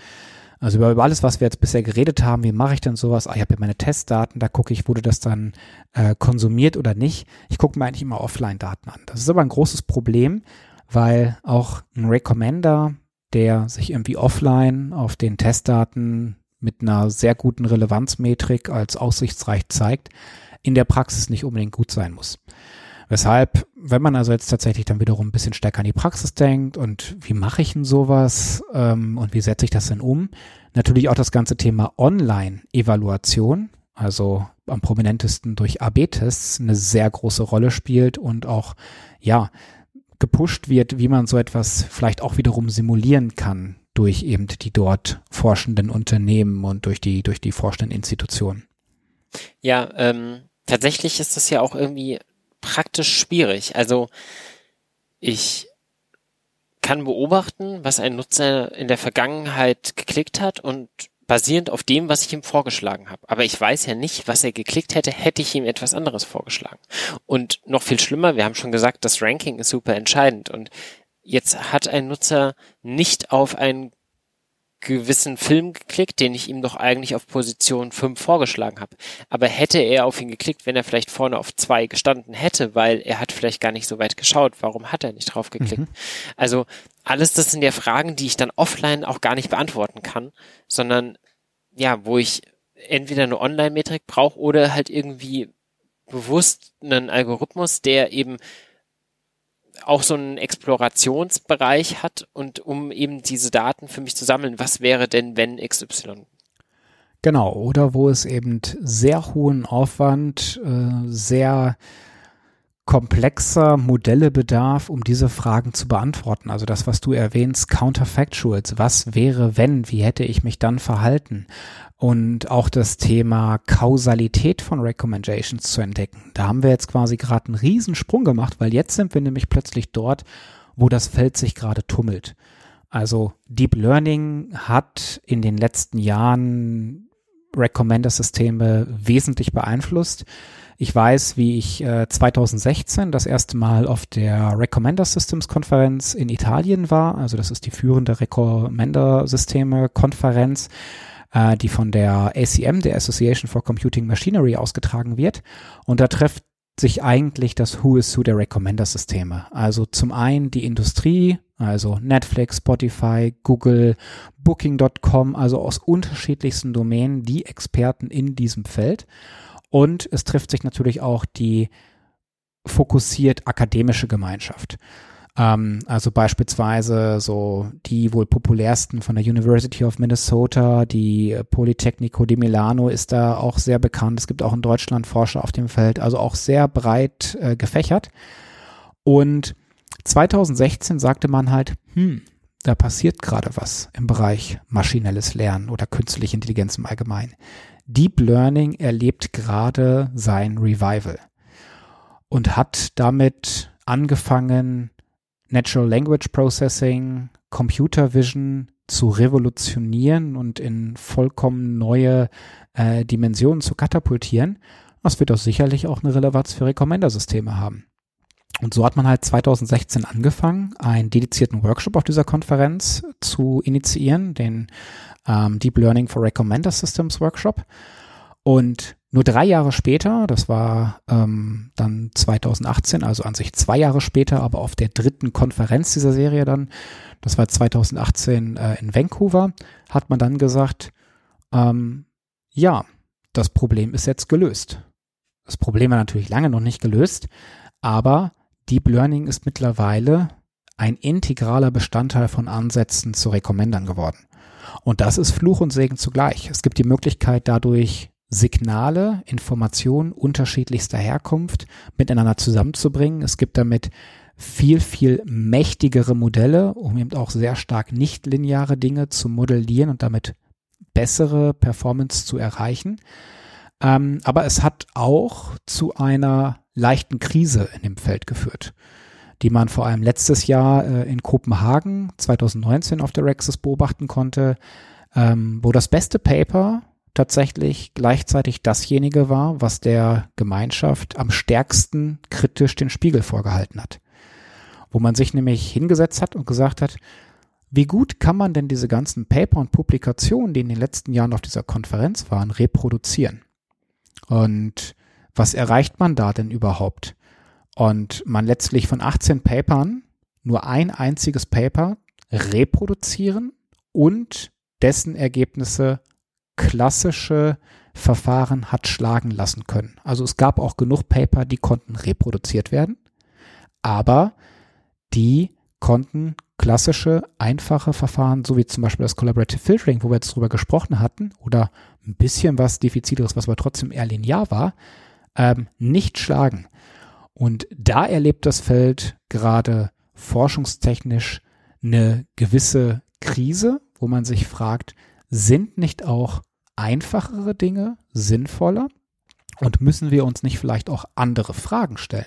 Also über, über alles, was wir jetzt bisher geredet haben, wie mache ich denn sowas? Ah, ich habe ja meine Testdaten, da gucke ich, wurde das dann äh, konsumiert oder nicht. Ich gucke mir eigentlich immer Offline-Daten an. Das ist aber ein großes Problem, weil auch ein Recommender, der sich irgendwie offline auf den Testdaten mit einer sehr guten Relevanzmetrik als aussichtsreich zeigt, in der Praxis nicht unbedingt gut sein muss. Weshalb, wenn man also jetzt tatsächlich dann wiederum ein bisschen stärker an die Praxis denkt und wie mache ich denn sowas ähm, und wie setze ich das denn um, natürlich auch das ganze Thema Online-Evaluation, also am prominentesten durch AB-Tests, eine sehr große Rolle spielt und auch, ja, gepusht wird, wie man so etwas vielleicht auch wiederum simulieren kann durch eben die dort forschenden Unternehmen und durch die, durch die forschenden Institutionen. Ja, ähm, tatsächlich ist das ja auch irgendwie praktisch schwierig. Also ich kann beobachten, was ein Nutzer in der Vergangenheit geklickt hat und basierend auf dem, was ich ihm vorgeschlagen habe. Aber ich weiß ja nicht, was er geklickt hätte, hätte ich ihm etwas anderes vorgeschlagen. Und noch viel schlimmer, wir haben schon gesagt, das Ranking ist super entscheidend. Und jetzt hat ein Nutzer nicht auf einen gewissen Film geklickt, den ich ihm doch eigentlich auf Position 5 vorgeschlagen habe. Aber hätte er auf ihn geklickt, wenn er vielleicht vorne auf 2 gestanden hätte, weil er hat vielleicht gar nicht so weit geschaut, warum hat er nicht drauf geklickt? Mhm. Also alles das sind ja Fragen, die ich dann offline auch gar nicht beantworten kann, sondern ja, wo ich entweder eine Online-Metrik brauche oder halt irgendwie bewusst einen Algorithmus, der eben auch so einen Explorationsbereich hat und um eben diese Daten für mich zu sammeln, was wäre denn, wenn XY? Genau, oder wo es eben sehr hohen Aufwand, äh, sehr komplexer Modelle bedarf, um diese Fragen zu beantworten. Also das, was du erwähnst, Counterfactuals. Was wäre, wenn? Wie hätte ich mich dann verhalten? Und auch das Thema Kausalität von Recommendations zu entdecken. Da haben wir jetzt quasi gerade einen Riesensprung gemacht, weil jetzt sind wir nämlich plötzlich dort, wo das Feld sich gerade tummelt. Also Deep Learning hat in den letzten Jahren Recommender-Systeme wesentlich beeinflusst. Ich weiß, wie ich äh, 2016 das erste Mal auf der Recommender Systems Konferenz in Italien war. Also das ist die führende Recommender Systeme Konferenz, äh, die von der ACM, der Association for Computing Machinery, ausgetragen wird. Und da trifft sich eigentlich das Who is Who der Recommender-Systeme. Also zum einen die Industrie, also Netflix, Spotify, Google, Booking.com, also aus unterschiedlichsten Domänen die Experten in diesem Feld. Und es trifft sich natürlich auch die fokussiert akademische Gemeinschaft. Ähm, also beispielsweise so die wohl populärsten von der University of Minnesota, die Politecnico di Milano ist da auch sehr bekannt. Es gibt auch in Deutschland Forscher auf dem Feld, also auch sehr breit äh, gefächert. Und 2016 sagte man halt, hm, da passiert gerade was im Bereich maschinelles Lernen oder künstliche Intelligenz im Allgemeinen. Deep Learning erlebt gerade sein Revival und hat damit angefangen, Natural Language Processing, Computer Vision zu revolutionieren und in vollkommen neue äh, Dimensionen zu katapultieren. Das wird auch sicherlich auch eine Relevanz für Recommender-Systeme haben. Und so hat man halt 2016 angefangen, einen dedizierten Workshop auf dieser Konferenz zu initiieren, den ähm, Deep Learning for Recommender Systems Workshop. Und nur drei Jahre später, das war ähm, dann 2018, also an sich zwei Jahre später, aber auf der dritten Konferenz dieser Serie dann, das war 2018 äh, in Vancouver, hat man dann gesagt, ähm, ja, das Problem ist jetzt gelöst. Das Problem war natürlich lange noch nicht gelöst, aber Deep Learning ist mittlerweile ein integraler Bestandteil von Ansätzen zu Recommendern geworden. Und das ist Fluch und Segen zugleich. Es gibt die Möglichkeit, dadurch Signale, Informationen unterschiedlichster Herkunft miteinander zusammenzubringen. Es gibt damit viel, viel mächtigere Modelle, um eben auch sehr stark nichtlineare Dinge zu modellieren und damit bessere Performance zu erreichen. Ähm, aber es hat auch zu einer leichten Krise in dem Feld geführt, die man vor allem letztes Jahr äh, in Kopenhagen 2019 auf der Rexis beobachten konnte, ähm, wo das beste Paper tatsächlich gleichzeitig dasjenige war, was der Gemeinschaft am stärksten kritisch den Spiegel vorgehalten hat. Wo man sich nämlich hingesetzt hat und gesagt hat, wie gut kann man denn diese ganzen Paper und Publikationen, die in den letzten Jahren auf dieser Konferenz waren, reproduzieren? Und was erreicht man da denn überhaupt? Und man letztlich von 18 Papern nur ein einziges Paper reproduzieren und dessen Ergebnisse klassische Verfahren hat schlagen lassen können. Also es gab auch genug Paper, die konnten reproduziert werden, aber die konnten klassische, einfache Verfahren, so wie zum Beispiel das Collaborative Filtering, wo wir jetzt drüber gesprochen hatten, oder ein bisschen was Defiziteres, was aber trotzdem eher linear war, ähm, nicht schlagen. Und da erlebt das Feld gerade forschungstechnisch eine gewisse Krise, wo man sich fragt, sind nicht auch einfachere Dinge sinnvoller? Und müssen wir uns nicht vielleicht auch andere Fragen stellen?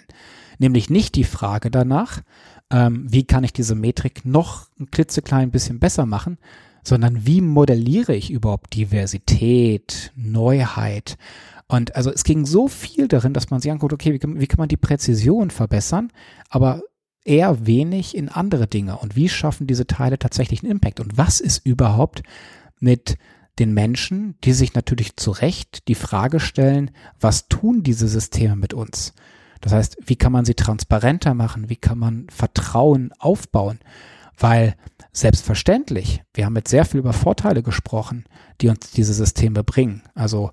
Nämlich nicht die Frage danach, ähm, wie kann ich diese Metrik noch ein klitzeklein bisschen besser machen, sondern wie modelliere ich überhaupt Diversität, Neuheit? Und also es ging so viel darin, dass man sich anguckt, okay, wie kann, wie kann man die Präzision verbessern, aber eher wenig in andere Dinge. Und wie schaffen diese Teile tatsächlich einen Impact? Und was ist überhaupt mit den Menschen, die sich natürlich zu Recht die Frage stellen, was tun diese Systeme mit uns? Das heißt, wie kann man sie transparenter machen? Wie kann man Vertrauen aufbauen? Weil selbstverständlich, wir haben jetzt sehr viel über Vorteile gesprochen, die uns diese Systeme bringen. Also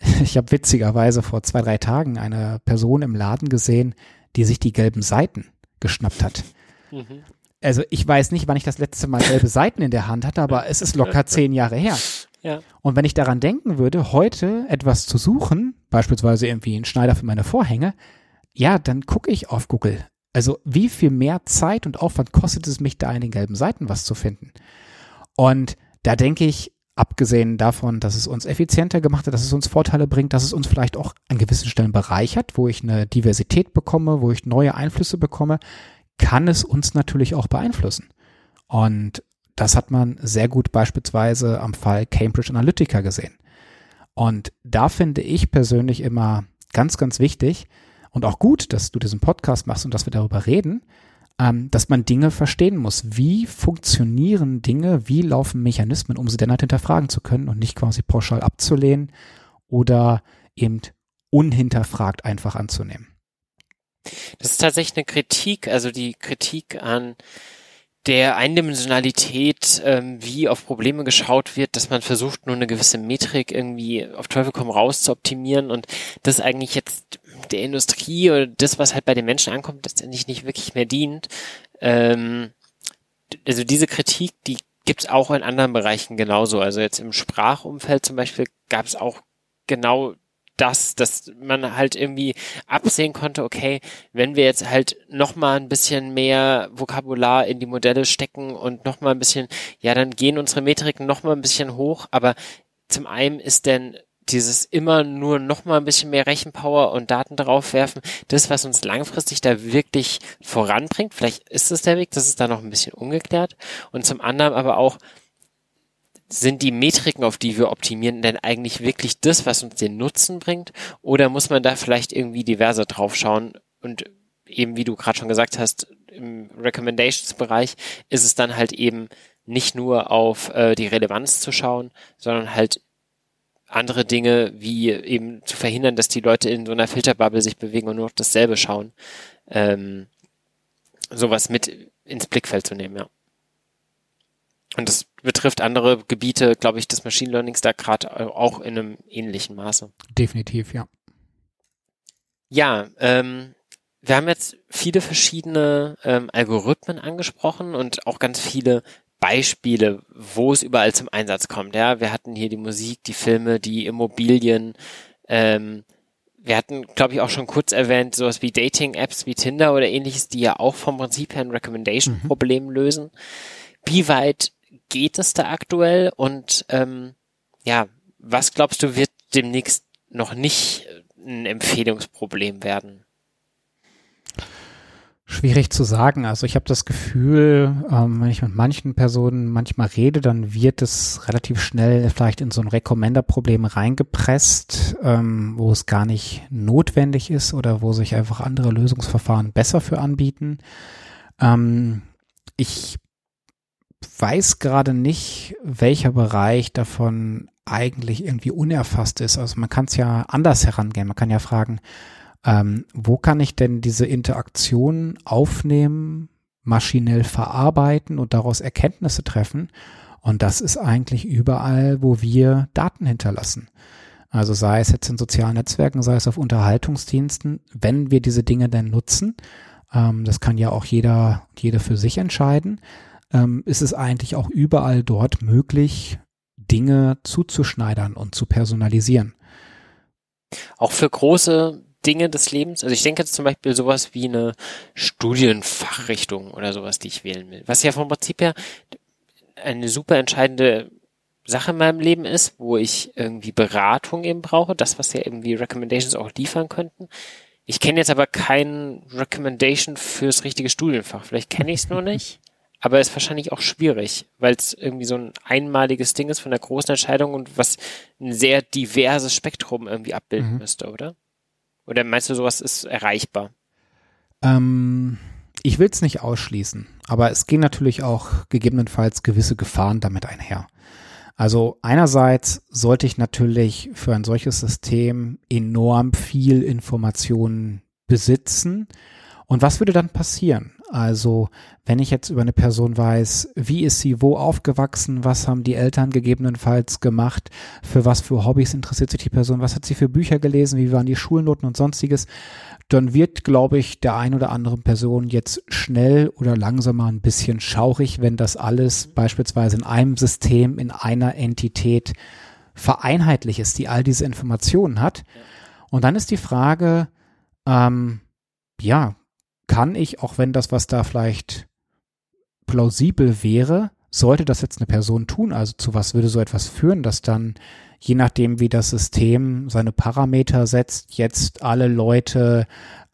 ich habe witzigerweise vor zwei, drei Tagen eine Person im Laden gesehen, die sich die gelben Seiten geschnappt hat. Mhm. Also ich weiß nicht, wann ich das letzte Mal gelbe Seiten in der Hand hatte, aber es ist locker zehn Jahre her. Ja. Und wenn ich daran denken würde, heute etwas zu suchen, beispielsweise irgendwie einen Schneider für meine Vorhänge, ja, dann gucke ich auf Google. Also wie viel mehr Zeit und Aufwand kostet es mich, da in den gelben Seiten was zu finden? Und da denke ich, abgesehen davon, dass es uns effizienter gemacht hat, dass es uns Vorteile bringt, dass es uns vielleicht auch an gewissen Stellen bereichert, wo ich eine Diversität bekomme, wo ich neue Einflüsse bekomme, kann es uns natürlich auch beeinflussen. Und das hat man sehr gut beispielsweise am Fall Cambridge Analytica gesehen. Und da finde ich persönlich immer ganz, ganz wichtig, und auch gut, dass du diesen Podcast machst und dass wir darüber reden, ähm, dass man Dinge verstehen muss. Wie funktionieren Dinge, wie laufen Mechanismen, um sie dann halt hinterfragen zu können und nicht quasi pauschal abzulehnen oder eben unhinterfragt einfach anzunehmen. Das ist tatsächlich eine Kritik, also die Kritik an der Eindimensionalität, ähm, wie auf Probleme geschaut wird, dass man versucht, nur eine gewisse Metrik irgendwie auf Teufel komm raus zu optimieren und das eigentlich jetzt der Industrie oder das, was halt bei den Menschen ankommt, letztendlich nicht wirklich mehr dient. Ähm, also diese Kritik, die gibt's auch in anderen Bereichen genauso. Also jetzt im Sprachumfeld zum Beispiel gab es auch genau das, dass man halt irgendwie absehen konnte, okay, wenn wir jetzt halt noch mal ein bisschen mehr Vokabular in die Modelle stecken und noch mal ein bisschen, ja, dann gehen unsere Metriken noch mal ein bisschen hoch, aber zum einen ist denn dieses immer nur noch mal ein bisschen mehr Rechenpower und Daten drauf werfen, das, was uns langfristig da wirklich voranbringt. Vielleicht ist es der Weg, das ist da noch ein bisschen ungeklärt. Und zum anderen aber auch, sind die Metriken, auf die wir optimieren, denn eigentlich wirklich das, was uns den Nutzen bringt? Oder muss man da vielleicht irgendwie diverser draufschauen? Und eben, wie du gerade schon gesagt hast, im Recommendations-Bereich ist es dann halt eben nicht nur auf äh, die Relevanz zu schauen, sondern halt andere Dinge, wie eben zu verhindern, dass die Leute in so einer Filterbubble sich bewegen und nur noch dasselbe schauen. Ähm, sowas mit ins Blickfeld zu nehmen, ja. Und das betrifft andere Gebiete, glaube ich, des Machine Learnings da gerade auch in einem ähnlichen Maße. Definitiv, ja. Ja, ähm, wir haben jetzt viele verschiedene ähm, Algorithmen angesprochen und auch ganz viele Beispiele, wo es überall zum Einsatz kommt. Ja, wir hatten hier die Musik, die Filme, die Immobilien. Ähm, wir hatten, glaube ich, auch schon kurz erwähnt, sowas wie Dating-Apps wie Tinder oder ähnliches, die ja auch vom Prinzip her ein Recommendation-Problem mhm. lösen. Wie weit geht es da aktuell und ähm, ja, was glaubst du, wird demnächst noch nicht ein Empfehlungsproblem werden? Schwierig zu sagen. Also ich habe das Gefühl, ähm, wenn ich mit manchen Personen manchmal rede, dann wird es relativ schnell vielleicht in so ein Recommender-Problem reingepresst, ähm, wo es gar nicht notwendig ist oder wo sich einfach andere Lösungsverfahren besser für anbieten. Ähm, ich weiß gerade nicht, welcher Bereich davon eigentlich irgendwie unerfasst ist. Also man kann es ja anders herangehen. Man kann ja fragen, ähm, wo kann ich denn diese Interaktion aufnehmen, maschinell verarbeiten und daraus Erkenntnisse treffen? Und das ist eigentlich überall, wo wir Daten hinterlassen. Also sei es jetzt in sozialen Netzwerken, sei es auf Unterhaltungsdiensten, wenn wir diese Dinge denn nutzen, ähm, das kann ja auch jeder, jeder für sich entscheiden, ähm, ist es eigentlich auch überall dort möglich, Dinge zuzuschneidern und zu personalisieren. Auch für große Dinge des Lebens. Also ich denke jetzt zum Beispiel sowas wie eine Studienfachrichtung oder sowas, die ich wählen will. Was ja vom Prinzip her eine super entscheidende Sache in meinem Leben ist, wo ich irgendwie Beratung eben brauche, das, was ja irgendwie Recommendations auch liefern könnten. Ich kenne jetzt aber kein Recommendation fürs richtige Studienfach. Vielleicht kenne ich es nur nicht, aber ist wahrscheinlich auch schwierig, weil es irgendwie so ein einmaliges Ding ist von der großen Entscheidung und was ein sehr diverses Spektrum irgendwie abbilden mhm. müsste, oder? Oder meinst du, sowas ist erreichbar? Ähm, ich will es nicht ausschließen, aber es gehen natürlich auch gegebenenfalls gewisse Gefahren damit einher. Also einerseits sollte ich natürlich für ein solches System enorm viel Informationen besitzen. Und was würde dann passieren? Also wenn ich jetzt über eine Person weiß, wie ist sie wo aufgewachsen, was haben die Eltern gegebenenfalls gemacht, für was für Hobbys interessiert sich die Person, was hat sie für Bücher gelesen, wie waren die Schulnoten und sonstiges, dann wird, glaube ich, der ein oder anderen Person jetzt schnell oder langsamer ein bisschen schaurig, wenn das alles beispielsweise in einem System, in einer Entität vereinheitlich ist, die all diese Informationen hat. Und dann ist die Frage, ähm, ja, kann ich, auch wenn das, was da vielleicht plausibel wäre, sollte das jetzt eine Person tun, also zu was würde so etwas führen, dass dann je nachdem, wie das System seine Parameter setzt, jetzt alle Leute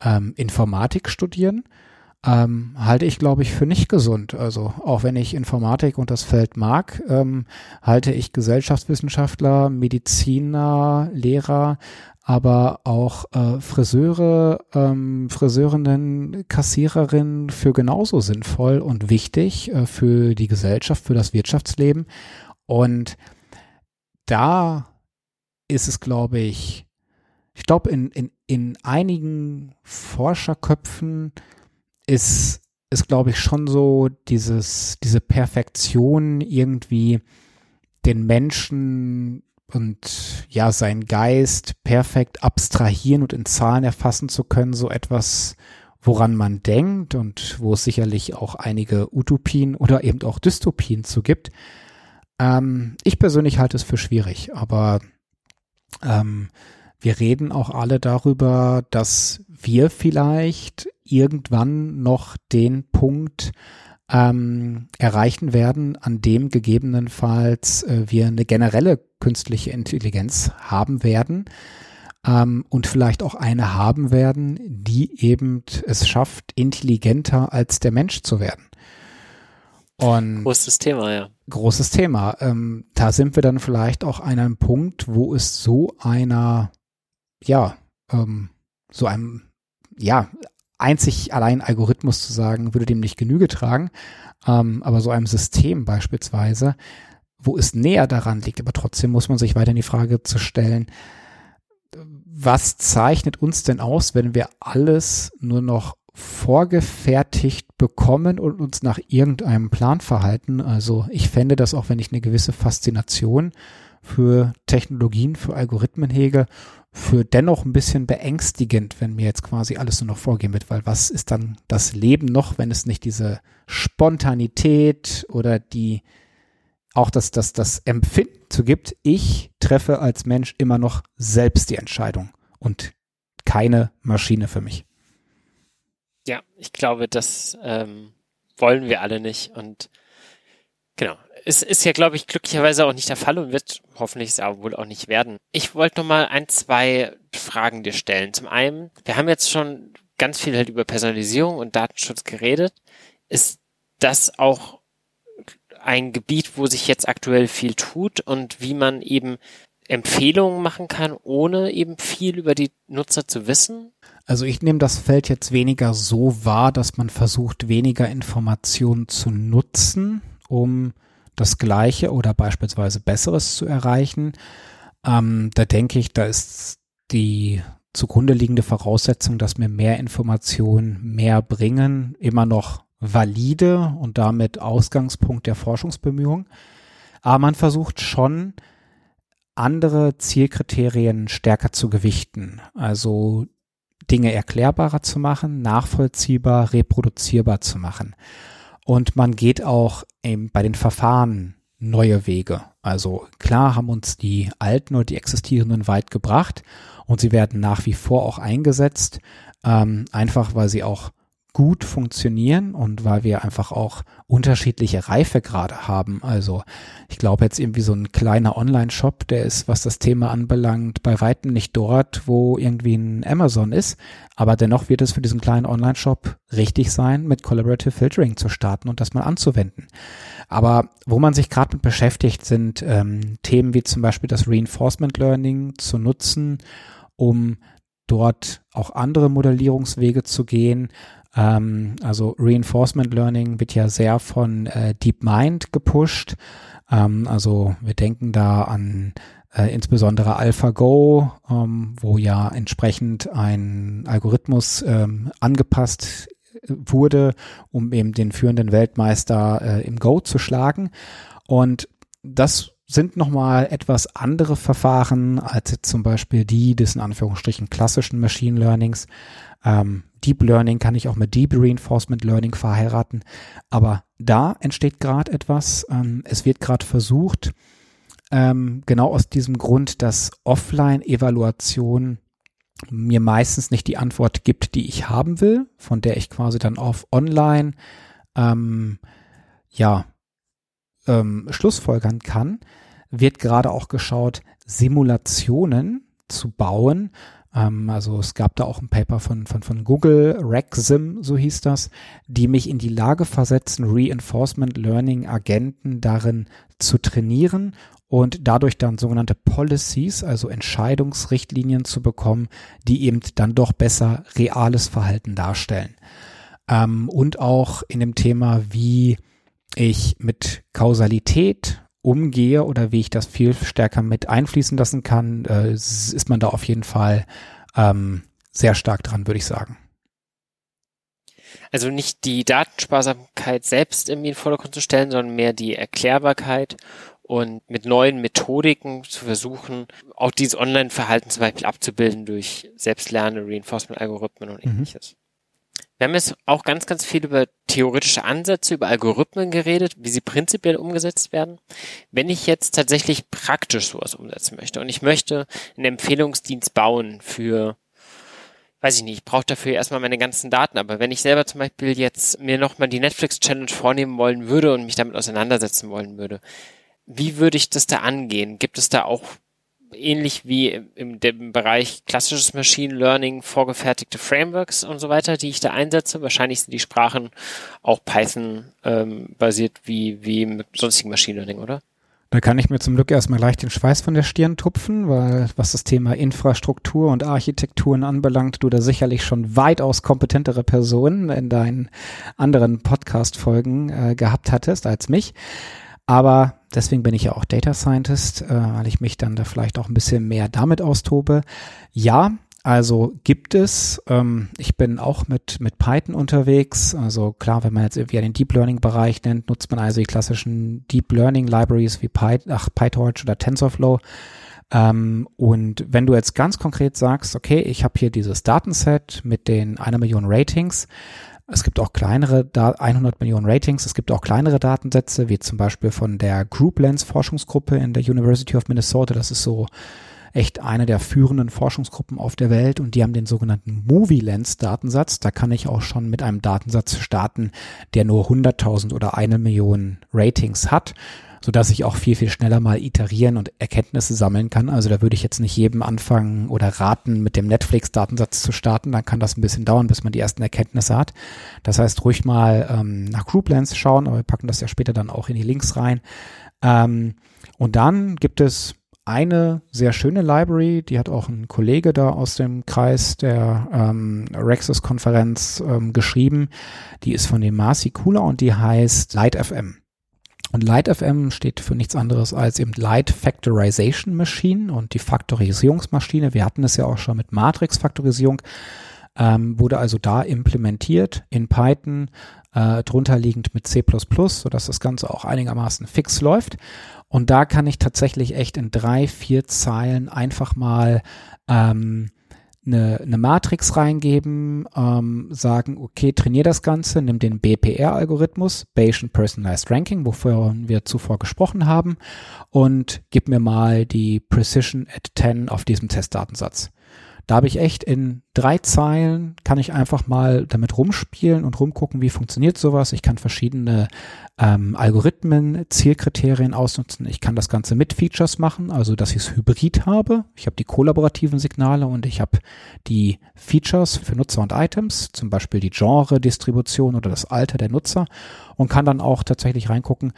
ähm, Informatik studieren, ähm, halte ich, glaube ich, für nicht gesund. Also auch wenn ich Informatik und das Feld mag, ähm, halte ich Gesellschaftswissenschaftler, Mediziner, Lehrer, aber auch äh, Friseure, ähm, Friseurinnen, Kassiererinnen für genauso sinnvoll und wichtig äh, für die Gesellschaft, für das Wirtschaftsleben. Und da ist es, glaube ich, ich glaube, in, in, in einigen Forscherköpfen ist, ist glaube ich, schon so dieses, diese Perfektion irgendwie den Menschen und ja, seinen Geist perfekt abstrahieren und in Zahlen erfassen zu können, so etwas, woran man denkt und wo es sicherlich auch einige Utopien oder eben auch Dystopien zu gibt. Ähm, ich persönlich halte es für schwierig, aber ähm, wir reden auch alle darüber, dass wir vielleicht irgendwann noch den Punkt ähm, erreichen werden, an dem gegebenenfalls äh, wir eine generelle künstliche Intelligenz haben werden ähm, und vielleicht auch eine haben werden, die eben es schafft, intelligenter als der Mensch zu werden. Und großes Thema, ja. Großes Thema. Ähm, da sind wir dann vielleicht auch an einem Punkt, wo es so einer, ja, ähm, so einem, ja, einzig allein Algorithmus zu sagen, würde dem nicht Genüge tragen. Ähm, aber so einem System beispielsweise, wo es näher daran liegt, aber trotzdem muss man sich weiter in die Frage zu stellen, was zeichnet uns denn aus, wenn wir alles nur noch vorgefertigt bekommen und uns nach irgendeinem Plan verhalten. Also ich fände das auch, wenn ich eine gewisse Faszination für Technologien, für Algorithmen hege, für dennoch ein bisschen beängstigend, wenn mir jetzt quasi alles nur noch vorgehen wird, weil was ist dann das Leben noch, wenn es nicht diese Spontanität oder die auch das, das, das Empfinden zu gibt, ich treffe als Mensch immer noch selbst die Entscheidung und keine Maschine für mich. Ja, ich glaube, das ähm, wollen wir alle nicht. Und genau, es ist ja, glaube ich, glücklicherweise auch nicht der Fall und wird hoffentlich es auch wohl auch nicht werden. Ich wollte noch mal ein, zwei Fragen dir stellen. Zum einen, wir haben jetzt schon ganz viel halt über Personalisierung und Datenschutz geredet. Ist das auch ein Gebiet, wo sich jetzt aktuell viel tut und wie man eben Empfehlungen machen kann, ohne eben viel über die Nutzer zu wissen? Also ich nehme das Feld jetzt weniger so wahr, dass man versucht, weniger Informationen zu nutzen, um das Gleiche oder beispielsweise Besseres zu erreichen. Ähm, da denke ich, da ist die zugrunde liegende Voraussetzung, dass mir mehr Informationen mehr bringen, immer noch valide und damit Ausgangspunkt der Forschungsbemühungen. Aber man versucht schon andere Zielkriterien stärker zu gewichten. Also Dinge erklärbarer zu machen, nachvollziehbar, reproduzierbar zu machen. Und man geht auch eben bei den Verfahren neue Wege. Also klar haben uns die alten oder die existierenden weit gebracht und sie werden nach wie vor auch eingesetzt, ähm, einfach weil sie auch gut funktionieren und weil wir einfach auch unterschiedliche Reifegrade haben. Also ich glaube jetzt irgendwie so ein kleiner Online-Shop, der ist, was das Thema anbelangt, bei weitem nicht dort, wo irgendwie ein Amazon ist. Aber dennoch wird es für diesen kleinen Online-Shop richtig sein, mit Collaborative Filtering zu starten und das mal anzuwenden. Aber wo man sich gerade mit beschäftigt, sind ähm, Themen wie zum Beispiel das Reinforcement Learning zu nutzen, um dort auch andere Modellierungswege zu gehen, ähm, also Reinforcement Learning wird ja sehr von äh, DeepMind gepusht. Ähm, also wir denken da an äh, insbesondere AlphaGo, ähm, wo ja entsprechend ein Algorithmus ähm, angepasst wurde, um eben den führenden Weltmeister äh, im Go zu schlagen. Und das sind nochmal etwas andere Verfahren als jetzt zum Beispiel die des in Anführungsstrichen klassischen Machine Learnings. Ähm, Deep Learning kann ich auch mit Deep Reinforcement Learning verheiraten. Aber da entsteht gerade etwas. Ähm, es wird gerade versucht, ähm, genau aus diesem Grund, dass Offline-Evaluation mir meistens nicht die Antwort gibt, die ich haben will, von der ich quasi dann auf Online ähm, ja ähm, Schlussfolgern kann, wird gerade auch geschaut, Simulationen zu bauen, also es gab da auch ein Paper von, von, von Google, RecSim, so hieß das, die mich in die Lage versetzen, Reinforcement Learning Agenten darin zu trainieren und dadurch dann sogenannte Policies, also Entscheidungsrichtlinien zu bekommen, die eben dann doch besser reales Verhalten darstellen. Ähm, und auch in dem Thema, wie ich mit Kausalität umgehe oder wie ich das viel stärker mit einfließen lassen kann, äh, ist man da auf jeden Fall ähm, sehr stark dran, würde ich sagen. Also nicht die Datensparsamkeit selbst irgendwie in den Vordergrund zu stellen, sondern mehr die Erklärbarkeit und mit neuen Methodiken zu versuchen, auch dieses Online-Verhalten zum Beispiel abzubilden durch selbstlernende Reinforcement-Algorithmen und mhm. Wir haben jetzt auch ganz, ganz viel über theoretische Ansätze, über Algorithmen geredet, wie sie prinzipiell umgesetzt werden. Wenn ich jetzt tatsächlich praktisch sowas umsetzen möchte und ich möchte einen Empfehlungsdienst bauen für, weiß ich nicht, ich brauche dafür erstmal meine ganzen Daten, aber wenn ich selber zum Beispiel jetzt mir nochmal die Netflix-Challenge vornehmen wollen würde und mich damit auseinandersetzen wollen würde, wie würde ich das da angehen? Gibt es da auch ähnlich wie im, im Bereich klassisches Machine Learning vorgefertigte Frameworks und so weiter, die ich da einsetze. Wahrscheinlich sind die Sprachen auch Python ähm, basiert wie, wie mit sonstigen Machine Learning, oder? Da kann ich mir zum Glück erstmal gleich den Schweiß von der Stirn tupfen, weil was das Thema Infrastruktur und Architekturen anbelangt, du da sicherlich schon weitaus kompetentere Personen in deinen anderen Podcast-Folgen äh, gehabt hattest als mich. Aber deswegen bin ich ja auch Data Scientist, äh, weil ich mich dann da vielleicht auch ein bisschen mehr damit austobe. Ja, also gibt es, ähm, ich bin auch mit, mit Python unterwegs. Also klar, wenn man jetzt irgendwie den Deep Learning Bereich nennt, nutzt man also die klassischen Deep Learning Libraries wie Py, ach, PyTorch oder TensorFlow. Ähm, und wenn du jetzt ganz konkret sagst, okay, ich habe hier dieses Datenset mit den einer Million Ratings, es gibt auch kleinere, 100 Millionen Ratings, es gibt auch kleinere Datensätze, wie zum Beispiel von der Group Lens Forschungsgruppe in der University of Minnesota. Das ist so echt eine der führenden Forschungsgruppen auf der Welt und die haben den sogenannten Movie Lens Datensatz. Da kann ich auch schon mit einem Datensatz starten, der nur 100.000 oder eine Million Ratings hat so dass ich auch viel, viel schneller mal iterieren und Erkenntnisse sammeln kann. Also da würde ich jetzt nicht jedem anfangen oder raten, mit dem Netflix-Datensatz zu starten. Dann kann das ein bisschen dauern, bis man die ersten Erkenntnisse hat. Das heißt, ruhig mal ähm, nach Grouplands schauen, aber wir packen das ja später dann auch in die Links rein. Ähm, und dann gibt es eine sehr schöne Library, die hat auch ein Kollege da aus dem Kreis der ähm, Rexus-Konferenz ähm, geschrieben. Die ist von dem Marcy Cooler und die heißt LightFM. Und LightFM steht für nichts anderes als eben Light Factorization Machine und die Faktorisierungsmaschine. Wir hatten es ja auch schon mit Matrix-Faktorisierung. ähm, wurde also da implementiert in Python, äh, drunter liegend mit C++, sodass das Ganze auch einigermaßen fix läuft. Und da kann ich tatsächlich echt in drei, vier Zeilen einfach mal ähm, eine, eine Matrix reingeben, ähm, sagen, okay, trainier das Ganze, nimm den BPR-Algorithmus, Bayesian Personalized Ranking, wovon wir zuvor gesprochen haben, und gib mir mal die Precision at 10 auf diesem Testdatensatz. Da habe ich echt in drei Zeilen, kann ich einfach mal damit rumspielen und rumgucken, wie funktioniert sowas. Ich kann verschiedene ähm, Algorithmen, Zielkriterien ausnutzen. Ich kann das Ganze mit Features machen, also dass ich es hybrid habe. Ich habe die kollaborativen Signale und ich habe die Features für Nutzer und Items, zum Beispiel die Genre-Distribution oder das Alter der Nutzer und kann dann auch tatsächlich reingucken,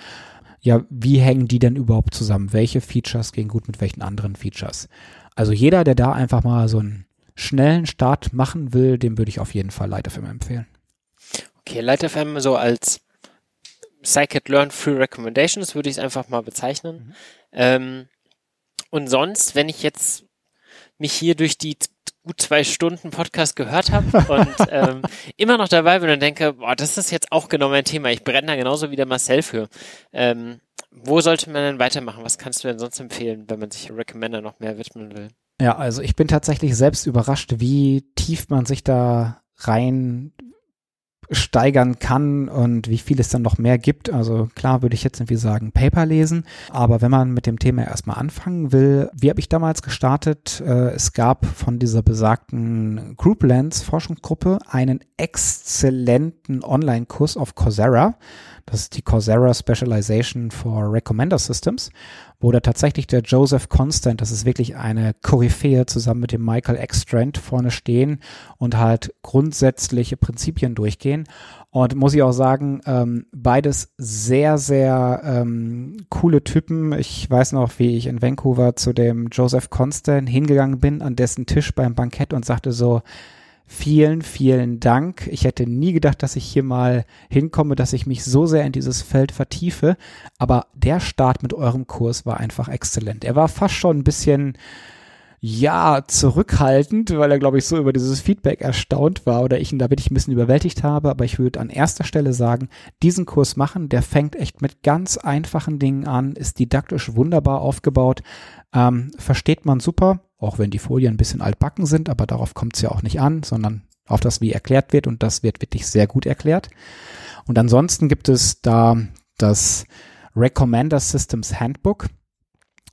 ja, wie hängen die denn überhaupt zusammen? Welche Features gehen gut mit welchen anderen Features? Also jeder, der da einfach mal so einen schnellen Start machen will, dem würde ich auf jeden Fall LightFM empfehlen. Okay, LightFM so als Scikit-Learn Free Recommendations würde ich es einfach mal bezeichnen. Mhm. Ähm, und sonst, wenn ich jetzt mich hier durch die gut zwei Stunden Podcast gehört habe und ähm, immer noch dabei bin und denke, boah, das ist jetzt auch genau mein Thema. Ich brenne da genauso wie der Marcel für. Ähm, wo sollte man denn weitermachen? Was kannst du denn sonst empfehlen, wenn man sich Recommender noch mehr widmen will? Ja, also ich bin tatsächlich selbst überrascht, wie tief man sich da rein steigern kann und wie viel es dann noch mehr gibt. Also klar würde ich jetzt irgendwie sagen, Paper lesen, aber wenn man mit dem Thema erstmal anfangen will, wie habe ich damals gestartet? Äh, es gab von dieser besagten Grouplands Forschungsgruppe einen exzellenten Online-Kurs auf Coursera. Das ist die Coursera Specialization for Recommender Systems, wo da tatsächlich der Joseph Constant, das ist wirklich eine Koryphäe, zusammen mit dem Michael Extrand vorne stehen und halt grundsätzliche Prinzipien durchgehen. Und muss ich auch sagen, ähm, beides sehr, sehr ähm, coole Typen. Ich weiß noch, wie ich in Vancouver zu dem Joseph Constant hingegangen bin, an dessen Tisch beim Bankett und sagte so, Vielen, vielen Dank. Ich hätte nie gedacht, dass ich hier mal hinkomme, dass ich mich so sehr in dieses Feld vertiefe. Aber der Start mit eurem Kurs war einfach exzellent. Er war fast schon ein bisschen, ja, zurückhaltend, weil er, glaube ich, so über dieses Feedback erstaunt war oder ich ihn da wirklich ein bisschen überwältigt habe. Aber ich würde an erster Stelle sagen, diesen Kurs machen, der fängt echt mit ganz einfachen Dingen an, ist didaktisch wunderbar aufgebaut, ähm, versteht man super auch wenn die Folien ein bisschen altbacken sind, aber darauf kommt es ja auch nicht an, sondern auf das, wie erklärt wird und das wird wirklich sehr gut erklärt. Und ansonsten gibt es da das Recommender Systems Handbook.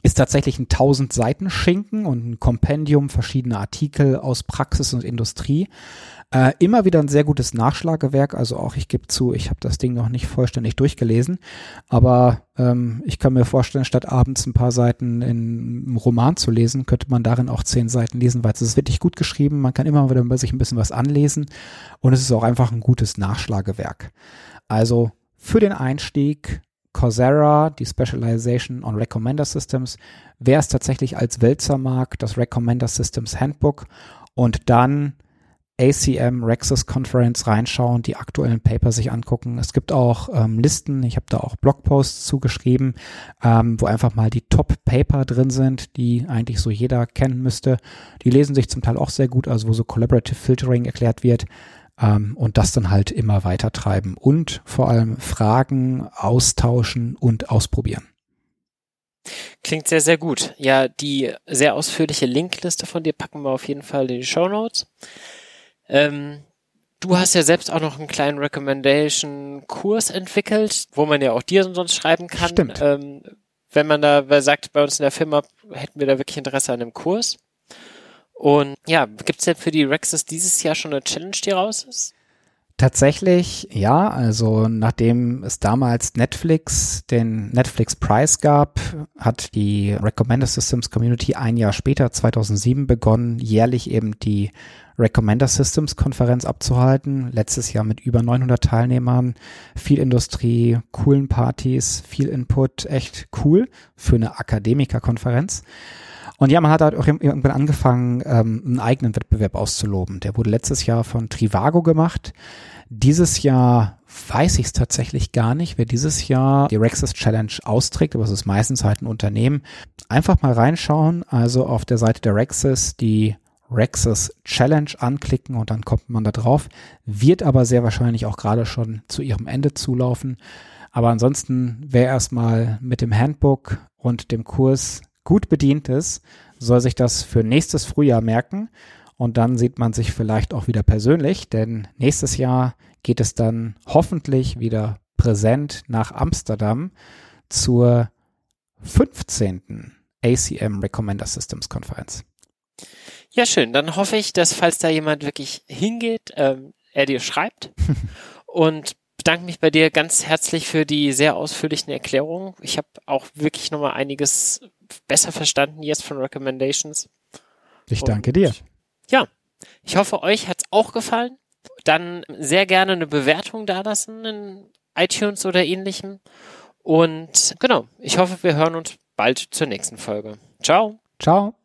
Ist tatsächlich ein 1000 Seiten Schinken und ein Kompendium verschiedener Artikel aus Praxis und Industrie. Äh, immer wieder ein sehr gutes Nachschlagewerk. Also auch ich gebe zu, ich habe das Ding noch nicht vollständig durchgelesen. Aber ähm, ich kann mir vorstellen, statt abends ein paar Seiten in einem Roman zu lesen, könnte man darin auch zehn Seiten lesen, weil es ist wirklich gut geschrieben. Man kann immer wieder sich ein bisschen was anlesen. Und es ist auch einfach ein gutes Nachschlagewerk. Also für den Einstieg Coursera, die Specialization on Recommender Systems, wer es tatsächlich als Wälzer mag, das Recommender Systems Handbook und dann ACM Rexus Conference reinschauen, die aktuellen Paper sich angucken. Es gibt auch ähm, Listen, ich habe da auch Blogposts zugeschrieben, ähm, wo einfach mal die Top-Paper drin sind, die eigentlich so jeder kennen müsste. Die lesen sich zum Teil auch sehr gut, also wo so Collaborative Filtering erklärt wird. Ähm, und das dann halt immer weiter treiben und vor allem Fragen austauschen und ausprobieren. Klingt sehr, sehr gut. Ja, die sehr ausführliche Linkliste von dir packen wir auf jeden Fall in die Show Notes. Ähm, du hast ja selbst auch noch einen kleinen Recommendation-Kurs entwickelt, wo man ja auch dir sonst schreiben kann. Stimmt. Ähm, wenn man da wer sagt, bei uns in der Firma hätten wir da wirklich Interesse an einem Kurs. Und ja, gibt es denn für die Rexes dieses Jahr schon eine Challenge, die raus ist? Tatsächlich, ja. Also nachdem es damals Netflix den Netflix Prize gab, hat die Recommender Systems Community ein Jahr später, 2007, begonnen, jährlich eben die Recommender Systems Konferenz abzuhalten. Letztes Jahr mit über 900 Teilnehmern, viel Industrie, coolen Partys, viel Input, echt cool für eine Akademikerkonferenz. Und ja, man hat halt auch irgendwann angefangen, ähm, einen eigenen Wettbewerb auszuloben. Der wurde letztes Jahr von Trivago gemacht. Dieses Jahr weiß ich es tatsächlich gar nicht, wer dieses Jahr die Rexus Challenge austrägt, aber es ist meistens halt ein Unternehmen. Einfach mal reinschauen, also auf der Seite der Rexus die Rexes Challenge anklicken und dann kommt man da drauf. Wird aber sehr wahrscheinlich auch gerade schon zu ihrem Ende zulaufen. Aber ansonsten, wer erstmal mit dem Handbook und dem Kurs gut bedient ist, soll sich das für nächstes Frühjahr merken. Und dann sieht man sich vielleicht auch wieder persönlich, denn nächstes Jahr geht es dann hoffentlich wieder präsent nach Amsterdam zur 15. ACM Recommender Systems Konferenz. Ja, schön. Dann hoffe ich, dass falls da jemand wirklich hingeht, ähm, er dir schreibt. und bedanke mich bei dir ganz herzlich für die sehr ausführlichen Erklärungen. Ich habe auch wirklich nochmal einiges besser verstanden jetzt von Recommendations. Ich danke und, dir. Ja, ich hoffe, euch hat's auch gefallen. Dann sehr gerne eine Bewertung dalassen in iTunes oder ähnlichem. Und genau, ich hoffe, wir hören uns bald zur nächsten Folge. Ciao. Ciao.